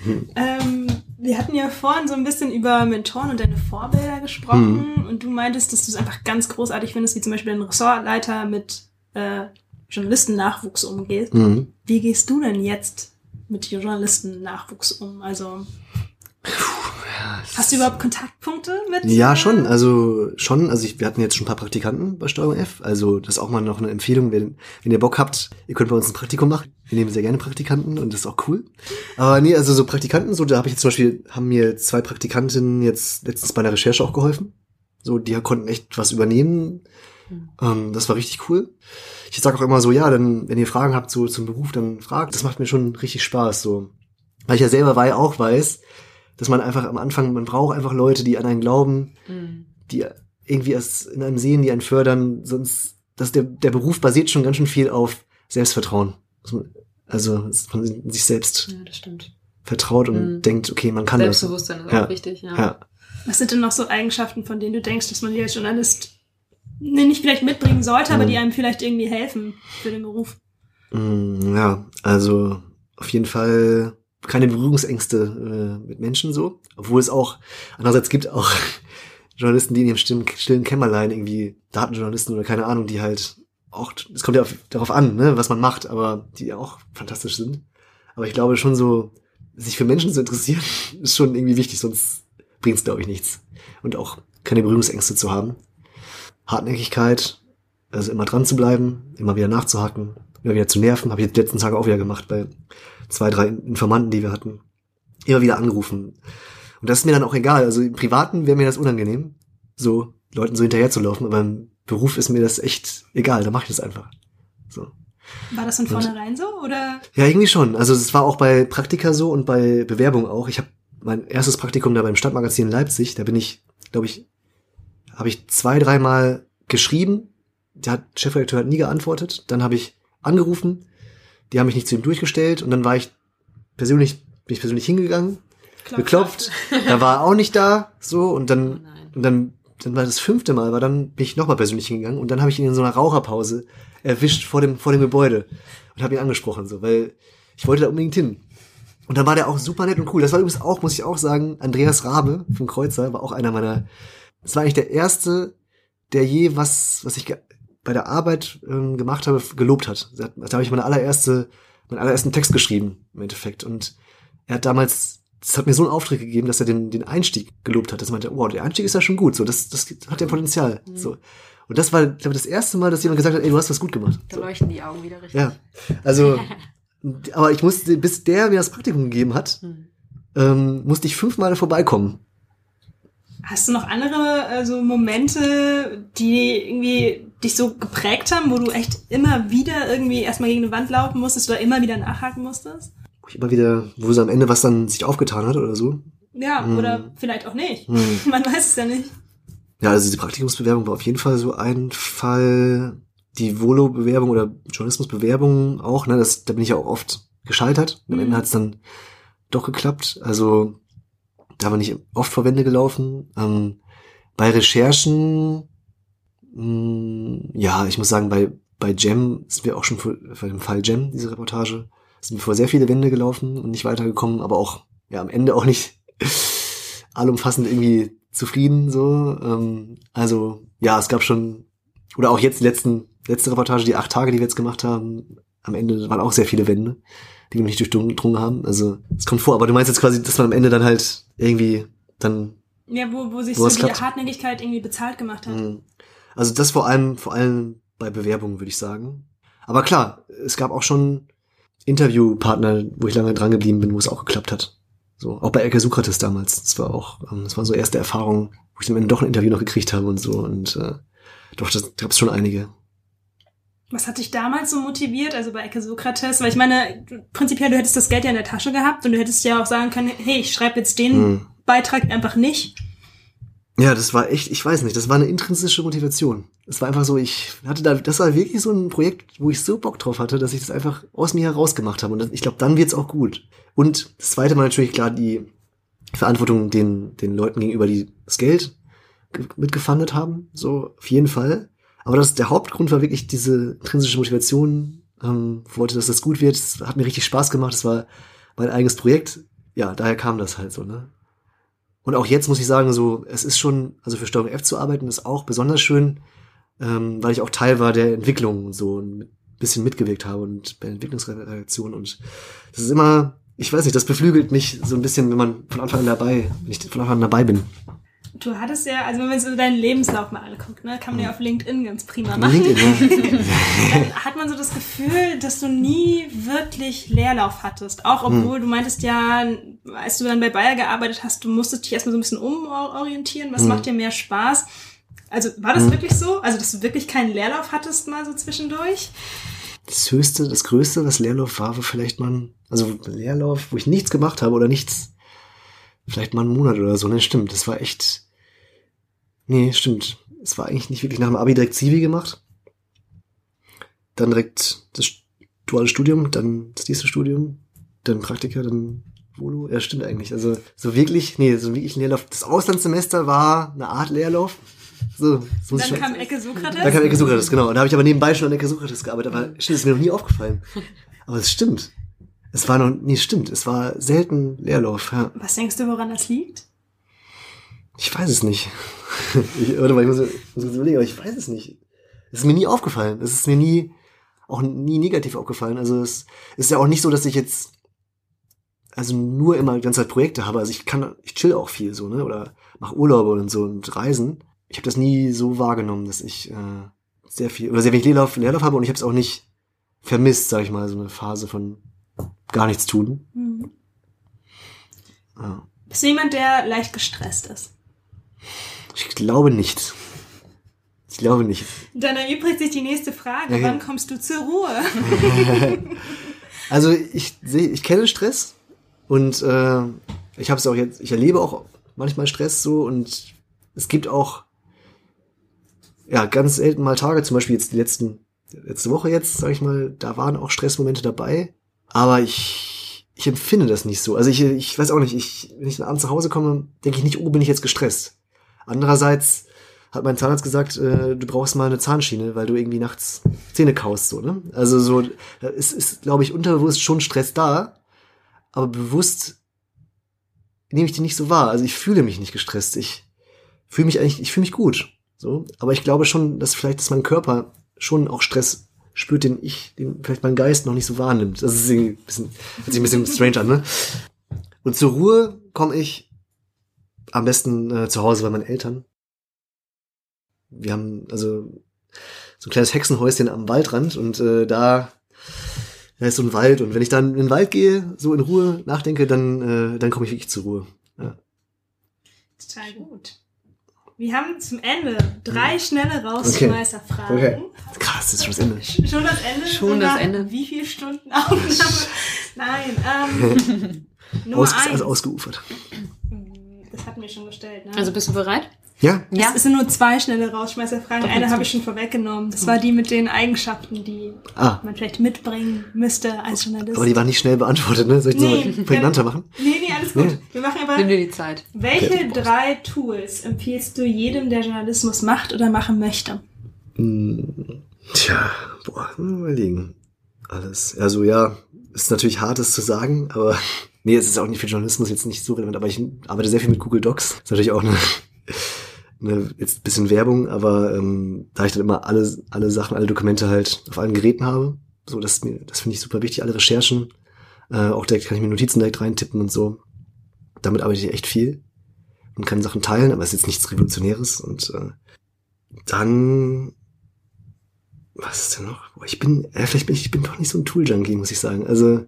Hm. Ähm, wir hatten ja vorhin so ein bisschen über Mentoren und deine Vorbilder gesprochen hm. und du meintest, dass du es einfach ganz großartig findest, wie zum Beispiel ein Ressortleiter mit äh, Journalistennachwuchs umgeht. Hm. Wie gehst du denn jetzt mit Journalistennachwuchs um? Also Hast du überhaupt Kontaktpunkte mit? Ja, schon. Also schon. Also ich, wir hatten jetzt schon ein paar Praktikanten bei Steuerung F. Also das ist auch mal noch eine Empfehlung. Wenn, wenn ihr Bock habt, ihr könnt bei uns ein Praktikum machen. Wir nehmen sehr gerne Praktikanten und das ist auch cool. Aber nee, also so Praktikanten, so da habe ich jetzt zum Beispiel, haben mir zwei Praktikantinnen jetzt letztens bei der Recherche auch geholfen. So, die konnten echt was übernehmen. Mhm. Ähm, das war richtig cool. Ich sage auch immer so, ja, dann, wenn ihr Fragen habt so zum Beruf, dann fragt. Das macht mir schon richtig Spaß. So. Weil ich ja selber weil auch weiß, dass man einfach am Anfang, man braucht einfach Leute, die an einen glauben, mhm. die irgendwie erst in einem sehen, die einen fördern, sonst, dass der, der Beruf basiert schon ganz schön viel auf Selbstvertrauen. Also, dass man sich selbst ja, vertraut und mhm. denkt, okay, man kann Selbstbewusstsein das. Selbstbewusstsein ist auch wichtig, ja. ja. Was sind denn noch so Eigenschaften, von denen du denkst, dass man die als Journalist nicht vielleicht mitbringen sollte, mhm. aber die einem vielleicht irgendwie helfen für den Beruf? Mm, ja, also auf jeden Fall keine Berührungsängste äh, mit Menschen so. Obwohl es auch, andererseits gibt auch [laughs] Journalisten, die in ihrem stillen, stillen Kämmerlein irgendwie Datenjournalisten oder keine Ahnung, die halt auch, es kommt ja auf, darauf an, ne, was man macht, aber die auch fantastisch sind. Aber ich glaube schon so, sich für Menschen zu interessieren, [laughs] ist schon irgendwie wichtig, sonst bringt es, glaube ich, nichts. Und auch keine Berührungsängste zu haben. Hartnäckigkeit, also immer dran zu bleiben, immer wieder nachzuhaken. immer wieder zu nerven. Habe ich jetzt letzten Tage auch wieder gemacht bei zwei, drei Informanten, die wir hatten. Immer wieder angerufen. Und das ist mir dann auch egal. Also im Privaten wäre mir das unangenehm, so Leuten so hinterher zu laufen, aber im Beruf ist mir das echt egal, da mache ich das einfach. So. War das von vornherein so oder? Ja, irgendwie schon. Also es war auch bei Praktika so und bei Bewerbung auch. Ich habe mein erstes Praktikum da beim Stadtmagazin in Leipzig, da bin ich, glaube ich, habe ich zwei, dreimal geschrieben. Der hat, Chefredakteur hat nie geantwortet. Dann habe ich angerufen, die haben mich nicht zu ihm durchgestellt und dann war ich persönlich, bin ich persönlich hingegangen, Klopf, geklopft, da war er auch nicht da, so und dann, Oh und dann, dann war das fünfte Mal, war dann bin ich nochmal persönlich hingegangen und dann habe ich ihn in so einer Raucherpause erwischt vor dem vor dem Gebäude und habe ihn angesprochen, so, weil ich wollte da unbedingt hin. Und dann war der auch super nett und cool. Das war übrigens auch, muss ich auch sagen, Andreas Rabe vom Kreuzer war auch einer meiner. Das war eigentlich der erste, der je was, was ich bei der Arbeit ähm, gemacht habe, gelobt hat. Da, da habe ich meine allererste, meinen allerersten Text geschrieben im Endeffekt. Und er hat damals, das hat mir so einen Auftritt gegeben, dass er den, den Einstieg gelobt hat. Das meinte, wow, der Einstieg ist ja schon gut. So, das, das hat ja Potenzial. So. Und das war, glaube ich, das erste Mal, dass jemand gesagt hat, ey, du hast was gut gemacht. Da So. leuchten die Augen wieder richtig. Ja, also, [laughs] aber ich musste, bis der mir das Praktikum gegeben hat, Hm. ähm, musste ich fünfmal vorbeikommen. Hast du noch andere also Momente, die irgendwie dich so geprägt haben, wo du echt immer wieder irgendwie erstmal gegen eine Wand laufen musstest oder immer wieder nachhaken musstest? Wo ich immer wieder, wo so am Ende was dann sich aufgetan hat oder so. Ja, Hm. oder vielleicht auch nicht. Hm. [laughs] Man weiß es ja nicht. Ja, also diese Praktikumsbewerbung war auf jeden Fall so ein Fall. Die Volo-Bewerbung oder Journalismusbewerbung auch, ne, das, da bin ich ja auch oft gescheitert. Am Mhm. Ende hat es dann doch geklappt. Also da bin ich oft vor Wände gelaufen. Ähm, bei Recherchen, mh, ja, ich muss sagen, bei, bei Jam sind wir auch schon vor, vor dem Fall Jam, diese Reportage, sind wir vor sehr viele Wände gelaufen und nicht weitergekommen, aber auch, ja, am Ende auch nicht [laughs] allumfassend irgendwie zufrieden, so. Ähm, also, ja, es gab schon, oder auch jetzt die letzten, letzte Reportage, die acht Tage, die wir jetzt gemacht haben, am Ende waren auch sehr viele Wände, die wir nicht durchdrungen haben. Also, es kommt vor, aber du meinst jetzt quasi, dass man am Ende dann halt irgendwie dann Ja, wo, wo sich Wo so die klappt. Hartnäckigkeit irgendwie bezahlt gemacht hat. Mhm. Also das vor allem, vor allem bei Bewerbungen, würde ich sagen. Aber klar, es gab auch schon Interviewpartner, wo ich lange dran geblieben bin, wo es auch geklappt hat. So, auch bei Elke Sokrates damals. Das war auch, ähm, das war so erste Erfahrung, wo ich am Ende doch ein Interview noch gekriegt habe und so. Und äh, doch, das gab es schon einige. Was hat dich damals so motiviert, also bei Ecke Sokrates? Weil ich meine, prinzipiell, du hättest das Geld ja in der Tasche gehabt und du hättest ja auch sagen können, hey, ich schreibe jetzt den Mhm. Beitrag einfach nicht. Ja, das war echt, ich weiß nicht, das war eine intrinsische Motivation. Es war einfach so, ich hatte da, das war wirklich so ein Projekt, wo ich so Bock drauf hatte, dass ich das einfach aus mir heraus gemacht habe. Und ich glaube, dann wird's auch gut. Und das zweite Mal natürlich klar die Verantwortung den, den Leuten gegenüber, die das Geld ge- mitgefundet haben. So, auf jeden Fall. Aber das, der Hauptgrund war wirklich diese intrinsische Motivation. Ähm, wollte, dass das gut wird. Es hat mir richtig Spaß gemacht. Es war mein eigenes Projekt. Ja, daher kam das halt so, ne? Und auch jetzt muss ich sagen, so, es ist schon, also für Steuerung F zu arbeiten, ist auch besonders schön, ähm, weil ich auch Teil war der Entwicklung und so ein bisschen mitgewirkt habe und bei Entwicklungsredaktion und das ist immer, ich weiß nicht, das beflügelt mich so ein bisschen, wenn man von Anfang an dabei, wenn ich von Anfang an dabei bin. Du hattest ja, also wenn man so deinen Lebenslauf mal anguckt, ne, kann man ja auf LinkedIn ganz prima machen. LinkedIn? Dann hat man so das Gefühl, dass du nie wirklich Leerlauf hattest. Auch obwohl du meintest ja, als du dann bei Bayer gearbeitet hast, du musstest dich erstmal so ein bisschen umorientieren. Was Hm. macht dir mehr Spaß? Also war das Hm. wirklich so? Also, dass du wirklich keinen Leerlauf hattest mal so zwischendurch? das höchste, das größte, was Leerlauf war, war vielleicht mal, ein- also Leerlauf, wo ich nichts gemacht habe oder nichts, vielleicht mal einen Monat oder so, ne, stimmt, das war echt, nee, stimmt, es war eigentlich nicht wirklich nach dem Abi direkt Zivi gemacht, dann direkt das duale Studium, dann das nächste Studium, dann Praktika, dann Volo, ja, stimmt eigentlich, also so wirklich, nee, so wirklich ein Leerlauf, das Auslandssemester war eine Art Leerlauf, so, ich Dann kam Ecke Sokrates. da kam Ecke Sokrates, genau. Und da habe ich aber nebenbei schon an Ecke Sokrates gearbeitet. Aber stimmt, ist mir noch nie aufgefallen. Aber es stimmt. Es war noch, nee, stimmt. Es war selten Leerlauf, ja. Was denkst du, woran das liegt? Ich weiß es nicht. [laughs] Ich, warte mal, ich muss, muss kurz überlegen, aber ich weiß es nicht. Es ist mir nie aufgefallen. Es ist mir nie, auch nie negativ aufgefallen. Also es ist ja auch nicht so, dass ich jetzt, also nur immer die ganze Zeit Projekte habe. Also ich kann, ich chill auch viel so, ne? Oder mache Urlaube und so und Reisen. Ich habe das nie so wahrgenommen, dass ich äh, sehr viel, oder sehr wenig Leerlauf, Leerlauf habe und ich habe es auch nicht vermisst, sag ich mal, so eine Phase von gar nichts tun. Mhm. Ja. Bist du jemand, der leicht gestresst ist? Ich glaube nicht. Ich glaube nicht. Dann erübrigt sich die nächste Frage. Ja. Wann kommst du zur Ruhe? [laughs] Also ich sehe, ich kenne Stress und äh, ich habe es auch jetzt, ich erlebe auch manchmal Stress so und es gibt auch ja ganz selten mal Tage, zum Beispiel jetzt die letzten letzte Woche jetzt, sag ich mal, da waren auch Stressmomente dabei, aber ich ich empfinde das nicht so. Also ich ich weiß auch nicht, ich wenn ich dann abends nach Hause komme, denke ich nicht, oh, bin ich jetzt gestresst. Andererseits hat mein Zahnarzt gesagt, äh, du brauchst mal eine Zahnschiene, weil du irgendwie nachts Zähne kaust, so, ne? Also so, ist, ist glaube ich, unterbewusst schon Stress da, aber bewusst nehme ich die nicht so wahr. Also ich fühle mich nicht gestresst. Ich fühle mich eigentlich, ich fühle mich gut, so. Aber ich glaube schon, dass vielleicht, dass mein Körper schon auch Stress spürt, den ich, den vielleicht mein Geist noch nicht so wahrnimmt. Das ist irgendwie ein bisschen, hört sich ein bisschen strange an, ne? Und zur Ruhe komme ich am besten äh, zu Hause bei meinen Eltern wir haben also so ein kleines Hexenhäuschen am Waldrand und äh, da, da ist so ein Wald und wenn ich dann in den Wald gehe, so in Ruhe nachdenke, dann, äh, dann komme ich wirklich zur Ruhe. Ja. Total gut. Wir haben zum Ende drei schnelle Rausschmeißerfragen. Okay. Krass, das ist schon das Ende. Schon das Ende? Schon das Ende. Wie viele Stunden Aufnahme? [laughs] Nein, ähm, [laughs] Nummer Aus, eins. also ausgeufert. [clears throat] das hatten wir schon gestellt, ne? Also bist du bereit? Ja? Ja. Es sind nur zwei schnelle Rausschmeißerfragen. Eine habe ich schon vorweggenommen. Das war die mit den Eigenschaften, die Ah, man vielleicht mitbringen müsste als Journalist. aber die waren nicht schnell beantwortet, ne? Soll ich Nee, mal prägnanter machen? Nee, nee, alles gut. Nee. Wir machen aber. Nimm dir die Zeit. Welche Okay. drei Tools empfiehlst du jedem, der Journalismus macht oder machen möchte? Hm, tja, boah, mal überlegen. Alles. Also ja, ist natürlich hart, das zu sagen, aber nee, es ist auch nicht für Journalismus jetzt nicht so relevant, aber ich arbeite sehr viel mit Google Docs. Ist natürlich auch eine, [laughs] eine jetzt ein bisschen Werbung, aber ähm, da ich dann immer alle, alle Sachen, alle Dokumente halt auf allen Geräten habe, so das, das finde ich super wichtig, alle Recherchen. Äh, auch direkt kann ich mir Notizen direkt reintippen und so. Damit arbeite ich echt viel und kann Sachen teilen, aber es ist jetzt nichts Revolutionäres und äh, dann was ist denn noch? Ich bin, äh, vielleicht bin ich, ich bin doch nicht so ein Tool-Junkie, muss ich sagen. Also,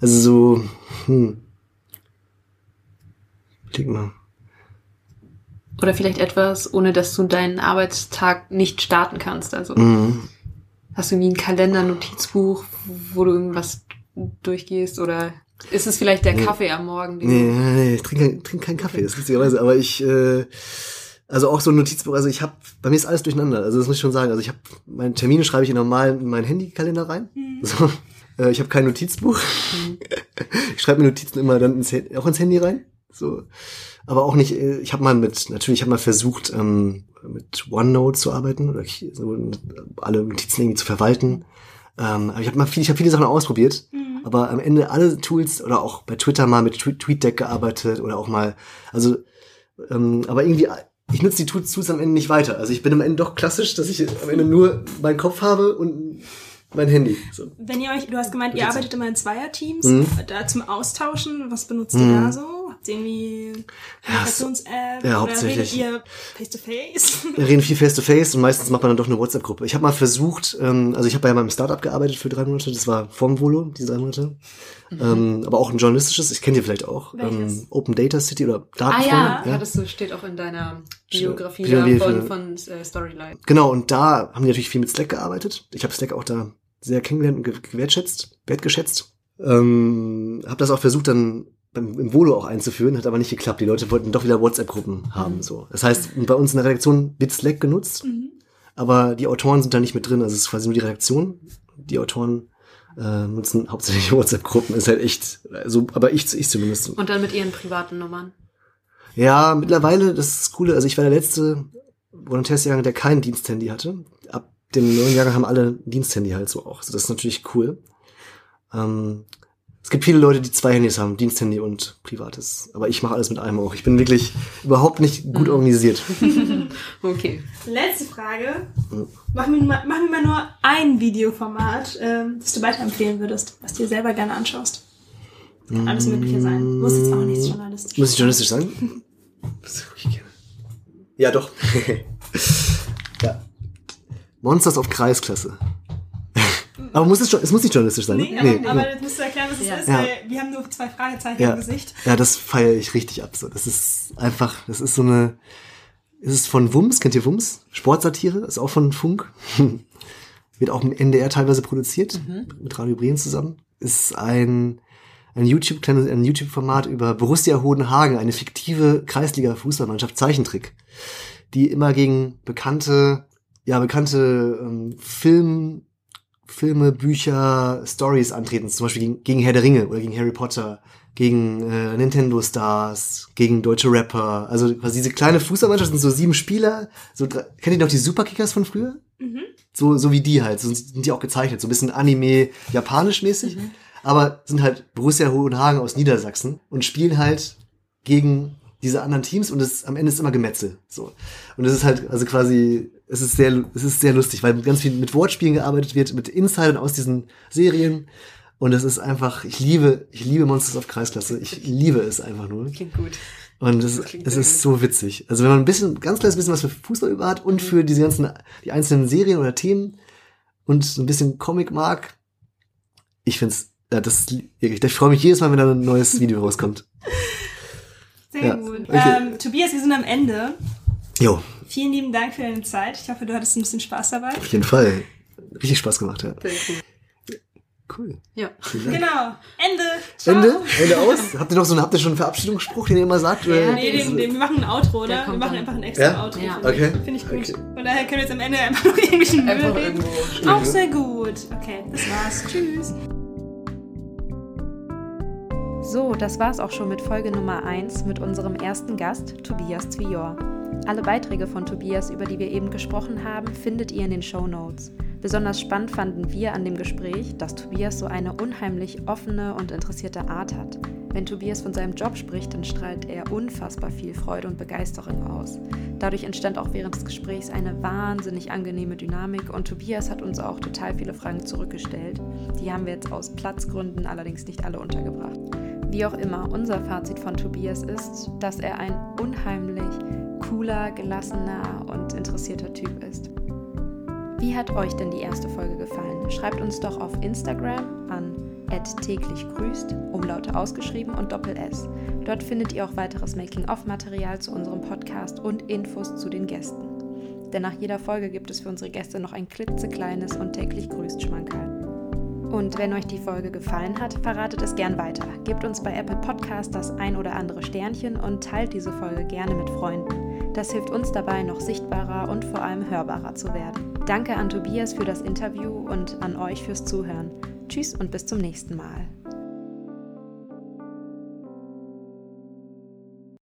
also so, hm. Überleg mal. Oder vielleicht etwas, ohne dass du deinen Arbeitstag nicht starten kannst. Also Mhm. hast du irgendwie einen Kalender, Notizbuch, wo du irgendwas durchgehst oder ist es vielleicht der Nee. Kaffee am Morgen? Nee, nee, nee, ich trinke kein, trink keinen Kaffee, das ist lustigerweise, aber ich, äh, also auch so ein Notizbuch, also ich habe, bei mir ist alles durcheinander, also das muss ich schon sagen, also ich habe, meine Termine schreibe ich normal in meinen Handykalender rein, so, äh, ich habe kein Notizbuch, [laughs] ich schreibe mir Notizen immer dann ins, auch ins Handy rein, so, aber auch nicht, äh, ich habe mal mit, natürlich, ich habe mal versucht, ähm, mit OneNote zu arbeiten, oder so, alle Notizen irgendwie zu verwalten, ähm, aber ich habe mal viel, ich habe viele Sachen ausprobiert, aber am Ende alle Tools oder auch bei Twitter mal mit Twe- TweetDeck gearbeitet oder auch mal, also, ähm, aber irgendwie, ich nutze die Tools, am Ende nicht weiter. Also ich bin am Ende doch klassisch, dass ich am Ende nur meinen Kopf habe und mein Handy. So. Wenn ihr euch, du hast gemeint, ihr arbeitet immer in Zweierteams, Mhm. da zum Austauschen, was benutzt Mhm. ihr da so? Habt irgendwie Kommunikations-App? ja, oder hauptsächlich. redet ihr face-to-face? [laughs] Wir reden viel face-to-face und meistens macht man dann doch eine WhatsApp-Gruppe. Ich habe mal versucht, ähm, also ich habe bei meinem Startup gearbeitet für drei Monate, das war vom Volo, diese drei Monate. Ähm, aber auch ein journalistisches, ich kenne die vielleicht auch. Welches? Ähm, Open Data City oder Ah Datenfreunde. ja, ja, das steht auch in deiner Biografie Biografie von, von äh, Storyline. Genau, und da haben die natürlich viel mit Slack gearbeitet. Ich habe Slack auch da sehr kennengelernt und ge- gewertschätzt, wertgeschätzt. Ähm, habe das auch versucht dann beim, im Volo auch einzuführen, hat aber nicht geklappt. Die Leute wollten doch wieder WhatsApp-Gruppen haben. So, Das heißt, bei uns in der Redaktion wird Slack genutzt, Mhm. aber die Autoren sind da nicht mit drin. Also es ist quasi nur die Redaktion. Die Autoren äh, nutzen hauptsächlich [laughs] WhatsApp-Gruppen. Ist halt echt, so, aber ich, ich zumindest. Und dann mit ihren privaten Nummern. Ja, mittlerweile, das ist das Coole, also ich war der letzte Volontärsjahrgang, der kein Diensthandy hatte. Ab dem neuen Jahrgang haben alle Diensthandy halt so auch. Also das ist natürlich cool. Ähm, es gibt viele Leute, die zwei Handys haben, Diensthandy und privates. Aber ich mache alles mit einem auch. Ich bin wirklich überhaupt nicht gut organisiert. [laughs] Okay. Letzte Frage. Mhm. Mach mir, mal, mach mir mal nur ein Videoformat, ähm, das du weiterempfehlen würdest, was dir selber gerne anschaust. Kann alles Mögliche sein. Muss jetzt auch nichts journalistisch Muss ich journalistisch sein? [laughs] Das ich gerne. Ja, doch. [laughs] ja. Monsters of Kreisklasse. Aber muss es, schon, es muss nicht journalistisch sein. Nee, ne? aber, aber jetzt musst du erklären, was es Ja. ist, Ja. weil wir haben nur zwei Fragezeichen ja, im Gesicht. ja, das feiere ich richtig ab. So. Das ist einfach, das ist so eine, es ist von Wums, kennt ihr Wums? Sportsatire, ist auch von Funk. [laughs] Wird auch im NDR teilweise produziert, mit Radio Bremen zusammen. Ist ein, ein YouTube, kleines, ein YouTube-Format über Borussia Hodenhagen, eine fiktive Kreisliga-Fußballmannschaft, Zeichentrick, die immer gegen bekannte, ja, bekannte ähm, Film, Filme, Bücher, Stories antreten, zum Beispiel gegen, gegen Herr der Ringe oder gegen Harry Potter, gegen äh, Nintendo Stars, gegen deutsche Rapper. Also quasi diese kleine Fußballmannschaft sind so sieben Spieler. So, drei- kennt ihr noch die Superkickers von früher? So, so wie die halt. So sind die auch gezeichnet. So ein bisschen Anime, japanisch mäßig. Aber sind halt Borussia Hohenhagen aus Niedersachsen und spielen halt gegen diese anderen Teams und es am Ende ist immer Gemetzel. So. Und es ist halt, also quasi, es ist sehr, es ist sehr lustig, weil ganz viel mit Wortspielen gearbeitet wird, mit Insidern aus diesen Serien. Und es ist einfach, ich liebe, ich liebe Monsters of Kreisklasse. Ich liebe es einfach nur. Klingt gut. Und es, es ist so witzig. Also wenn man ein bisschen, ganz kleines bisschen was für Fußball über hat und für diese ganzen, die einzelnen Serien oder Themen und so ein bisschen Comic mag, ich find's, ja, das, ich, ich freue mich jedes Mal, wenn da ein neues Video rauskommt. [laughs] Sehr Ja, gut. okay. Ähm, Tobias, wir sind am Ende. Jo, Vielen lieben Dank für deine Zeit. Ich hoffe, du hattest ein bisschen Spaß dabei. auf jeden Fall. Richtig Spaß gemacht, ja. Sehr cool. Cool. Ja. Genau. Ende. Ciao. Ende? Ende aus? habt ihr noch so einen, habt ihr schon einen Verabschiedungsspruch, den ihr immer sagt? Ja, Oder? Nee, den, den, wir machen ein Outro, Der oder? Wir machen einfach ein extra Ja? Outro. Ja. finde ich. Okay. Finde ich gut. Okay. Von daher können wir jetzt am Ende einfach noch irgendwelchen Müll reden. Auch sehr gut. Okay, das war's. Tschüss. So, das war's auch schon mit Folge Nummer 1 mit unserem ersten Gast, Tobias Zwior. Alle Beiträge von Tobias, über die wir eben gesprochen haben, findet ihr in den Show Notes. Besonders spannend fanden wir an dem Gespräch, dass Tobias so eine unheimlich offene und interessierte Art hat. Wenn Tobias von seinem Job spricht, dann strahlt er unfassbar viel Freude und Begeisterung aus. Dadurch entstand auch während des Gesprächs eine wahnsinnig angenehme Dynamik und Tobias hat uns auch total viele Fragen zurückgestellt. Die haben wir jetzt aus Platzgründen allerdings nicht alle untergebracht. Wie auch immer, unser Fazit von Tobias ist, dass er ein unheimlich cooler, gelassener und interessierter Typ ist. Wie hat euch denn die erste Folge gefallen? Schreibt uns doch auf Instagram an täglich grüßt, Umlaute ausgeschrieben und Doppel S. Dort findet ihr auch weiteres Making-of-Material zu unserem Podcast und Infos zu den Gästen. Denn nach jeder Folge gibt es für unsere Gäste noch ein klitzekleines und täglich grüßt Schmankerl. Und wenn euch die Folge gefallen hat, verratet es gern weiter. Gebt uns bei Apple Podcast das ein oder andere Sternchen und teilt diese Folge gerne mit Freunden. Das hilft uns dabei, noch sichtbarer und vor allem hörbarer zu werden. Danke an Tobias für das Interview und an euch fürs Zuhören. Tschüss und bis zum nächsten Mal.